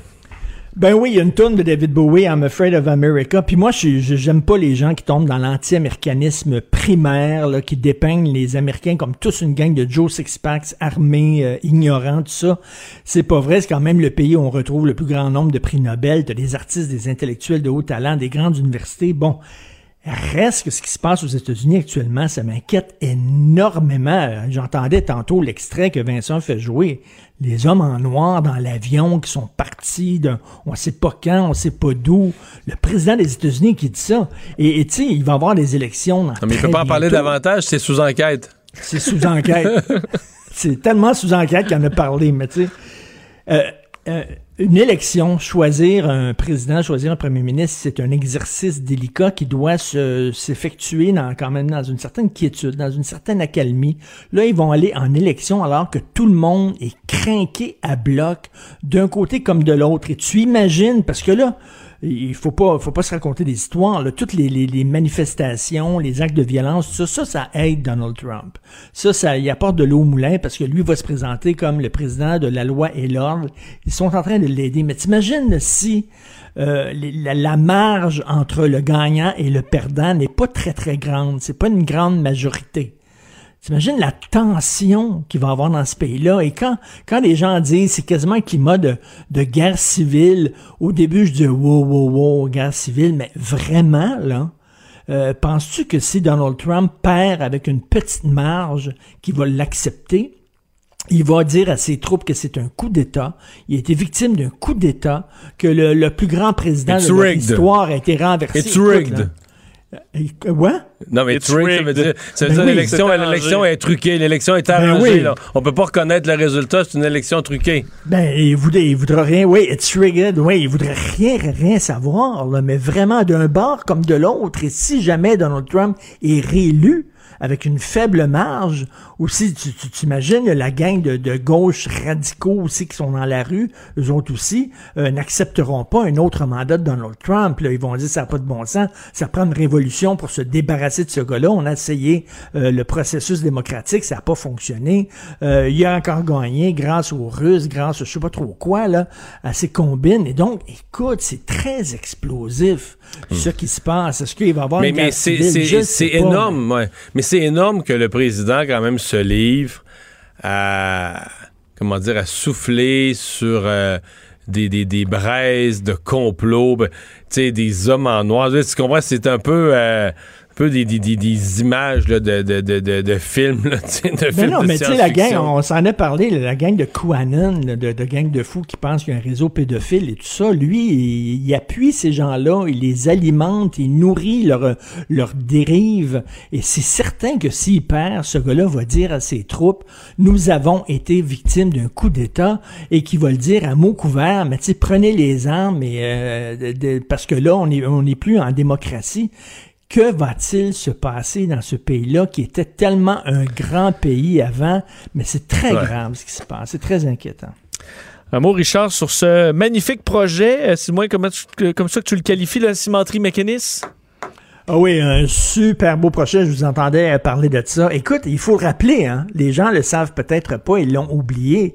Ben oui, il y a une tonne de David Bowie, I'm Afraid of America. Puis moi, j'aime pas les gens qui tombent dans l'anti-américanisme primaire, là, qui dépeignent les Américains comme tous une gang de Joe Sixpacks armés, euh, ignorants, tout ça. C'est pas vrai. C'est quand même le pays où on retrouve le plus grand nombre de prix Nobel. T'as des artistes, des intellectuels de haut talent, des grandes universités. Bon. Reste que ce qui se passe aux États-Unis actuellement, ça m'inquiète énormément. J'entendais tantôt l'extrait que Vincent fait jouer. Les hommes en noir dans l'avion qui sont partis d'un, on sait pas quand, on sait pas d'où. Le président des États-Unis qui dit ça. Et tu sais, il va y avoir des élections. dans Non, mais il peut pas en parler davantage, c'est sous enquête. C'est sous enquête. c'est tellement sous enquête qu'il en a parlé, mais tu sais. euh, euh, une élection, choisir un président, choisir un premier ministre, c'est un exercice délicat qui doit se- s'effectuer dans, quand même dans une certaine quiétude, dans une certaine accalmie. Là, ils vont aller en élection alors que tout le monde est craqué à bloc d'un côté comme de l'autre. Et tu imagines, parce que là, il faut pas, faut pas se raconter des histoires. Là. Toutes les, manifestations, les actes de violence, ça, ça, ça aide Donald Trump. Ça, ça y apporte de l'eau au moulin parce que lui va se présenter comme le président de la loi et l'ordre. Ils sont en train de l'aider. Mais t'imagines si euh, la, la, marge entre le gagnant et le perdant n'est pas très très grande. C'est pas une grande majorité. T'imagines la tension qu'il va avoir dans ce pays-là? Et quand, quand les gens disent c'est quasiment un climat de, de guerre civile, au début je dis wow, wow, wow, guerre civile, mais vraiment, là, euh, penses-tu que si Donald Trump perd avec une petite marge, qu'il va l'accepter? il va dire à ses troupes que c'est un coup d'État. Il a été victime d'un coup d'État, que le, le, plus grand président It's de l'histoire a été renversé? It's rigged. Ouais? Non, mais rigged, ça veut dire, ça veut dire oui, l'élection, l'élection est truquée, l'élection est arrangée. oui. là. On peut pas reconnaître le résultat, c'est une élection truquée. Ben, il voudrait, il voudrait rien, oui, it's rigged, oui, il voudrait rien, rien savoir, là, mais vraiment d'un bord comme de l'autre. Et si jamais Donald Trump est réélu, avec une faible marge. Aussi, tu, tu t'imagines la gang de, de gauche radicaux aussi qui sont dans la rue, eux autres aussi, euh, n'accepteront pas un autre mandat de Donald Trump. Là. Ils vont dire ça n'a pas de bon sens, ça prend une révolution pour se débarrasser de ce gars-là. On a essayé euh, le processus démocratique, ça n'a pas fonctionné. Euh, il a encore gagné grâce aux Russes, grâce à je sais pas trop quoi, là, à ses combines. Et donc, écoute, c'est très explosif ce qui se passe. Est-ce qu'il va y avoir Mais, une mais c'est, pas, énorme, ouais. Mais c'est énorme que le président, quand même, se livre à, comment dire, à souffler sur euh, des, des, des braises de complot, ben, tu sais, des hommes en noir. Tu comprends? C'est un peu... euh, peu des, des, des, des images là, de, de, de, de, de films, là, de Mais films non, de mais tu sais, la gang, on s'en a parlé, la gang de QAnon, de, de gang de fous qui pensent qu'il y a un réseau pédophile et tout ça, lui, il, il appuie ces gens-là, il les alimente, il nourrit leur, leur dérive. Et c'est certain que s'il perd, ce gars-là va dire à ses troupes, nous avons été victimes d'un coup d'État et qu'il va le dire à mots couverts, mais tu sais, prenez les armes et, euh, parce que là, on n'est plus en démocratie. Que va-t-il se passer dans ce pays-là qui était tellement un grand pays avant, mais c'est très Ouais. grave ce qui se passe, c'est très inquiétant. Un mot, Richard, sur ce magnifique projet. Euh, C'est moi comme, ça que tu le qualifies, la cimenterie mécaniste? Ah oui, un super beau projet, je vous entendais parler de ça. Écoute, il faut le rappeler, hein, les gens le savent peut-être pas, ils l'ont oublié,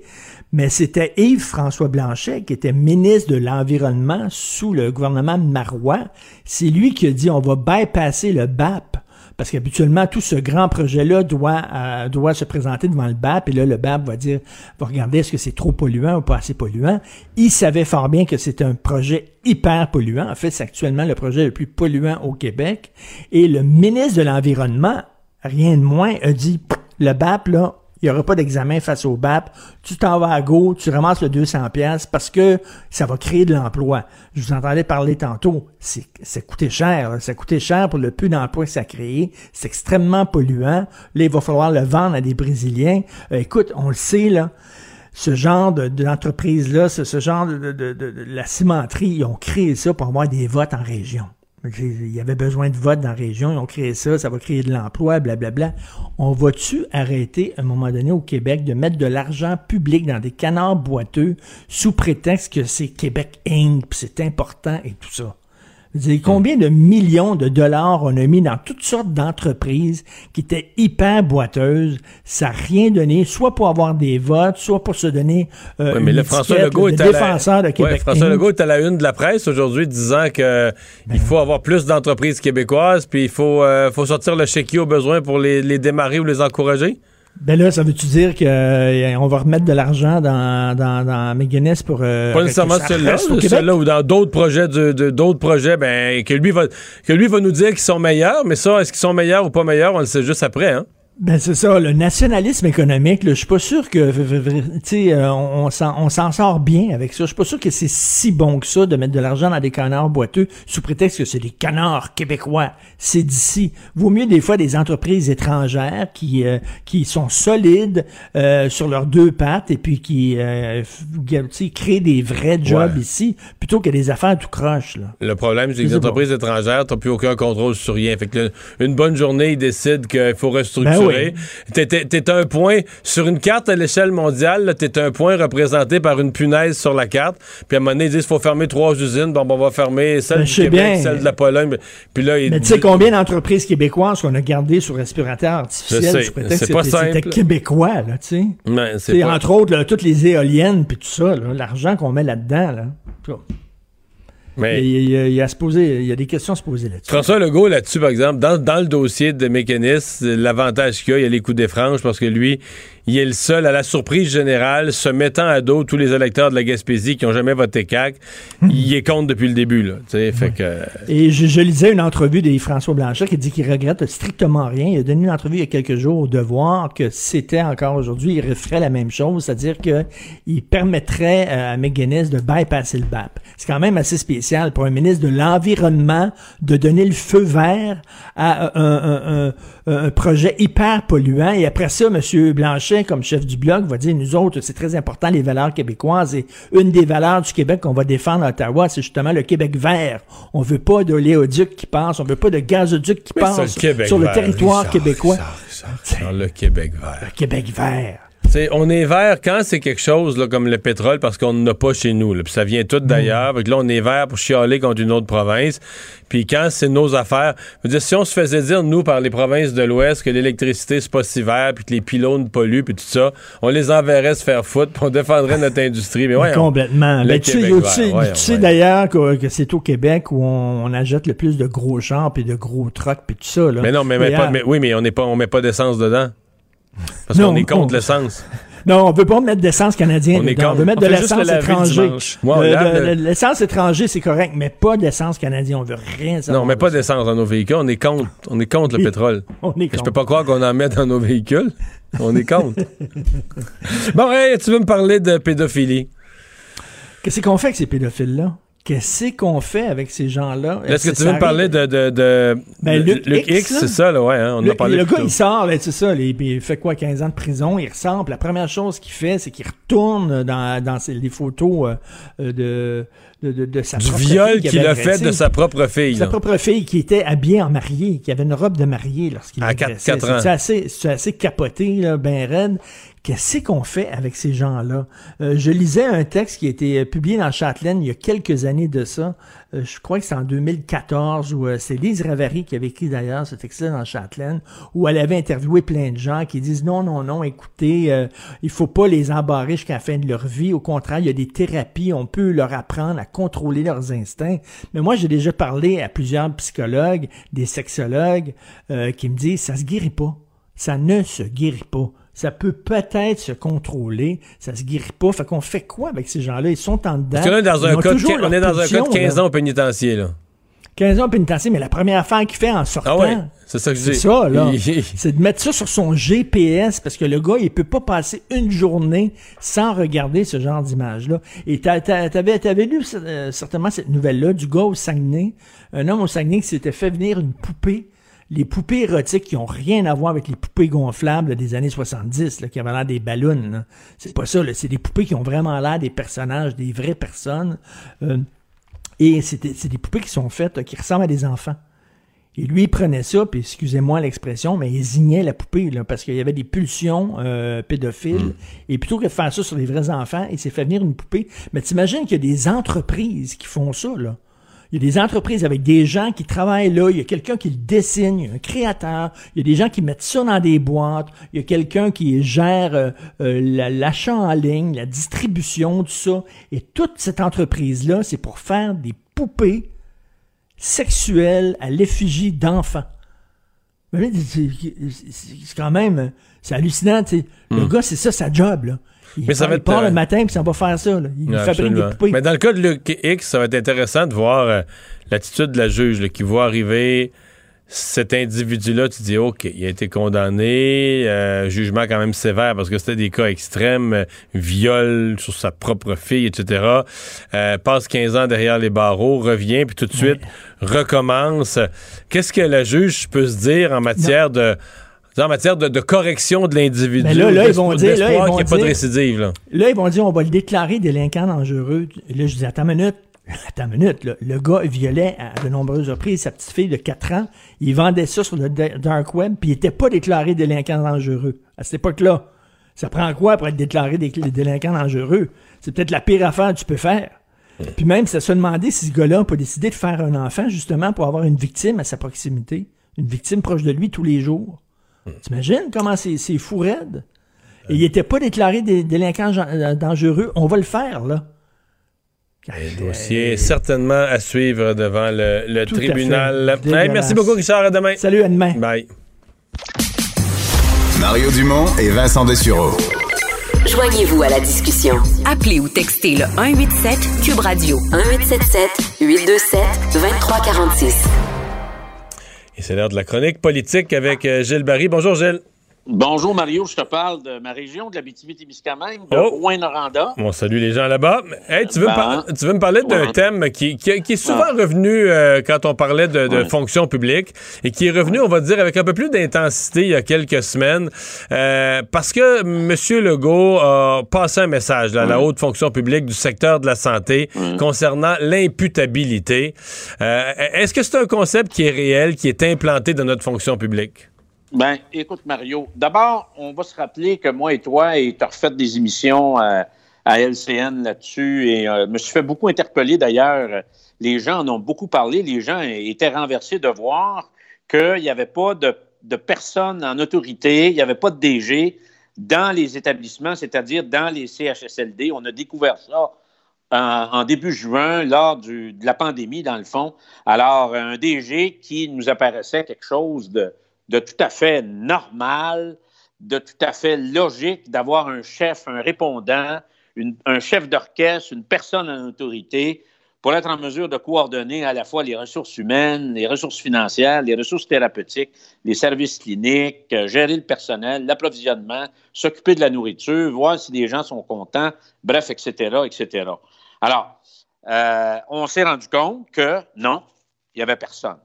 mais c'était Yves-François Blanchet qui était ministre de l'Environnement sous le gouvernement Marois. C'est lui qui a dit on va bypasser le BAP. Parce qu'habituellement, tout ce grand projet-là doit, euh, doit se présenter devant le BAP, et là, le BAP va dire, va regarder est-ce que c'est trop polluant ou pas assez polluant? Il savait fort bien que c'était un projet hyper polluant. En fait, c'est actuellement le projet le plus polluant au Québec. Et le ministre de l'Environnement, rien de moins, a dit, le BAP, là, il n'y aura pas d'examen face au BAP. Tu t'en vas à go, tu ramasses le 200 pièces parce que ça va créer de l'emploi. Je vous entendais parler tantôt. C'est, ça coûtait cher. Ça coûtait cher pour le peu d'emplois que ça a créé. C'est extrêmement polluant. Là, il va falloir le vendre à des Brésiliens. Euh, écoute, on le sait, là. Ce genre de, d'entreprise-là, ce, ce genre de, de, de- de- de la cimenterie, ils ont créé ça pour avoir des votes en région. Il y avait besoin de votes dans la région, ils ont créé ça, ça va créer de l'emploi, blablabla. On va-tu arrêter à un moment donné au Québec de mettre de l'argent public dans des canards boiteux sous prétexte que c'est Québec Inc., c'est important et tout ça? Dire, combien de millions de dollars on a mis dans toutes sortes d'entreprises qui étaient hyper boiteuses, ça n'a rien donné, soit pour avoir des votes, soit pour se donner euh, mais une là, François Legault de est à la- défenseur de Québec François Inc. Legault est à la une de la presse aujourd'hui disant que Ben il faut avoir plus d'entreprises québécoises, puis il faut, euh, faut sortir le chéquier au besoin pour les, les démarrer ou les encourager. Ben là, ça veut-tu dire qu'on va remettre de l'argent dans, dans, dans McGuinness pour... euh, Pas nécessairement celui-là, celui-là ou dans d'autres projets, de, de- d'autres projets, ben que lui va que lui va nous dire qu'ils sont meilleurs, mais ça, est-ce qu'ils sont meilleurs ou pas meilleurs, on le sait juste après, hein? Ben c'est ça, le nationalisme économique, là, je suis pas sûr que, euh, on, on s'en sort bien avec ça. Je suis pas sûr que c'est si bon que ça de mettre de l'argent dans des canards boiteux sous prétexte que c'est des canards québécois. C'est d'ici. Vaut mieux des fois des entreprises étrangères qui euh, qui sont solides euh, sur leurs deux pattes et puis qui euh, f- tu sais, créent des vrais jobs Ouais. ici plutôt que des affaires tout croche là. Le problème, c'est que les entreprises étrangères, t'as plus aucun contrôle sur rien. Fait que une bonne journée, ils décident qu'il faut restructurer mesurer. T'es- T'es t'es un point, sur une carte à l'échelle mondiale, tu es un point représenté par une punaise sur la carte. Puis à un moment donné, ils disent qu'il faut fermer trois usines. Bon, ben, on va fermer celle Ben, du Québec, bien. celle de la Pologne. Puis là, ils- Mais tu sais combien d'entreprises québécoises qu'on a gardées sur respirateur artificiel Je sais, sous prétexte c'est que pas c'était- québécois, là, tu sais. Ouais, c'est C'est pas- entre autres là, toutes les éoliennes puis tout ça, l'argent qu'on met là-dedans, là. Mais- Il, a se poser, il y a des questions à se poser là-dessus. François Legault, là-dessus, par exemple, dans, dans le dossier de mécanisme, l'avantage qu'il y a, il y a les coups des franges parce que lui, il est le seul, à la surprise générale, se mettant à dos tous les électeurs de la Gaspésie qui n'ont jamais voté CAC. il est contre depuis le début, là. Fait que. Et je, je lisais une entrevue de François Blanchet qui dit qu'il regrette strictement rien. Il a donné une entrevue il y a quelques jours au Devoir que c'était encore aujourd'hui, il referait la même chose, c'est-à-dire qu'il permettrait euh, à McGuinness de bypasser le BAP. C'est quand même assez spécial pour un ministre de l'Environnement de donner le feu vert à un, un- un- un projet hyper polluant. Et après ça, M. Blanchet, comme chef du Bloc, va dire, nous autres, c'est très important les valeurs québécoises. Et une des valeurs du Québec qu'on va défendre à Ottawa, c'est justement le Québec vert. On veut pas d'oléoduc qui passe, on veut pas de gazoduc qui Mais passe le sur le territoire Richard, québécois. Dans le Québec vert. Le Québec vert. T'sais, on est vert quand c'est quelque chose là, comme le pétrole parce qu'on n'en a pas chez nous. là, Puis ça vient tout d'ailleurs. Fait que là, on est vert pour chialer contre une autre province. Puis quand c'est nos affaires, je veux dire, si on se faisait dire, nous, par les provinces de l'Ouest, que l'électricité, c'est pas si vert, puis que les pylônes polluent, puis tout ça, on les enverrait se faire foutre, puis on défendrait notre industrie. Mais ouais, Complètement. Tu sais, Québec tu d'ailleurs que, que c'est au Québec où on, on achète le plus de gros chars puis de gros trucks puis tout ça. Là. Mais non, mais, mais D'ailleurs- pas, mais- oui, mais on n'est pas, on met pas d'essence dedans. Parce qu'on est contre on- l'essence. Non, on veut pas mettre d'essence canadienne. On est. On veut mettre On de l'essence étrangère. Euh, le- L'essence étrangère, c'est correct, mais pas d'essence canadienne. On veut rien savoir. Non, on met pas d'essence dans nos véhicules. On est contre, on est contre le pétrole. on est Je contre. peux pas croire qu'on en met dans nos véhicules. On est contre. bon, hey, tu veux me parler de pédophilie? Qu'est-ce qu'on fait avec ces pédophiles-là? Qu'est-ce qu'on fait avec ces gens-là? Est-ce que tu veux me parler de, de, de- Ben, Luc X, c'est ça, là, ouais, hein, on en le, a parlé le plus gars, tôt. il sort, c'est ça, il fait quoi, 15 ans de prison, il ressort, la première chose qu'il fait, c'est qu'il retourne dans, dans ses- les photos euh, de, de, de, de sa Du viol qu'il a fait de sa propre fille. Sa propre fille qui était habillée en mariée, qui avait une robe de mariée lorsqu'il À quatre- l'agressait. quatre ans. C'est assez, c'est assez capoté, là, ben raide. Qu'est-ce qu'on fait avec ces gens-là? Euh, je lisais un texte qui a été euh, publié dans Châtelaine il y a quelques années de ça. Euh, je crois que c'est en 2014 où euh, c'est Lise Ravary qui avait écrit d'ailleurs ce texte-là dans Châtelaine où elle avait interviewé plein de gens qui disent non, non, non, écoutez, il faut pas les embarrer jusqu'à la fin de leur vie. Au contraire, il y a des thérapies, on peut leur apprendre à contrôler leurs instincts. Mais moi, j'ai déjà parlé à plusieurs psychologues, des sexologues qui me disent ça se guérit pas. Ça ne se guérit pas. Ça peut peut-être se contrôler, ça se guérit pas. Fait qu'on fait quoi avec ces gens-là? Ils sont en dedans. Parce que là, dans un cas de, on est dans un cas de pulsion, 15 là. ans au pénitencier, là. 15 ans pénitentiaire, mais la première affaire qu'il fait en sortant, Ah ouais, c'est ça que je dis. ça, là. C'est de mettre ça sur son GPS parce que le gars, il peut pas passer une journée sans regarder ce genre d'image-là. Et t'a- t'a- t'avais, t'avais lu euh, certainement cette nouvelle-là du gars au Saguenay, un homme au Saguenay qui s'était fait venir une poupée. Les poupées érotiques qui ont rien à voir avec les poupées gonflables là, des années 70, là, qui avaient l'air des ballons. C'est pas ça, c'est des poupées qui ont vraiment l'air des personnages, des vraies personnes. Euh, et c'est des, poupées qui sont faites, là, qui ressemblent à des enfants. Et lui, il prenait ça, puis excusez-moi l'expression, mais il zignait la poupée, là, parce qu'il y avait des pulsions euh, pédophiles. Et plutôt que de faire ça sur les vrais enfants, il s'est fait venir une poupée. Mais t'imagines qu'il y a des entreprises qui font ça, là. Il y a des entreprises avec des gens qui travaillent là, il y a quelqu'un qui le dessine, il y a un créateur, il y a des gens qui mettent ça dans des boîtes, il y a quelqu'un qui gère euh, euh, la- l'achat en ligne, la distribution, tout ça. Et toute cette entreprise-là, c'est pour faire des poupées sexuelles à l'effigie d'enfants. C'est quand même, c'est hallucinant, tu sais. Le Hmm. gars, c'est ça sa job, là. Il, Mais ça va être, part euh, le matin puis ça va faire ça, là. Il fabrique des poupées. Mais dans le cas de Luc X, ça va être intéressant de voir euh, l'attitude de la juge là, qui voit arriver cet individu-là. Tu dis, OK, il a été condamné, euh, jugement quand même sévère parce que c'était des cas extrêmes, euh, viol sur sa propre fille, etc. Euh, passe 15 ans derrière les barreaux, revient, puis tout de suite recommence. Qu'est-ce que la juge peut se dire en matière de en matière de, de correction de l'individu, Mais là, là, ils vont dire, là, ils vont pas de récidive. Là. Là, ils vont dire, on va le déclarer délinquant dangereux. Là, je dis, attends une minute. Attends une minute, là. le gars violait à de nombreuses reprises sa petite fille de 4 ans. Il vendait ça sur le dark web, puis il n'était pas déclaré délinquant dangereux à cette époque-là. Ça prend quoi pour être déclaré délinquant dangereux? C'est peut-être la pire affaire que tu peux faire. Puis même, ça se demandait si ce gars-là peut décider de faire un enfant justement pour avoir une victime à sa proximité, une victime proche de lui tous les jours. T'imagines comment c'est fou raide? Et il n'était pas déclaré délinquant euh, dangereux. On va le faire, là. Un dossier certainement à suivre devant le, tribunal. merci beaucoup, Richard. À demain. Salut, à demain. Bye. Mario Dumont et Vincent Dessureau. Joignez-vous à la discussion. Appelez ou textez le 187 Cube Radio 1877 827 2346. Et c'est l'heure de la chronique politique avec euh, Gilles Barry. Bonjour Gilles. Bonjour Mario, je te parle de ma région, de la témiscamingue de oh. Rouen-Noranda. Bon, salut les gens là-bas. Hey, tu, veux ben, tu veux me parler d'un thème qui, qui, est souvent ah. revenu euh, quand on parlait de, de fonction publique et qui est revenu, on va dire, avec un peu plus d'intensité il y a quelques semaines euh, parce que M. Legault a passé un message à la haute fonction publique du secteur de la santé concernant l'imputabilité. Euh, est-ce que c'est un concept qui est réel, qui est implanté dans notre fonction publique? Ben, écoute, Mario, d'abord, on va se rappeler que moi et toi, et tu as refait des émissions euh, à LCN là-dessus, et euh, me suis fait beaucoup interpeller d'ailleurs. Les gens en ont beaucoup parlé. Les gens étaient renversés de voir qu'il n'y avait pas de, de personnes en autorité, il n'y avait pas de DG dans les établissements, c'est-à-dire dans les CHSLD. On a découvert ça en, début juin, lors de la pandémie, dans le fond. Alors, un DG qui nous apparaissait quelque chose de, de tout à fait normal, de tout à fait logique d'avoir un chef, un répondant, un chef d'orchestre, une personne en autorité pour être en mesure de coordonner à la fois les ressources humaines, les ressources financières, les ressources thérapeutiques, les services cliniques, euh, gérer le personnel, l'approvisionnement, s'occuper de la nourriture, voir si les gens sont contents, bref, etc., etc. Alors, euh, on s'est rendu compte que non, il n'y avait personne.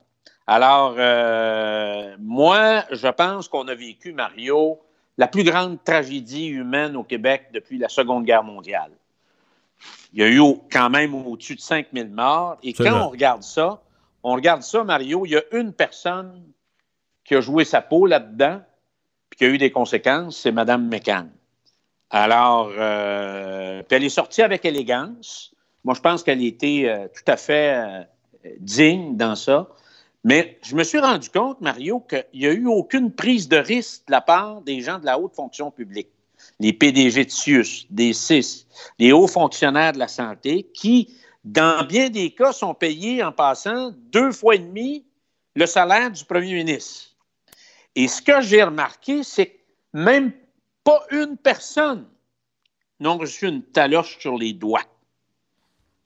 Alors, euh, moi, je pense qu'on a vécu, Mario, la plus grande tragédie humaine au Québec depuis la Seconde Guerre mondiale. Il y a eu quand même au-dessus de 5000 morts. Et quand on regarde ça, on regarde ça, Mario, il y a une personne qui a joué sa peau là-dedans, puis qui a eu des conséquences, c'est Mme McCann. Alors, euh, puis elle est sortie avec élégance. Moi, je pense qu'elle était euh, tout à fait digne dans ça. Mais je me suis rendu compte, Mario, qu'il n'y a eu aucune prise de risque de la part des gens de la haute fonction publique, les PDG de CIUS, des CIS, les hauts fonctionnaires de la santé, qui, dans bien des cas, sont payés en passant deux fois et demi le salaire du premier ministre. Et ce que j'ai remarqué, c'est que même pas une personne n'a reçu une taloche sur les doigts.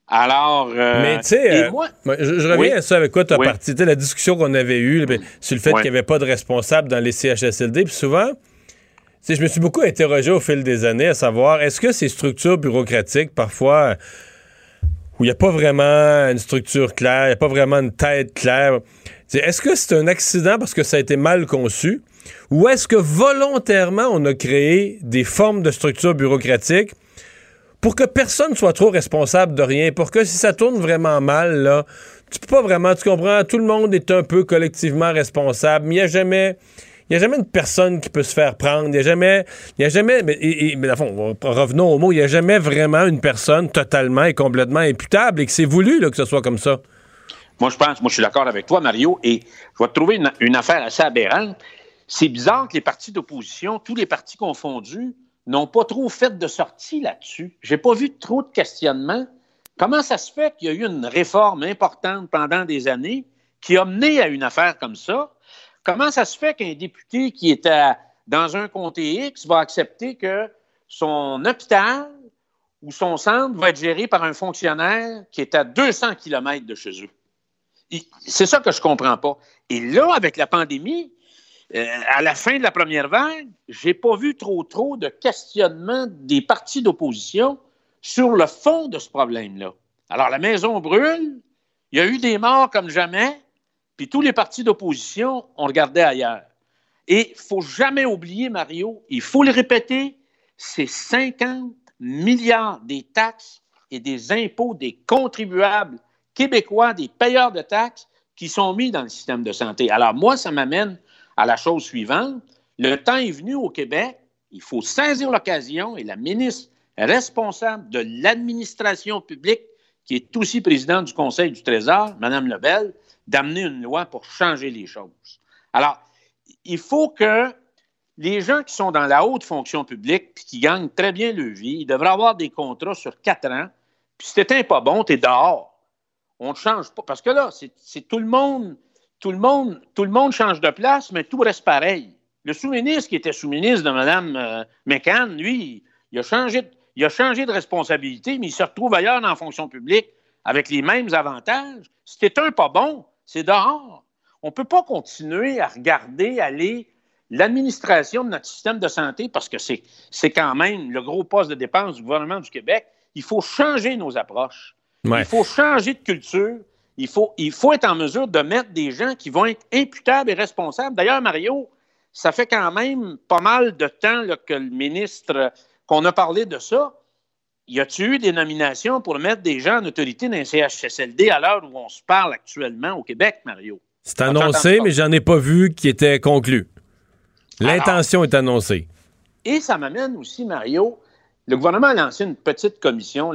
Alors, euh, mais tu sais, euh, je, reviens à ça avec quoi tu as parti, la discussion qu'on avait eue sur le fait qu'il n'y avait pas de responsable dans les CHSLD. Puis souvent, je me suis beaucoup interrogé au fil des années à savoir est-ce que ces structures bureaucratiques, parfois, où il n'y a pas vraiment une structure claire, il n'y a pas vraiment une tête claire, est-ce que c'est un accident parce que ça a été mal conçu? Ou est-ce que volontairement on a créé des formes de structures bureaucratiques pour que personne soit trop responsable de rien, pour que si ça tourne vraiment mal, là, tu peux pas vraiment, tu comprends, tout le monde est un peu collectivement responsable, mais il n'y a jamais... Il n'y a jamais une personne qui peut se faire prendre. Il n'y a jamais. Il a jamais. Mais, mais fond, revenons au mot. Il n'y a jamais vraiment une personne totalement et complètement imputable et que c'est voulu là, que ce soit comme ça. Moi, je pense, moi, je suis d'accord avec toi, Mario, et je vais te trouver une, une affaire assez aberrante. C'est bizarre que les partis d'opposition, tous les partis confondus, n'ont pas trop fait de sortie là-dessus. J'ai pas vu trop de questionnements. Comment ça se fait qu'il y a eu une réforme importante pendant des années qui a mené à une affaire comme ça? Comment ça se fait qu'un député qui est dans un comté X va accepter que son hôpital ou son centre va être géré par un fonctionnaire qui est à 200 km de chez eux? C'est ça que je comprends pas. Et là, avec la pandémie, euh, à la fin de la première vague, j'ai pas vu trop trop de questionnement des partis d'opposition sur le fond de ce problème-là. Alors, la maison brûle, il y a eu des morts comme jamais, puis tous les partis d'opposition ont regardé ailleurs. Et il faut jamais oublier, Mario, il faut le répéter, c'est 50 milliards des taxes et des impôts des contribuables québécois, des payeurs de taxes qui sont mis dans le système de santé. Alors moi, ça m'amène à la chose suivante. Le temps est venu au Québec, il faut saisir l'occasion et la ministre responsable de l'administration publique, qui est aussi présidente du Conseil du Trésor, Mme Lebel, d'amener une loi pour changer les choses. Alors, il faut que les gens qui sont dans la haute fonction publique puis qui gagnent très bien leur vie, ils devraient avoir des contrats sur quatre ans. Puis si t'étais pas bon, t'es dehors. On ne change pas. Parce que là, c'est tout le monde, tout le monde, tout le monde change de place, mais tout reste pareil. Le sous-ministre qui était sous-ministre de Mme euh, McCann, lui, il a, changé, il a changé de responsabilité, mais il se retrouve ailleurs dans la fonction publique avec les mêmes avantages. T'es un pas bon, c'est dehors. On ne peut pas continuer à regarder aller l'administration de notre système de santé, parce que c'est quand même le gros poste de dépense du gouvernement du Québec. Il faut changer nos approches. Il faut changer de culture. Il faut, il faut être en mesure de mettre des gens qui vont être imputables et responsables. D'ailleurs, Mario, ça fait quand même pas mal de temps que le ministre, qu'on a parlé de ça. Y a-t-il eu des nominations pour mettre des gens en autorité d'un CHSLD à l'heure où on se parle actuellement au Québec, Mario? C'est annoncé, mais j'en ai pas vu qui était conclu. L'intention est annoncée. Et ça m'amène aussi, Mario, le gouvernement a lancé une petite commission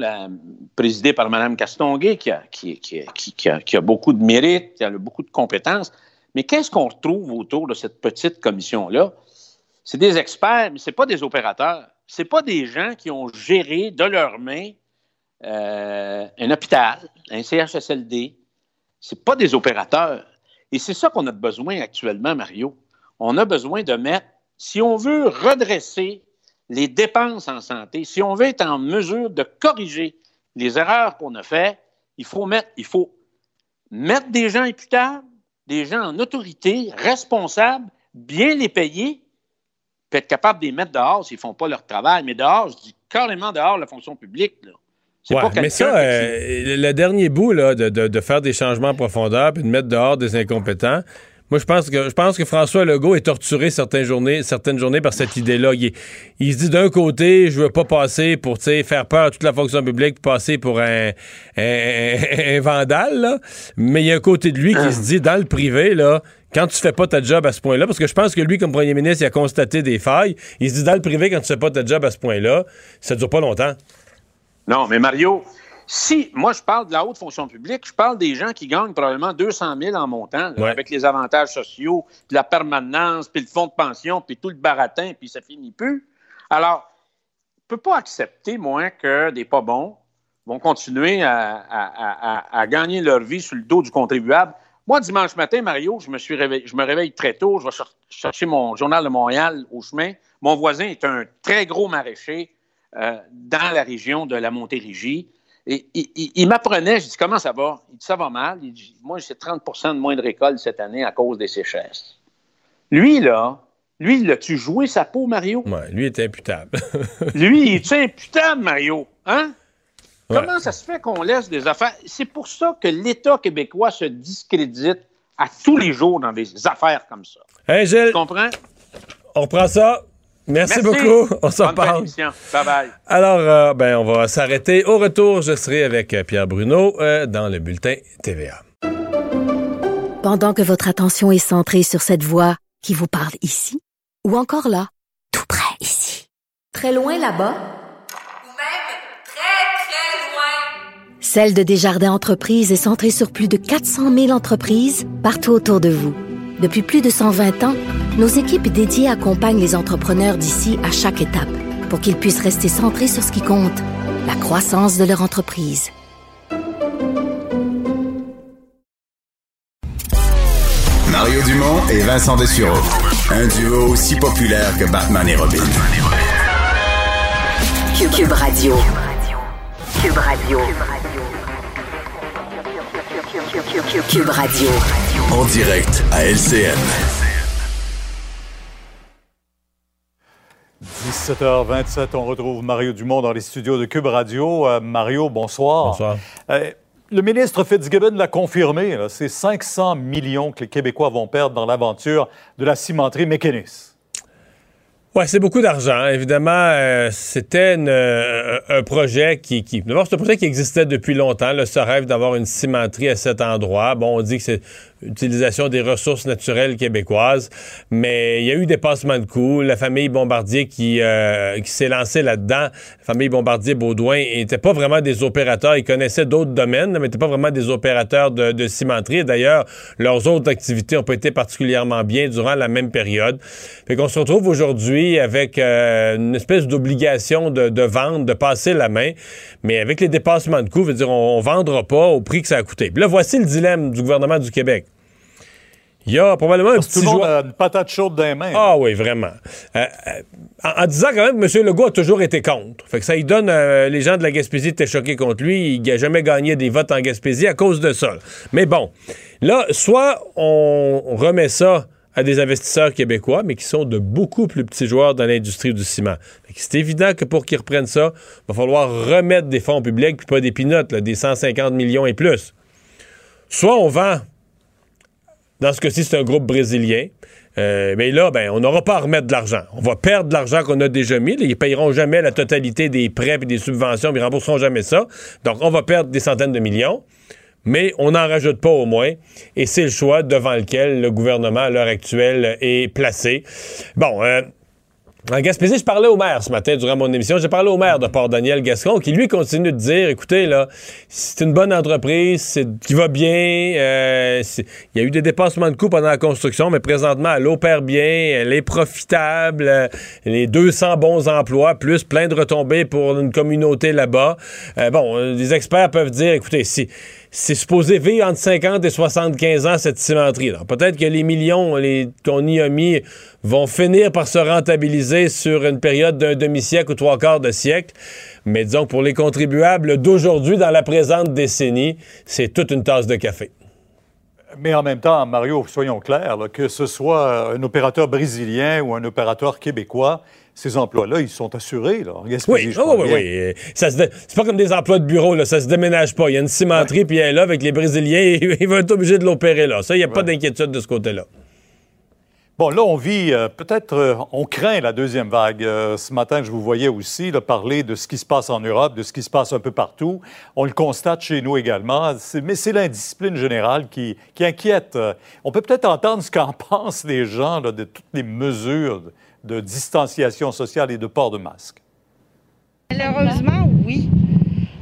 présidée par Mme Castonguay qui a, beaucoup de mérite, qui a beaucoup de compétences. Mais qu'est-ce qu'on retrouve autour de cette petite commission-là? C'est des experts, mais ce pas des opérateurs. Ce pas des gens qui ont géré de leurs mains euh, un hôpital, un CHSLD. Ce pas des opérateurs. Et c'est ça qu'on a besoin actuellement, Mario. On a besoin de mettre, si on veut redresser les dépenses en santé, si on veut être en mesure de corriger les erreurs qu'on a faites, il faut mettre, il faut mettre des gens imputables, des gens en autorité, responsables, bien les payer, puis être capable de les mettre dehors s'ils ne font pas leur travail. Mais dehors, je dis carrément dehors la fonction publique. Là. mais ça, euh, le dernier bout là, de, de, faire des changements en profondeur puis de mettre dehors des incompétents, moi, je pense que je pense que François Legault est torturé certaines journées, certaines journées par cette idée-là. Il, il, se dit d'un côté, je veux pas passer pour faire peur à toute la fonction publique, passer pour un, un, vandale, là. mais il y a un côté de lui qui se dit dans le privé, là, quand tu fais pas ta job à ce point-là, parce que je pense que lui, comme premier ministre, il a constaté des failles. Il se dit dans le privé, quand tu fais pas ta job à ce point-là, ça dure pas longtemps. Non, mais Mario, si, moi, je parle de la haute fonction publique, je parle des gens qui gagnent probablement 200 000 en montant, avec les avantages sociaux, puis la permanence, puis le fonds de pension, puis tout le baratin, puis ça finit plus. Alors, je ne peux pas accepter, moi, que des pas bons vont continuer à, gagner leur vie sur le dos du contribuable. Moi, dimanche matin, Mario, je me, suis réveillé, je me réveille très tôt, je vais chercher mon journal de Montréal au chemin. Mon voisin est un très gros maraîcher euh, dans la région de la Montérégie. Et, il, m'apprenait, je dis comment ça va? Il dit ça va mal. Il dit Moi, j'ai 30% de moins de récolte cette année à cause des sécheresses. Lui, là, lui, il tu joué sa peau, Mario? Oui, lui est imputable. lui, il est imputable, Mario? Hein? Comment ça se fait qu'on laisse des affaires? C'est pour ça que l'État québécois se discrédite à tous les jours dans des affaires comme ça. Hey, Gilles, tu comprends? On prend ça. Merci, beaucoup. On s'en parle. Bye bye. Alors, euh, ben, on va s'arrêter. Au retour, je serai avec euh, Pierre Bruno euh, dans le bulletin TVA. Pendant que votre attention est centrée sur cette voix qui vous parle ici, ou encore là, tout près ici, très loin là-bas, ou même très, très loin, Celle de Desjardins Entreprises est centrée sur plus de 400 000 entreprises partout autour de vous. Depuis plus de 120 ans, nos équipes dédiées accompagnent les entrepreneurs d'ici à chaque étape pour qu'ils puissent rester centrés sur ce qui compte, la croissance de leur entreprise. Mario Dumont et Vincent Dessureau. Un duo aussi populaire que Batman et Robin. Cube Radio. Cube Radio. Cube Radio. En direct à LCN. 17h27, on retrouve Mario Dumont dans les studios de Cube Radio. Euh, Mario, bonsoir. Bonsoir. Euh, le ministre Fitzgibbon l'a confirmé, c'est 500 millions que les Québécois vont perdre dans l'aventure de la cimenterie Mécanis. Oui, c'est beaucoup d'argent. Évidemment, euh, c'était euh, un projet qui... qui... D'abord, c'est un projet qui existait depuis longtemps, le ce rêve d'avoir une cimenterie à cet endroit. Bon, on dit que c'est utilisation des ressources naturelles québécoises, mais il y a eu des passements de coûts. La famille Bombardier qui, euh, qui s'est lancée là-dedans, la famille Bombardier-Baudouin, n'était pas vraiment des opérateurs. Ils connaissaient d'autres domaines, mais n'étaient pas vraiment des opérateurs de, cimenterie. D'ailleurs, leurs autres activités n'ont pas été particulièrement bien durant la même période. Fait qu'on se retrouve aujourd'hui avec euh, une espèce d'obligation de, de vendre, de passer la main, mais avec les dépassements de coûts, veut dire, on, on vendra pas au prix que ça a coûté. Puis là, voici le dilemme du gouvernement du Québec. Il y a probablement un Parce petit joueur- a une patate chaude dans les mains. Ah oui, vraiment. Euh, euh, en, en disant quand même que M. Legault a toujours été contre. Fait que ça lui donne... euh, les gens de la Gaspésie étaient choqués contre lui. Il n'a jamais gagné des votes en Gaspésie à cause de ça. Mais bon, là, soit on remet ça à des investisseurs québécois, mais qui sont de beaucoup plus petits joueurs dans l'industrie du ciment. C'est évident que pour qu'ils reprennent ça, il va falloir remettre des fonds publics, puis pas des pinottes, des 150 millions et plus. Soit on vend dans ce cas-ci, c'est un groupe brésilien. Euh, mais là, ben, on n'aura pas à remettre de l'argent. On va perdre de l'argent qu'on a déjà mis. Là, ils ne payeront jamais la totalité des prêts et des subventions, ils ne rembourseront jamais ça. Donc, on va perdre des centaines de millions. Mais on n'en rajoute pas au moins. Et c'est le choix devant lequel le gouvernement, à l'heure actuelle, est placé. Bon, euh, en Gaspésie, je parlais au maire ce matin durant mon émission. J'ai parlé au maire de Port-Daniel Gascon qui, lui, continue de dire écoutez, là, c'est une bonne entreprise, c'est qui va bien. euh, il y a eu des dépassements de coûts pendant la construction, mais présentement, elle opère bien, elle est profitable. euh, les 200 bons emplois, plus plein de retombées pour une communauté là-bas. Euh, bon, euh, les experts peuvent dire écoutez, si. C'est supposé vivre entre 50 et 75 ans, cette cimenterie. Peut-être que les millions les- qu'on y a mis vont finir par se rentabiliser sur une période d'un demi-siècle ou trois quarts de siècle. Mais disons pour les contribuables d'aujourd'hui, dans la présente décennie, c'est toute une tasse de café. Mais en même temps, Mario, soyons clairs, là, que ce soit un opérateur brésilien ou un opérateur québécois, ces emplois-là, ils sont assurés là, en Gaspésie. Oui, je oh, oui, oui. Ça se dé- C'est pas comme des emplois de bureau, là. ça se déménage pas. Il y a une cimenterie, puis elle est là avec les Brésiliens, ils vont être obligés de l'opérer là. Ça, il n'y a pas d'inquiétude de ce côté-là. Bon, là, on vit, euh, peut-être, euh, on craint la deuxième vague. Euh, ce matin, je vous voyais aussi là, parler de ce qui se passe en Europe, de ce qui se passe un peu partout. On le constate chez nous également. Mais c'est l'indiscipline générale qui, qui inquiète. On peut peut-être entendre ce qu'en pensent les gens de toutes les mesures de distanciation sociale et de port de masque. Malheureusement, oui.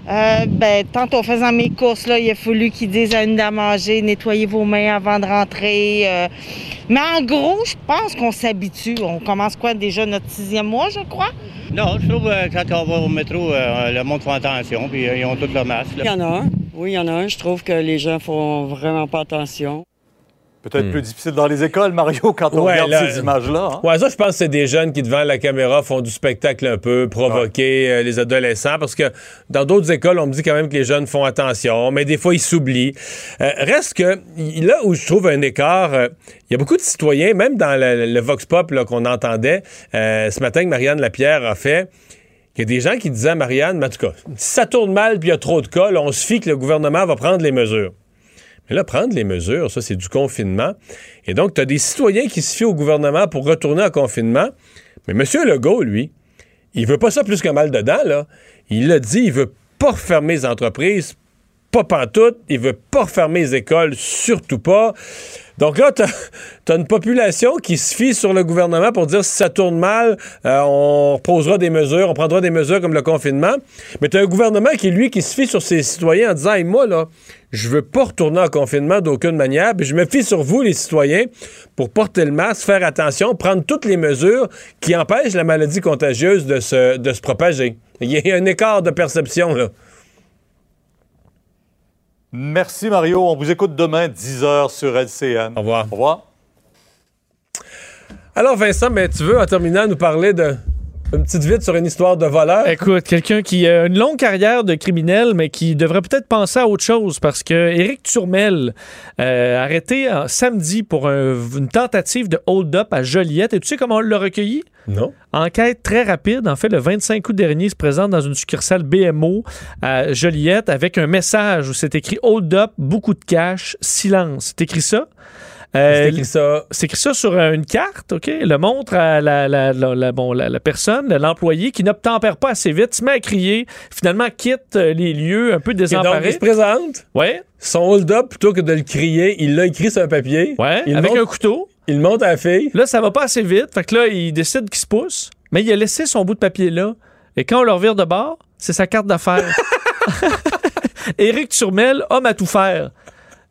Euh, ben, tantôt, en faisant mes courses, là, il a fallu qu'ils disent à une dame âgée, nettoyez vos mains avant de rentrer. euh. Mais en gros, je pense qu'on s'habitue. On commence quoi, déjà notre sixième mois, je crois? Non, je trouve que quand on va au métro, euh, le monde fait attention, puis euh, ils ont tout le masque. là. Il y en a un. Oui, il y en a un. Je trouve que les gens font vraiment pas attention. Peut-être plus difficile dans les écoles, Mario, quand on Hmm. Ouais, regarde là, ces images-là. hein. Ouais, ça, je pense que c'est des jeunes qui, devant la caméra, font du spectacle un peu, provoquer euh, les adolescents, parce que dans d'autres écoles, on me dit quand même que les jeunes font attention, mais des fois, ils s'oublient. Euh, reste que, là où je trouve un écart, euh, il y a beaucoup de citoyens, même dans le, le Vox Pop qu'on entendait euh, ce matin que Marianne Lapierre a fait, il y a des gens qui disaient à Marianne, mais en tout cas, si ça tourne mal puis il y a trop de cas, là, on se fie que le gouvernement va prendre les mesures. Là, prendre les mesures, ça, c'est du confinement. Et donc, tu as des citoyens qui se fient au gouvernement pour retourner en confinement. Mais M. Legault, lui, il veut pas ça plus qu'un mal dedans, là. Il a dit, il veut pas refermer les entreprises, pas pantoute. Il veut pas refermer les écoles, surtout pas. Donc là, tu as, une population qui se fie sur le gouvernement pour dire si ça tourne mal, euh, on reposera des mesures, on prendra des mesures comme le confinement. Mais tu as un gouvernement qui, lui, qui se fie sur ses citoyens en disant hey, moi, là, je veux pas retourner en confinement d'aucune manière, puis je me fie sur vous, les citoyens, pour porter le masque, faire attention, prendre toutes les mesures qui empêchent la maladie contagieuse de se, de se propager. Il y a un écart de perception, là. Merci, Mario. On vous écoute demain, 10h sur LCN. Au revoir. Au revoir. Alors, Vincent, mais tu veux, en terminant, nous parler de. Une petite vite sur une histoire de voleur. Écoute, quelqu'un qui a une longue carrière de criminel, mais qui devrait peut-être penser à autre chose parce que Éric Turmel, euh, arrêté en- samedi pour un- une tentative de hold-up à Joliette. Et tu sais comment on l'a recueilli? Non. Enquête très rapide. En fait, le 25 août dernier, il se présente dans une succursale BMO à Joliette avec un message où c'est écrit Hold up, beaucoup de cash, silence. C'est écrit ça? Euh, C'est écrit ça. C'est écrit ça sur une carte, OK? Le montre à la, la, la- bon, la, personne, l'employé, qui n'obtempère pas assez vite, se met à crier, finalement quitte euh, les lieux un peu Et donc, il se présente. Ouais. Son hold-up, plutôt que de le crier, il l'a écrit sur un papier. Ouais, Il avec un couteau. Il monte à la fille. Là, ça va pas assez vite. Fait que là, il décide qu'il se pousse. Mais il a laissé son bout de papier là. Et quand on le revire de bord, c'est sa carte d'affaires. Éric Turmel, homme à tout faire.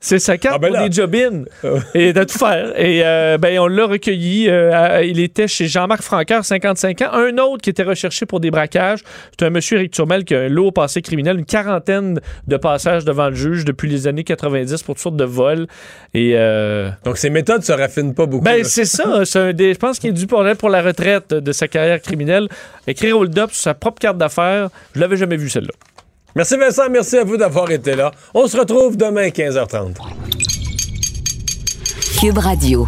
C'est sa carte Ah ben pour des job-in et de tout faire. Et euh, ben, on l'a recueilli. euh, à- il était chez Jean-Marc Francaire, 55 ans. Un autre qui était recherché pour des braquages. C'est un monsieur Éric Turmel qui a un lourd passé criminel, une quarantaine de passages devant le juge depuis les années 90 pour toutes sortes de vols. Et euh, Donc, ses méthodes se raffinent pas beaucoup. ben, c'est ça. C'est un des- je pense qu'il est dû pour, pour la retraite de sa carrière criminelle. Écrire hold-up sur sa propre carte d'affaires, je l'avais jamais vu celle-là. Merci Vincent, merci à vous d'avoir été là. On se retrouve demain 15h30. Cube Radio.